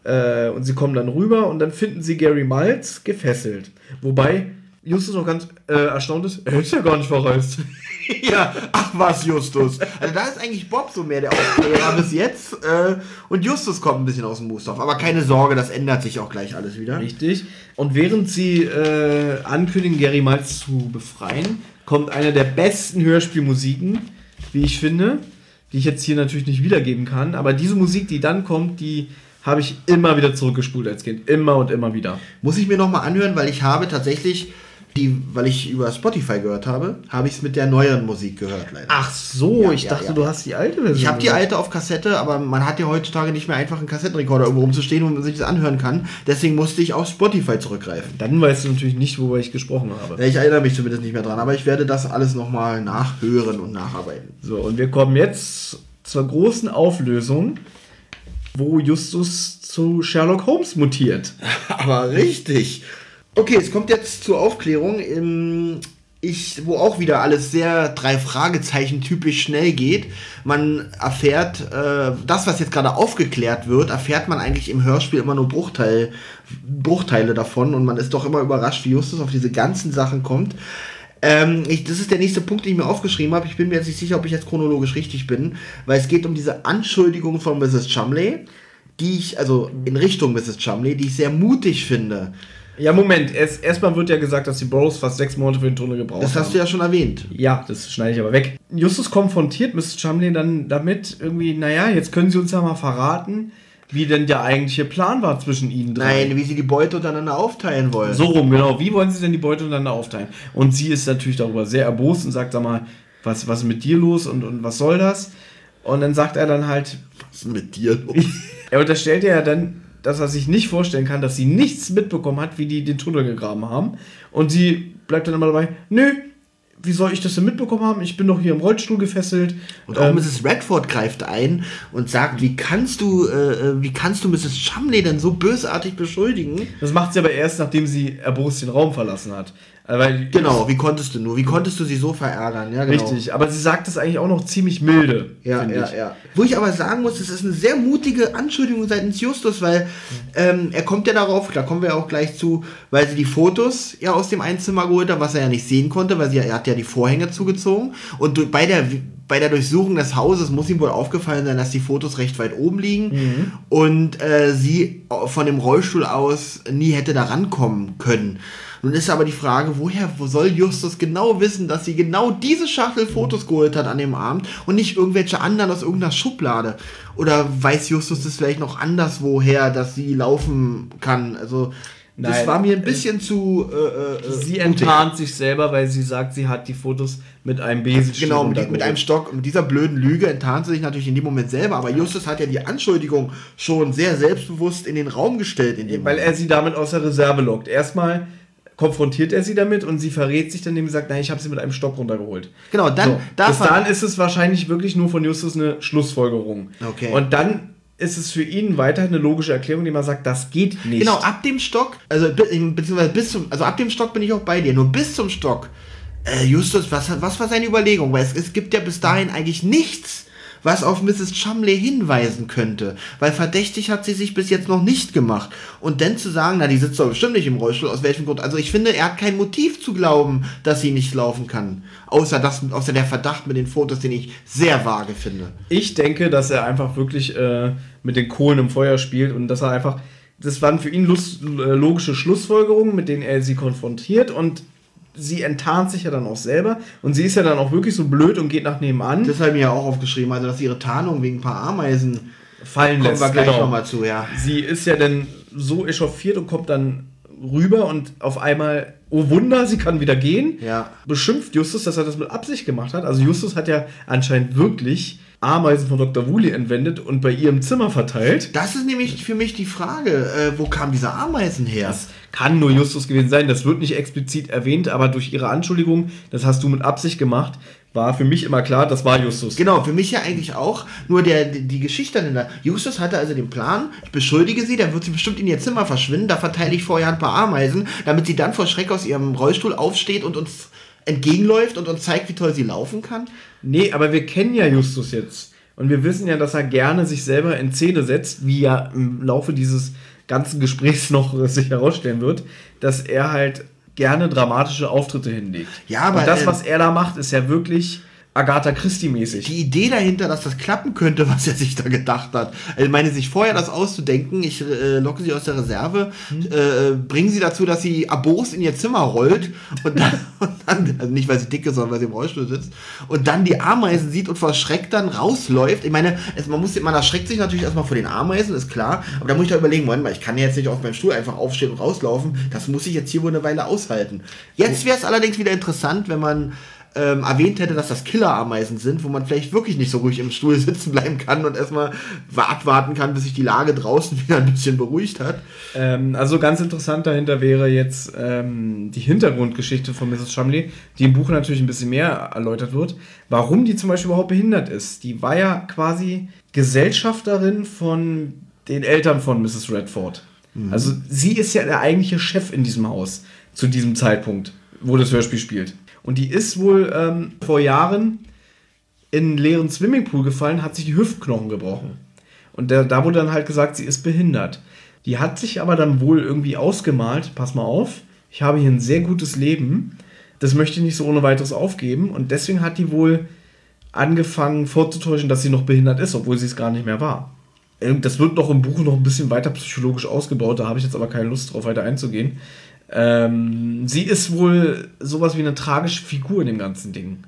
Äh, und sie kommen dann rüber und dann finden sie Gary Miles gefesselt. Wobei Justus noch ganz äh, erstaunt ist, er ist ja gar nicht verreist. ja, ach was, Justus. Also da ist eigentlich Bob so mehr der Aufklärer bis jetzt. Äh, und Justus kommt ein bisschen aus dem Muster. Aber keine Sorge, das ändert sich auch gleich alles wieder. Richtig. Und während sie äh, ankündigen, Gary Miles zu befreien, kommt eine der besten Hörspielmusiken, wie ich finde, die ich jetzt hier natürlich nicht wiedergeben kann. Aber diese Musik, die dann kommt, die habe ich immer wieder zurückgespult als Kind. Immer und immer wieder. Muss ich mir nochmal anhören, weil ich habe tatsächlich, die, weil ich über Spotify gehört habe, habe ich es mit der neueren Musik gehört, leider. Ach so, Ja, ich ja, dachte, ja. du hast die alte Version. Ich habe die alte auf Kassette, aber man hat ja heutzutage nicht mehr einfach einen Kassettenrekorder irgendwo rumzustehen, wo man sich das anhören kann. Deswegen musste ich auf Spotify zurückgreifen. Dann weißt du natürlich nicht, worüber ich gesprochen habe. Ich erinnere mich zumindest nicht mehr dran, aber ich werde das alles nochmal nachhören und nacharbeiten. So, und wir kommen jetzt zur großen Auflösung, wo Justus zu Sherlock Holmes mutiert. Aber richtig. Okay, es kommt jetzt zur Aufklärung, ähm, ich, wo auch wieder alles sehr drei Fragezeichen typisch schnell geht. Man erfährt, äh, das, was jetzt gerade aufgeklärt wird, erfährt man eigentlich im Hörspiel immer nur Bruchteil, Bruchteile davon und man ist doch immer überrascht, wie Justus auf diese ganzen Sachen kommt. Ähm, ich, das ist der nächste Punkt, den ich mir aufgeschrieben habe. Ich bin mir jetzt nicht sicher, ob ich jetzt chronologisch richtig bin, weil es geht um diese Anschuldigung von Mrs. Chumley, die ich, also in Richtung Mrs. Chumley, die ich sehr mutig finde. Ja, Moment. Erst, erstmal wird ja gesagt, dass die Bros fast sechs Monate für den Tunnel gebraucht Das haben. hast du ja schon erwähnt. Ja, das schneide ich aber weg. Justus konfrontiert Mrs. Chumley dann damit irgendwie, naja, jetzt können sie uns ja mal verraten, wie denn der eigentliche Plan war zwischen ihnen drei. Nein, wie sie die Beute untereinander aufteilen wollen. So rum, genau. Wie wollen sie denn die Beute untereinander aufteilen? Und sie ist natürlich darüber sehr erbost und sagt, sag mal, was, was ist mit dir los und, und was soll das? Und dann sagt er dann halt, Was ist mit dir los? er unterstellt ja dann, dass er sich nicht vorstellen kann, dass sie nichts mitbekommen hat, wie die den Tunnel gegraben haben. Und sie bleibt dann immer dabei, nö, wie soll ich das denn mitbekommen haben? Ich bin doch hier im Rollstuhl gefesselt. Und auch Ähm, Mrs. Redford greift ein und sagt, wie kannst du, äh, äh, wie kannst du Mrs. Chumley denn so bösartig beschuldigen? das macht sie aber erst, nachdem sie erbost den Raum verlassen hat. Äh, Weil, Genau, wie konntest du nur? Wie konntest du sie so verärgern? Ja, genau. Richtig, aber sie sagt das eigentlich auch noch ziemlich milde. Ja, ja, ich. ja. Wo ich aber sagen muss, es ist eine sehr mutige Anschuldigung seitens Justus, weil ähm, er kommt ja darauf, da kommen wir auch gleich zu, weil sie die Fotos ja aus dem Einzimmer geholt hat, was er ja nicht sehen konnte, weil sie, er hat ja die Vorhänge zugezogen und bei der bei der Durchsuchung des Hauses muss ihm wohl aufgefallen sein, dass die Fotos recht weit oben liegen und äh, sie von dem Rollstuhl aus nie hätte da rankommen können. Nun ist aber die Frage, woher wo soll Justus genau wissen, dass sie genau diese Schachtel Fotos geholt hat an dem Abend und nicht irgendwelche anderen aus irgendeiner Schublade? Oder weiß Justus das vielleicht noch anderswoher, dass sie laufen kann? Also das Nein, war mir ein bisschen zu. Äh, äh, Sie unsicher. enttarnt sich selber, weil sie sagt, sie hat die Fotos mit einem Besenstiel Genau, mit, mit einem Stock, mit dieser blöden Lüge enttarnt sie sich natürlich in dem Moment selber, aber Justus hat ja die Anschuldigung schon sehr selbstbewusst in den Raum gestellt. In dem Weil Moment. er sie damit aus der Reserve lockt. Erstmal konfrontiert er sie damit und sie verrät sich dann, indem sie sagt, nein, ich habe sie mit einem Stock runtergeholt. genau, dann, So, bis dann ist es wahrscheinlich wirklich nur von Justus eine Schlussfolgerung. Okay. Und dann ist es für ihn weiter eine logische Erklärung, die man sagt, das geht nicht. Genau, ab dem Stock, also be- beziehungsweise bis zum, also ab dem Stock bin ich auch bei dir, nur bis zum Stock. Äh, Justus, was, was war seine Überlegung? Weil es, es gibt ja bis dahin eigentlich nichts, was auf Mrs. Chumley hinweisen könnte. Weil verdächtig hat sie sich bis jetzt noch nicht gemacht. Und dann zu sagen, na, die sitzt doch bestimmt nicht im Rollstuhl, aus welchem Grund? Also ich finde, er hat kein Motiv zu glauben, dass sie nicht laufen kann. Außer, das, außer der Verdacht mit den Fotos, den ich sehr vage finde. Ich denke, dass er einfach wirklich äh, mit den Kohlen im Feuer spielt und dass er einfach, das waren für ihn lust, äh, logische Schlussfolgerungen, mit denen er sie konfrontiert und sie enttarnt sich ja dann auch selber und sie ist ja dann auch wirklich so blöd und geht nach nebenan, Das habe ich mir ja auch aufgeschrieben, also dass ihre Tarnung wegen ein paar Ameisen fallen kommen lässt. wir gleich genau. nochmal zu, ja. Sie ist ja dann so echauffiert und kommt dann rüber und auf einmal, oh Wunder, sie kann wieder gehen. Ja. Beschimpft Justus, dass er das mit Absicht gemacht hat. Also Justus hat ja anscheinend wirklich Ameisen von Dr. Woolley entwendet und bei ihr im Zimmer verteilt. Das ist nämlich für mich die Frage, äh, wo kamen diese Ameisen her? Das kann nur Justus gewesen sein. Das wird nicht explizit erwähnt, aber durch ihre Anschuldigung, das hast du mit Absicht gemacht, war für mich immer klar, das war Justus. Genau, für mich ja eigentlich auch. Nur der, die die Geschichte dahinter. Justus hatte also den Plan, ich beschuldige sie, dann wird sie bestimmt in ihr Zimmer verschwinden, da verteile ich vorher ein paar Ameisen, damit sie dann vor Schreck aus ihrem Rollstuhl aufsteht und uns entgegenläuft und uns zeigt, wie toll sie laufen kann. Nee, aber wir kennen ja Justus jetzt. Und wir wissen ja, dass er gerne sich selber in Szene setzt, wie ja im Laufe dieses ganzen Gesprächs noch äh, sich herausstellen wird, dass er halt gerne dramatische Auftritte hinlegt. Ja, aber, Und das, ähm, was er da macht, ist ja wirklich Agatha Christie-mäßig. Die Idee dahinter, dass das klappen könnte, was er sich da gedacht hat. Also, ich meine, sich vorher das auszudenken, ich äh, locke sie aus der Reserve, äh, bringen sie dazu, dass sie abos in ihr Zimmer rollt und dann, und dann, also nicht weil sie dick ist, sondern weil sie im Rollstuhl sitzt, und dann die Ameisen sieht und vor Schreck dann rausläuft. Ich meine, es, man, muss, man erschreckt sich natürlich erstmal vor den Ameisen, ist klar, aber da muss ich da überlegen, Moment mal, ich kann jetzt nicht auf meinem Stuhl einfach aufstehen und rauslaufen, das muss ich jetzt hier wohl eine Weile aushalten. Jetzt wäre es allerdings wieder interessant, wenn man ähm, erwähnt hätte, dass das Killerameisen sind, wo man vielleicht wirklich nicht so ruhig im Stuhl sitzen bleiben kann und erstmal wa- abwarten kann, bis sich die Lage draußen wieder ein bisschen beruhigt hat. Ähm, also ganz interessant dahinter wäre jetzt ähm, die Hintergrundgeschichte von Mrs. Chumley, die im Buch natürlich ein bisschen mehr erläutert wird. Warum die zum Beispiel überhaupt behindert ist. Die war ja quasi Gesellschafterin von den Eltern von Mrs. Redford. Also sie ist ja der eigentliche Chef in diesem Haus zu diesem Zeitpunkt, wo das Hörspiel spielt. Und die ist wohl ähm, vor Jahren in einen leeren Swimmingpool gefallen, hat sich die Hüftknochen gebrochen. Und da, da wurde dann halt gesagt, sie ist behindert. Die hat sich aber dann wohl irgendwie ausgemalt, pass mal auf, ich habe hier ein sehr gutes Leben, das möchte ich nicht so ohne weiteres aufgeben. Und deswegen hat die wohl angefangen vorzutäuschen, dass sie noch behindert ist, obwohl sie es gar nicht mehr war. Ähm, Das wird noch im Buch noch ein bisschen weiter psychologisch ausgebaut, da habe ich jetzt aber keine Lust drauf weiter einzugehen. Ähm, sie ist wohl sowas wie eine tragische Figur in dem ganzen Ding.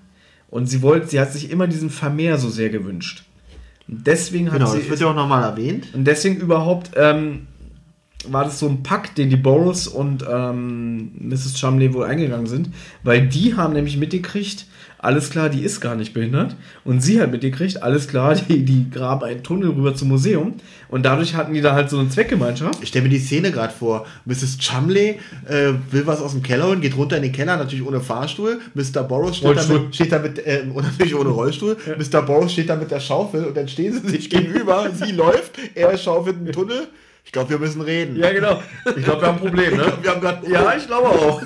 Und sie wollte, sie hat sich immer diesen Vermehr so sehr gewünscht. Und deswegen hat Genau, sie. das wird ja auch nochmal erwähnt. Und deswegen überhaupt ähm, war das so ein Pakt, den die Boros und ähm, Mrs. Chumley wohl eingegangen sind, weil die haben nämlich mitgekriegt, alles klar, die ist gar nicht behindert. Und sie hat mitgekriegt, alles klar, die, die graben einen Tunnel rüber zum Museum. Und dadurch hatten die da halt so eine Zweckgemeinschaft. Ich stelle mir die Szene gerade vor. Mrs. Chumley äh, will was aus dem Keller holen, geht runter in den Keller, natürlich ohne Fahrstuhl. Mr. Boros steht da mit, steht da mit äh, natürlich ohne Rollstuhl. Mr. Boros steht da mit der Schaufel und dann stehen sie sich gegenüber. sie läuft, er schaufelt einen Tunnel. Ich glaube, wir müssen reden. Ja, genau. Ich glaube, wir haben ein Problem, ne? Wir haben gerade Ja, ich glaube auch.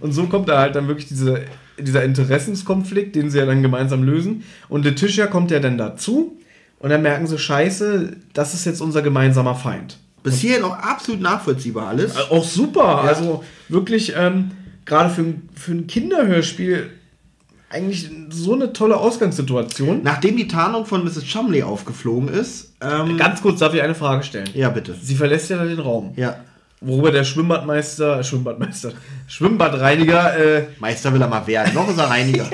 Und so kommt da halt dann wirklich diese, dieser Interessenskonflikt, den sie ja dann gemeinsam lösen. Und Letitia kommt ja dann dazu und dann merken sie, scheiße, das ist jetzt unser gemeinsamer Feind. bis hierhin auch absolut nachvollziehbar alles. Auch super, also wirklich, ähm, gerade für, ein- für ein Kinderhörspiel eigentlich so eine tolle Ausgangssituation. Nachdem die Tarnung von Mrs. Chumley aufgeflogen ist, ähm, Ganz kurz darf ich eine Frage stellen. ja bitte. Sie verlässt ja dann den Raum. Ja. Worüber der Schwimmbadmeister, Schwimmbadmeister, Schwimmbadreiniger, äh, Meister will er mal werden, noch ist er Reiniger.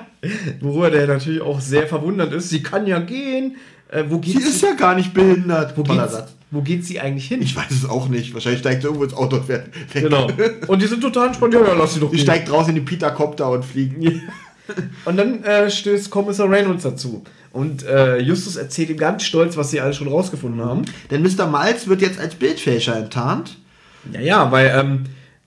worüber der natürlich auch sehr verwundert ist. Sie kann ja gehen. Äh, wo geht Sie ist ja gar nicht behindert. wo, Toller geht, Satz. wo geht sie eigentlich hin? Ich weiß es auch nicht. Wahrscheinlich steigt sie irgendwo ins Auto und fährt weg. genau. Und die sind total entspannt. Ja, ja, lass sie doch Sie gehen. steigt raus in den Peter-Copter und fliegt. Und dann äh, stößt Kommissar Reynolds dazu. Und äh, Justus erzählt ihm ganz stolz, was sie alles schon rausgefunden haben. Denn Mr. Miles wird jetzt als Bildfälscher enttarnt. Ja, ja, weil ähm,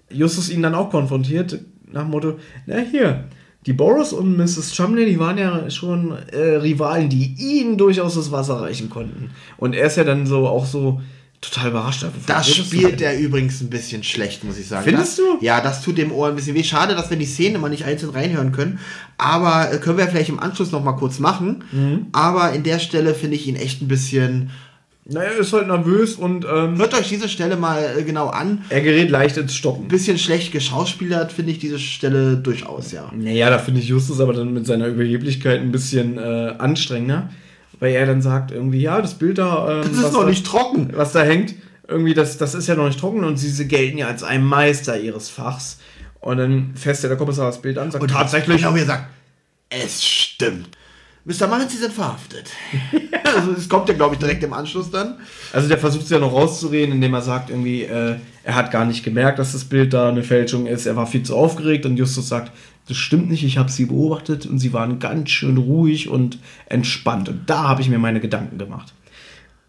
Justus ihn dann auch konfrontiert, nach dem Motto, na hier, die Boros und Mrs. Chumley, die waren ja schon äh, Rivalen, die ihnen durchaus das Wasser reichen konnten. Und er ist ja dann so auch so total überrascht. Das spielt er übrigens ein bisschen schlecht, muss ich sagen. Findest das, du? Ja, das tut dem Ohr ein bisschen weh. Schade, dass wir die Szene mal nicht einzeln reinhören können. Aber äh, können wir vielleicht im Anschluss noch mal kurz machen. Mhm. Aber in der Stelle finde ich ihn echt ein bisschen. Naja, ist halt nervös und ähm, Hört euch diese Stelle mal äh, genau an. er gerät leicht ins Stocken. Ein bisschen schlecht geschauspielert finde ich diese Stelle durchaus, ja. Naja, da finde ich Justus aber dann mit seiner Überheblichkeit ein bisschen äh, anstrengender, weil er dann sagt irgendwie, ja, das Bild da, ähm, Das ist was noch da, nicht trocken. was da hängt, irgendwie, das, das ist ja noch nicht trocken und sie, gelten ja als ein Meister ihres Fachs. Und dann fässt der Kommissar das Bild an und sagt, tatsächlich. Und er sagt, es stimmt. Mr. Miles, Sie sind verhaftet. also, das kommt ja, glaube ich, direkt im Anschluss dann. Also der versucht es ja noch rauszureden, indem er sagt irgendwie, äh, er hat gar nicht gemerkt, dass das Bild da eine Fälschung ist. Er war viel zu aufgeregt und Justus sagt, das stimmt nicht, ich habe sie beobachtet und sie waren ganz schön ruhig und entspannt. Und da habe ich mir meine Gedanken gemacht.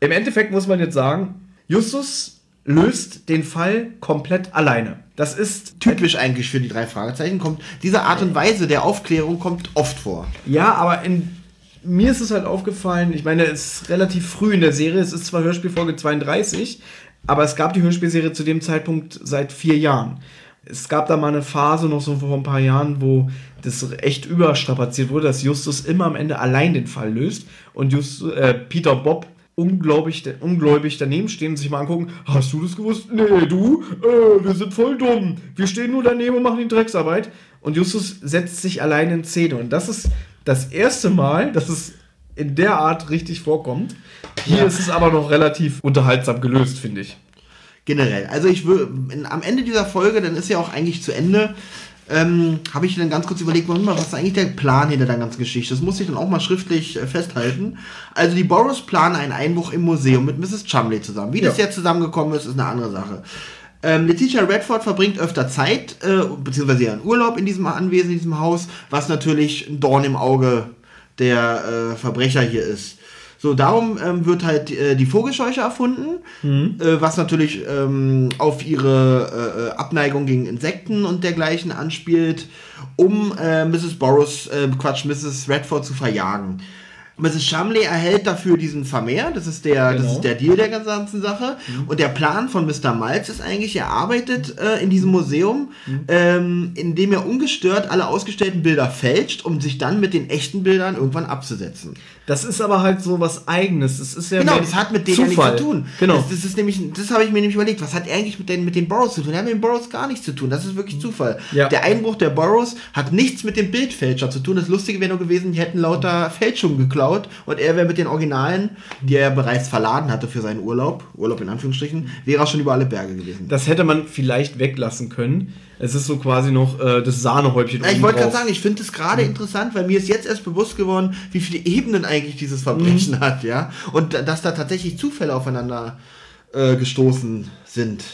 Im Endeffekt muss man jetzt sagen, Justus löst den Fall komplett alleine. Das ist Typisch eigentlich für die drei Fragezeichen kommt, diese Art und Weise der Aufklärung kommt oft vor. Ja, aber in, mir ist es halt aufgefallen, ich meine, es ist relativ früh in der Serie, es ist zwar Hörspielfolge 32, aber es gab die Hörspielserie zu dem Zeitpunkt seit vier Jahren. Es gab da mal eine Phase noch so vor ein paar Jahren, wo das echt überstrapaziert wurde, dass Justus immer am Ende allein den Fall löst und Just, äh, Peter Bob ungläubig, ungläubig daneben stehen und sich mal angucken, hast du das gewusst? Nee, du, äh, wir sind voll dumm. Wir stehen nur daneben und machen die Drecksarbeit. Und Justus setzt sich allein in Szene. Und das ist das erste Mal, dass es in der Art richtig vorkommt. Hier Ja. ist es aber noch relativ unterhaltsam gelöst, finde ich. Generell. Also ich will am Ende dieser Folge, dann ist ja auch eigentlich zu Ende, ähm, habe ich dann ganz kurz überlegt, Moment mal, was ist eigentlich der Plan hinter der ganzen Geschichte? Das muss ich dann auch mal schriftlich äh, festhalten. Also die Boros planen einen Einbruch im Museum mit Mrs. Chumley zusammen. Wie das Ja. jetzt zusammengekommen ist, ist eine andere Sache. Ähm, Letitia Redford verbringt öfter Zeit, äh, beziehungsweise ihren Urlaub in diesem Anwesen, in diesem Haus, was natürlich ein Dorn im Auge der äh, Verbrecher hier ist. So, darum ähm, wird halt äh, die Vogelscheuche erfunden, äh, was natürlich ähm, auf ihre äh, äh, Abneigung gegen Insekten und dergleichen anspielt, um äh, Mrs. Boros, äh, Quatsch, Mrs. Redford zu verjagen. Mrs. Shumley erhält dafür diesen Vermehr, das ist der, das Genau. ist der Deal der ganzen Sache. Und der Plan von Mr. Miles ist eigentlich, er arbeitet äh, in diesem Museum, ähm, indem er ungestört alle ausgestellten Bilder fälscht, um sich dann mit den echten Bildern irgendwann abzusetzen. Das ist aber halt so was Eigenes. Das ist ja Genau, das hat mit denen ja nichts zu tun. Genau. Das, das ist nämlich, das habe ich mir nämlich überlegt, was hat er eigentlich mit den, mit den Boroughs zu tun? Er hat mit den Boroughs gar nichts zu tun. Das ist wirklich Zufall. Ja. Der Einbruch der Boroughs hat nichts mit dem Bildfälscher zu tun. Das Lustige wäre nur gewesen, die hätten lauter Fälschungen geklaut und er wäre mit den Originalen, die er bereits verladen hatte für seinen Urlaub, Urlaub in Anführungsstrichen, wäre er schon über alle Berge gewesen. Das hätte man vielleicht weglassen können. Es ist so quasi noch äh, das Sahnehäubchen. Ja, ich wollte gerade sagen, ich finde es gerade interessant, weil mir ist jetzt erst bewusst geworden, wie viele Ebenen eigentlich dieses Verbrechen hat, ja. Und da- dass da tatsächlich Zufälle aufeinander äh, gestoßen sind.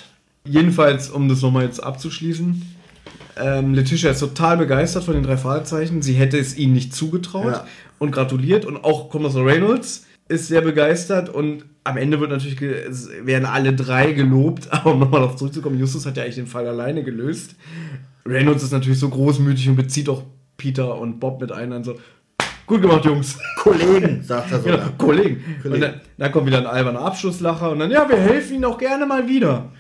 Jedenfalls, um das nochmal jetzt abzuschließen, ähm, Letitia ist total begeistert von den drei Fragezeichen. Sie hätte es ihnen nicht zugetraut Ja. und gratuliert. Und auch Kommissar Reynolds ist sehr begeistert. Und am Ende wird natürlich werden alle drei gelobt. Aber um nochmal darauf zurückzukommen, Justus hat ja eigentlich den Fall alleine gelöst. Reynolds ist natürlich so großmütig und bezieht auch Peter und Bob mit ein. Dann so, gut gemacht, Jungs. Kollegen, sagt er Genau, sogar. Kollegen. Kollegen. Und dann, dann kommt wieder ein alberner Abschlusslacher. Und dann, ja, wir helfen Ihnen auch gerne mal wieder.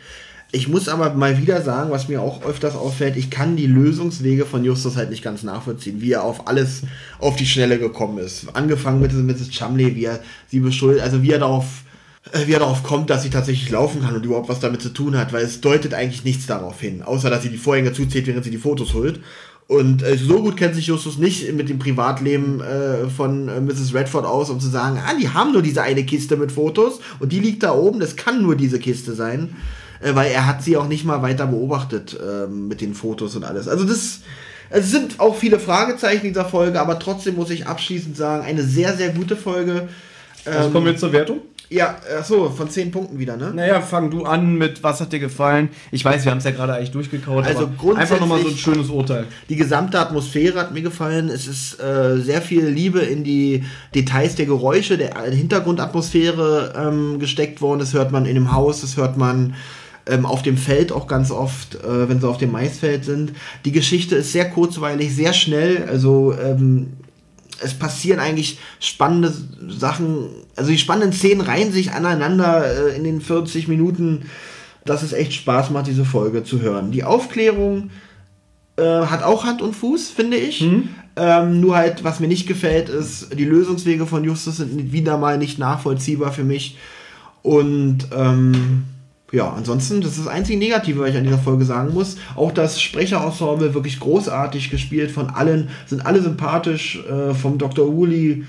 Ich muss aber mal wieder sagen, was mir auch öfters auffällt, ich kann die Lösungswege von Justus halt nicht ganz nachvollziehen, wie er auf alles auf die Schnelle gekommen ist. Angefangen mit Mrs. Chumley, wie er sie beschuldigt, also wie er darauf wie er darauf kommt, dass sie tatsächlich laufen kann und überhaupt was damit zu tun hat, weil es deutet eigentlich nichts darauf hin, außer dass sie die Vorhänge zuzieht, während sie die Fotos holt. Und äh, so gut kennt sich Justus nicht mit dem Privatleben äh, von äh, Mrs. Redford aus, um zu sagen, ah, die haben nur diese eine Kiste mit Fotos und die liegt da oben, das kann nur diese Kiste sein. äh, weil er hat sie auch nicht mal weiter beobachtet äh, mit den Fotos und alles. Also das es sind auch viele Fragezeichen in dieser Folge, aber trotzdem muss ich abschließend sagen, eine sehr, sehr gute Folge. Also ähm, kommen wir jetzt zur Wertung? Ja, achso, von 10 Punkten wieder, ne? Naja, fang du an mit, was hat dir gefallen? Ich weiß, wir haben es ja gerade eigentlich durchgekaut, also einfach nochmal so ein schönes Urteil. Die gesamte Atmosphäre hat mir gefallen. Es ist äh, sehr viel Liebe in die Details der Geräusche, der Hintergrundatmosphäre ähm, gesteckt worden. Das hört man in dem Haus, das hört man ähm, auf dem Feld auch ganz oft, äh, wenn sie auf dem Maisfeld sind. Die Geschichte ist sehr kurzweilig, sehr schnell, also ähm, es passieren eigentlich spannende Sachen, also die spannenden Szenen reihen sich aneinander äh, in den 40 Minuten, dass es echt Spaß macht, diese Folge zu hören. Die Aufklärung äh, hat auch Hand und Fuß, finde ich. Mhm. Ähm, nur halt, was mir nicht gefällt, ist, die Lösungswege von Justus sind wieder mal nicht nachvollziehbar für mich. Und ähm, ja, ansonsten, das ist das einzige Negative, was ich an dieser Folge sagen muss. Auch das Sprecherensemble wirklich großartig gespielt von allen, sind alle sympathisch, äh, vom Dr. Woolley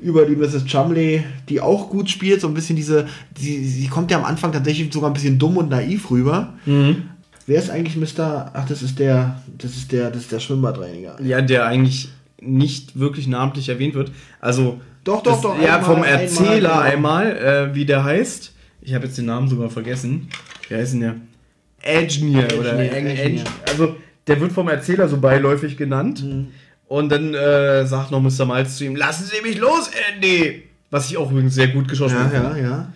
über die Mrs. Chumley, die auch gut spielt, so ein bisschen diese, sie, sie kommt ja am Anfang tatsächlich sogar ein bisschen dumm und naiv rüber. Mhm. Wer ist eigentlich Mr. Ach, das ist der, das ist der, das ist der Schwimmbadreiniger. Ja, der eigentlich nicht wirklich namentlich erwähnt wird. Also doch, doch, das, doch. Ja, einmal, vom Erzähler einmal, einmal äh, wie der heißt. Ich habe jetzt den Namen sogar vergessen. Wie heißt denn der? Engineer oder Engineer. Also der wird vom Erzähler so beiläufig genannt. Mhm. Und dann äh, sagt noch Mr. Miles zu ihm: Lassen Sie mich los, Andy! Was ich auch übrigens sehr gut geschossen habe. Ja, ja, ja.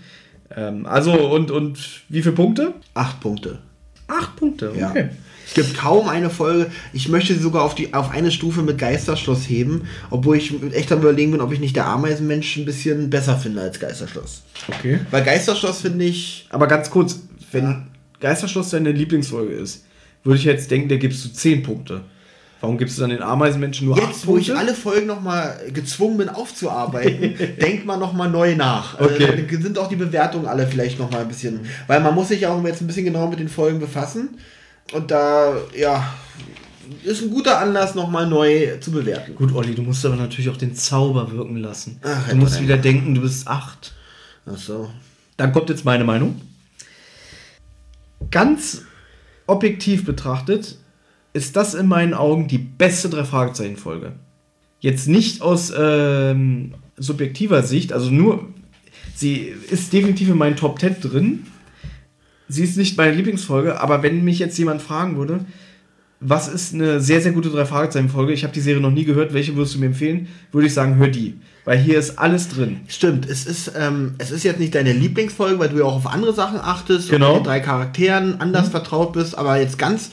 Ähm, also, und, und wie viele Punkte? Acht Punkte. Acht Punkte, okay. Ja. Es gibt kaum eine Folge. Ich möchte sie sogar auf, die, auf eine Stufe mit Geisterschloss heben, obwohl ich echt am überlegen bin, ob ich nicht der Ameisenmensch ein bisschen besser finde als Geisterschloss. Okay. Weil Geisterschloss finde ich. Aber ganz kurz, wenn ja. Geisterschloss deine Lieblingsfolge ist, würde ich jetzt denken, der gibst du 10 Punkte. Warum gibst du dann den Ameisenmenschen nur Jetzt, wo ich alle Folgen nochmal gezwungen bin aufzuarbeiten, denkt man nochmal neu nach. Also, okay. Also, sind auch die Bewertungen alle vielleicht nochmal ein bisschen. Weil man muss sich ja auch jetzt ein bisschen genauer mit den Folgen befassen. Und da, ja, ist ein guter Anlass, nochmal neu zu bewerten. Gut, Olli, du musst aber natürlich auch den Zauber wirken lassen. Ach, du musst wieder denken, du bist acht. Ach so. Dann kommt jetzt meine Meinung. Ganz objektiv betrachtet ist das in meinen Augen die beste Drei-Fragezeichen-Folge. Jetzt nicht aus ähm, subjektiver Sicht, also nur, sie ist definitiv in meinen Top 10 drin, sie ist nicht meine Lieblingsfolge, aber wenn mich jetzt jemand fragen würde, was ist eine sehr, sehr gute Drei-Fragezeichen-Folge, ich habe die Serie noch nie gehört, welche würdest du mir empfehlen, würde ich sagen, hör die. Weil hier ist alles drin. Stimmt, es ist, ähm, es ist jetzt nicht deine Lieblingsfolge, weil du ja auch auf andere Sachen achtest genau. und mit drei Charakteren anders mhm. vertraut bist, aber jetzt ganz,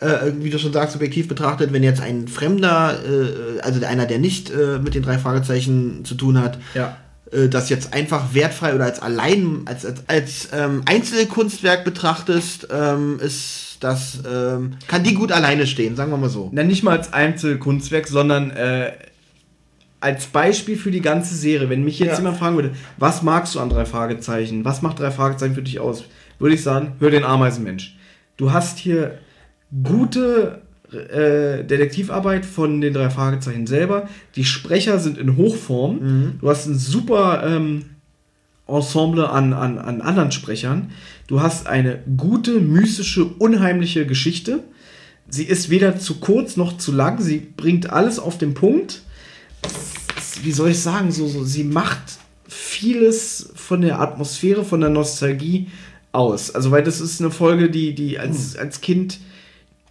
äh, wie du schon sagst, subjektiv betrachtet, wenn jetzt ein Fremder, äh, also einer, der nicht äh, mit den drei Fragezeichen zu tun hat, ja das jetzt einfach wertfrei oder als allein, als, als, als ähm, Einzelkunstwerk betrachtest, ähm, ist das, ähm, kann die gut alleine stehen, sagen wir mal so. Na, nicht mal als Einzelkunstwerk, sondern äh, als Beispiel für die ganze Serie. Wenn mich jetzt ja. jemand fragen würde, was magst du an drei Fragezeichen? Was macht drei Fragezeichen für dich aus? Würde ich sagen, hör den Ameisenmensch. Du hast hier gute äh, Detektivarbeit von den drei Fragezeichen selber. Die Sprecher sind in Hochform. Mhm. Du hast ein super ähm, Ensemble an, an, an anderen Sprechern. Du hast eine gute, mystische, unheimliche Geschichte. Sie ist weder zu kurz noch zu lang. Sie bringt alles auf den Punkt. Wie soll ich sagen? So, so, sie macht vieles von der Atmosphäre, von der Nostalgie aus. Also, weil das ist eine Folge, die, die als, mhm. als Kind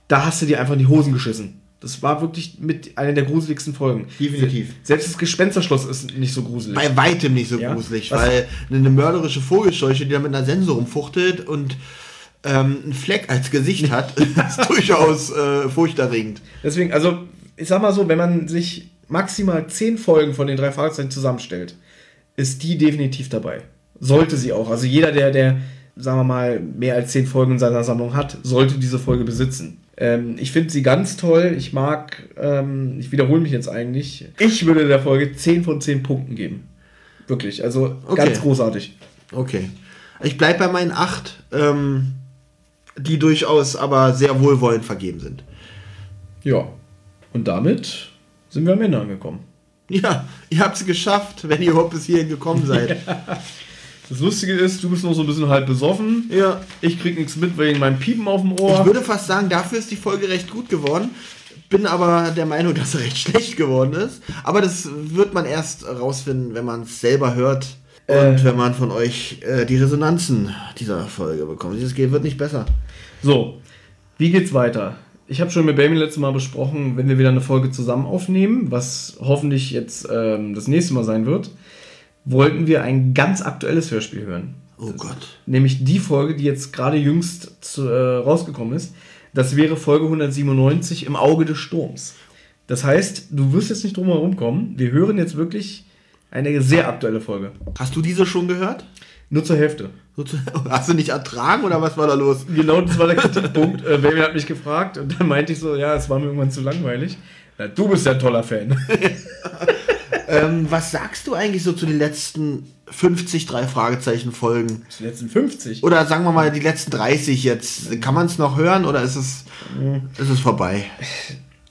da hast du dir einfach in die Hosen geschissen. Das war wirklich mit einer der gruseligsten Folgen. Definitiv. Selbst das Gespensterschloss ist nicht so gruselig. Bei weitem nicht so ja? gruselig, Was? weil eine mörderische Vogelscheuche, die da mit einer Sense rumfuchtelt und ähm, einen Fleck als Gesicht hat, ist durchaus äh, furchterregend. Deswegen, also ich sag mal so, wenn man sich maximal zehn Folgen von den drei Fragezeichen zusammenstellt, ist die definitiv dabei. Sollte sie auch. Also jeder, der, der, sagen wir mal, mehr als zehn Folgen in seiner Sammlung hat, sollte diese Folge besitzen. Ähm, ich finde sie ganz toll. Ich mag, ähm, ich wiederhole mich jetzt eigentlich. Ich würde der Folge 10 von 10 Punkten geben. Wirklich, also okay. ganz großartig. Okay. Ich bleibe bei meinen 8, ähm, die durchaus aber sehr wohlwollend vergeben sind. Ja. Und damit sind wir am Ende angekommen. Ja, ihr habt es geschafft, wenn ihr überhaupt bis hierhin gekommen seid. Das Lustige ist, du bist noch so ein bisschen halb besoffen. Ja. Ich krieg nichts mit wegen meinem Piepen auf dem Ohr. Ich würde fast sagen, dafür ist die Folge recht gut geworden. Bin aber der Meinung, dass sie recht schlecht geworden ist. Aber das wird man erst rausfinden, wenn man es selber hört. Und Äh. wenn man von euch äh, die Resonanzen dieser Folge bekommt. Dieses geht wird nicht besser. So, wie geht's weiter? Ich habe schon mit Baby letztes Mal besprochen, wenn wir wieder eine Folge zusammen aufnehmen, was hoffentlich jetzt ähm, das nächste Mal sein wird, wollten wir ein ganz aktuelles Hörspiel hören. Oh Gott. Nämlich die Folge, die jetzt gerade jüngst zu, äh, rausgekommen ist. Das wäre Folge 197 im Auge des Sturms. Das heißt, du wirst jetzt nicht drum herum kommen. Wir hören jetzt wirklich eine sehr aktuelle Folge. Hast du diese schon gehört? Nur zur Hälfte. Hast du nicht ertragen oder was war da los? Genau, das war der Kritikpunkt. äh, Baby hat mich gefragt und dann meinte ich so, ja, es war mir irgendwann zu langweilig. Na, du bist ja ein toller Fan. ähm, was sagst du eigentlich so zu den letzten 50 drei Fragezeichen Folgen? Die letzten 50. Oder sagen wir mal die letzten 30 jetzt. Kann man es noch hören oder ist es, ist es vorbei?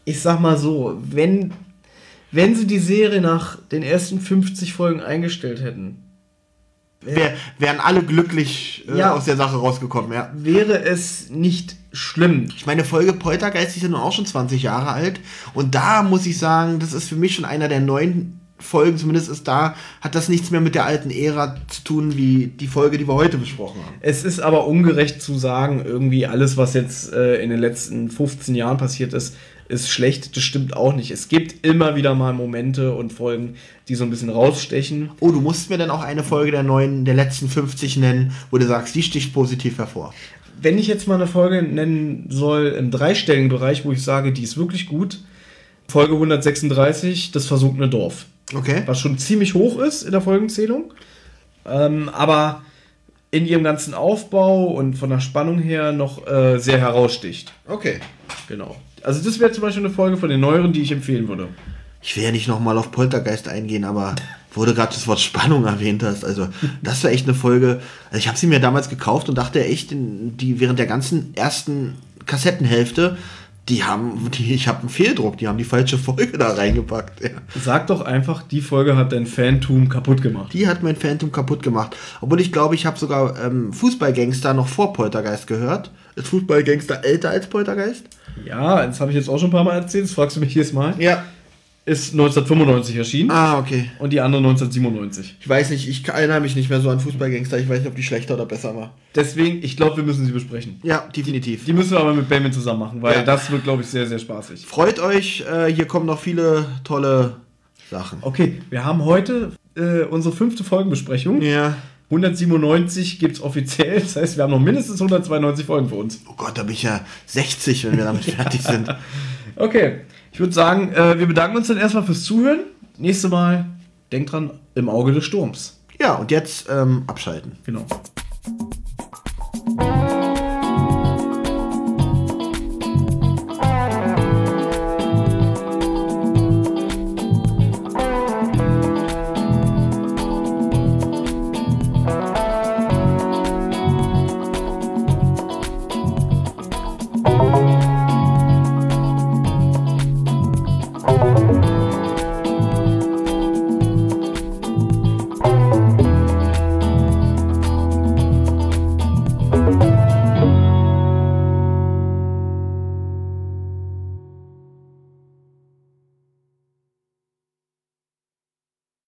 Ich sag mal so, wenn, wenn sie die Serie nach den ersten 50 Folgen eingestellt hätten, Wär, wären alle glücklich äh, Ja. aus der Sache rausgekommen, ja. wäre es nicht schlimm. Ich meine, Folge Poltergeist ist ja nun auch schon 20 Jahre alt. Und da muss ich sagen, das ist für mich schon einer der neuen Folgen, zumindest ist da, hat das nichts mehr mit der alten Ära zu tun, wie die Folge, die wir heute besprochen haben. Es ist aber ungerecht zu sagen, irgendwie alles, was jetzt äh, in den letzten 15 Jahren passiert ist, ist schlecht. Das stimmt auch nicht. Es gibt immer wieder mal Momente und Folgen, die so ein bisschen rausstechen. Oh, du musst mir dann auch eine Folge der neuen, der letzten 50 nennen, wo du sagst, die sticht positiv hervor. Wenn ich jetzt mal eine Folge nennen soll im dreistelligen Bereich, wo ich sage, die ist wirklich gut, Folge 136, das versunkene Dorf. Okay. Was schon ziemlich hoch ist in der Folgenzählung. Ähm, aber in ihrem ganzen Aufbau und von der Spannung her noch äh, sehr heraussticht. Okay. Genau. Also das wäre zum Beispiel eine Folge von den neueren, die ich empfehlen würde. Ich will ja nicht nochmal auf Poltergeist eingehen, aber wo du gerade das Wort Spannung erwähnt hast, also das war echt eine Folge. Also ich habe sie mir damals gekauft und dachte echt, die während der ganzen ersten Kassettenhälfte, die haben, die, ich habe einen Fehldruck, die haben die falsche Folge da reingepackt. Ja. Sag doch einfach, die Folge hat dein Fantum kaputt gemacht. Die hat mein Phantom kaputt gemacht. Obwohl ich glaube, ich habe sogar ähm, Fußballgangster noch vor Poltergeist gehört. Ist Fußballgangster älter als Poltergeist? Ja, das habe ich jetzt auch schon ein paar Mal erzählt, das fragst du mich jedes Mal. Ja. Ist 1995 erschienen Ah, okay. und die andere 1997. Ich weiß nicht, ich erinnere mich nicht mehr so an Fußballgangster. Ich weiß nicht, ob die schlechter oder besser war. Deswegen, ich glaube, wir müssen sie besprechen. Ja, definitiv. Die müssen wir aber mit Benjamin zusammen machen, weil Ja. das wird, glaube ich, sehr, sehr spaßig. Freut euch, äh, hier kommen noch viele tolle Sachen. Okay, wir haben heute äh, unsere fünfte Folgenbesprechung. Ja. 197 gibt es offiziell, das heißt, wir haben noch mindestens 192 Folgen für uns. Oh Gott, da bin ich ja 60, wenn wir damit fertig sind. Okay, ich würde sagen, äh, wir bedanken uns dann erstmal fürs Zuhören. Nächstes Mal, denkt dran, im Auge des Sturms. Ja, und jetzt ähm, abschalten. Genau.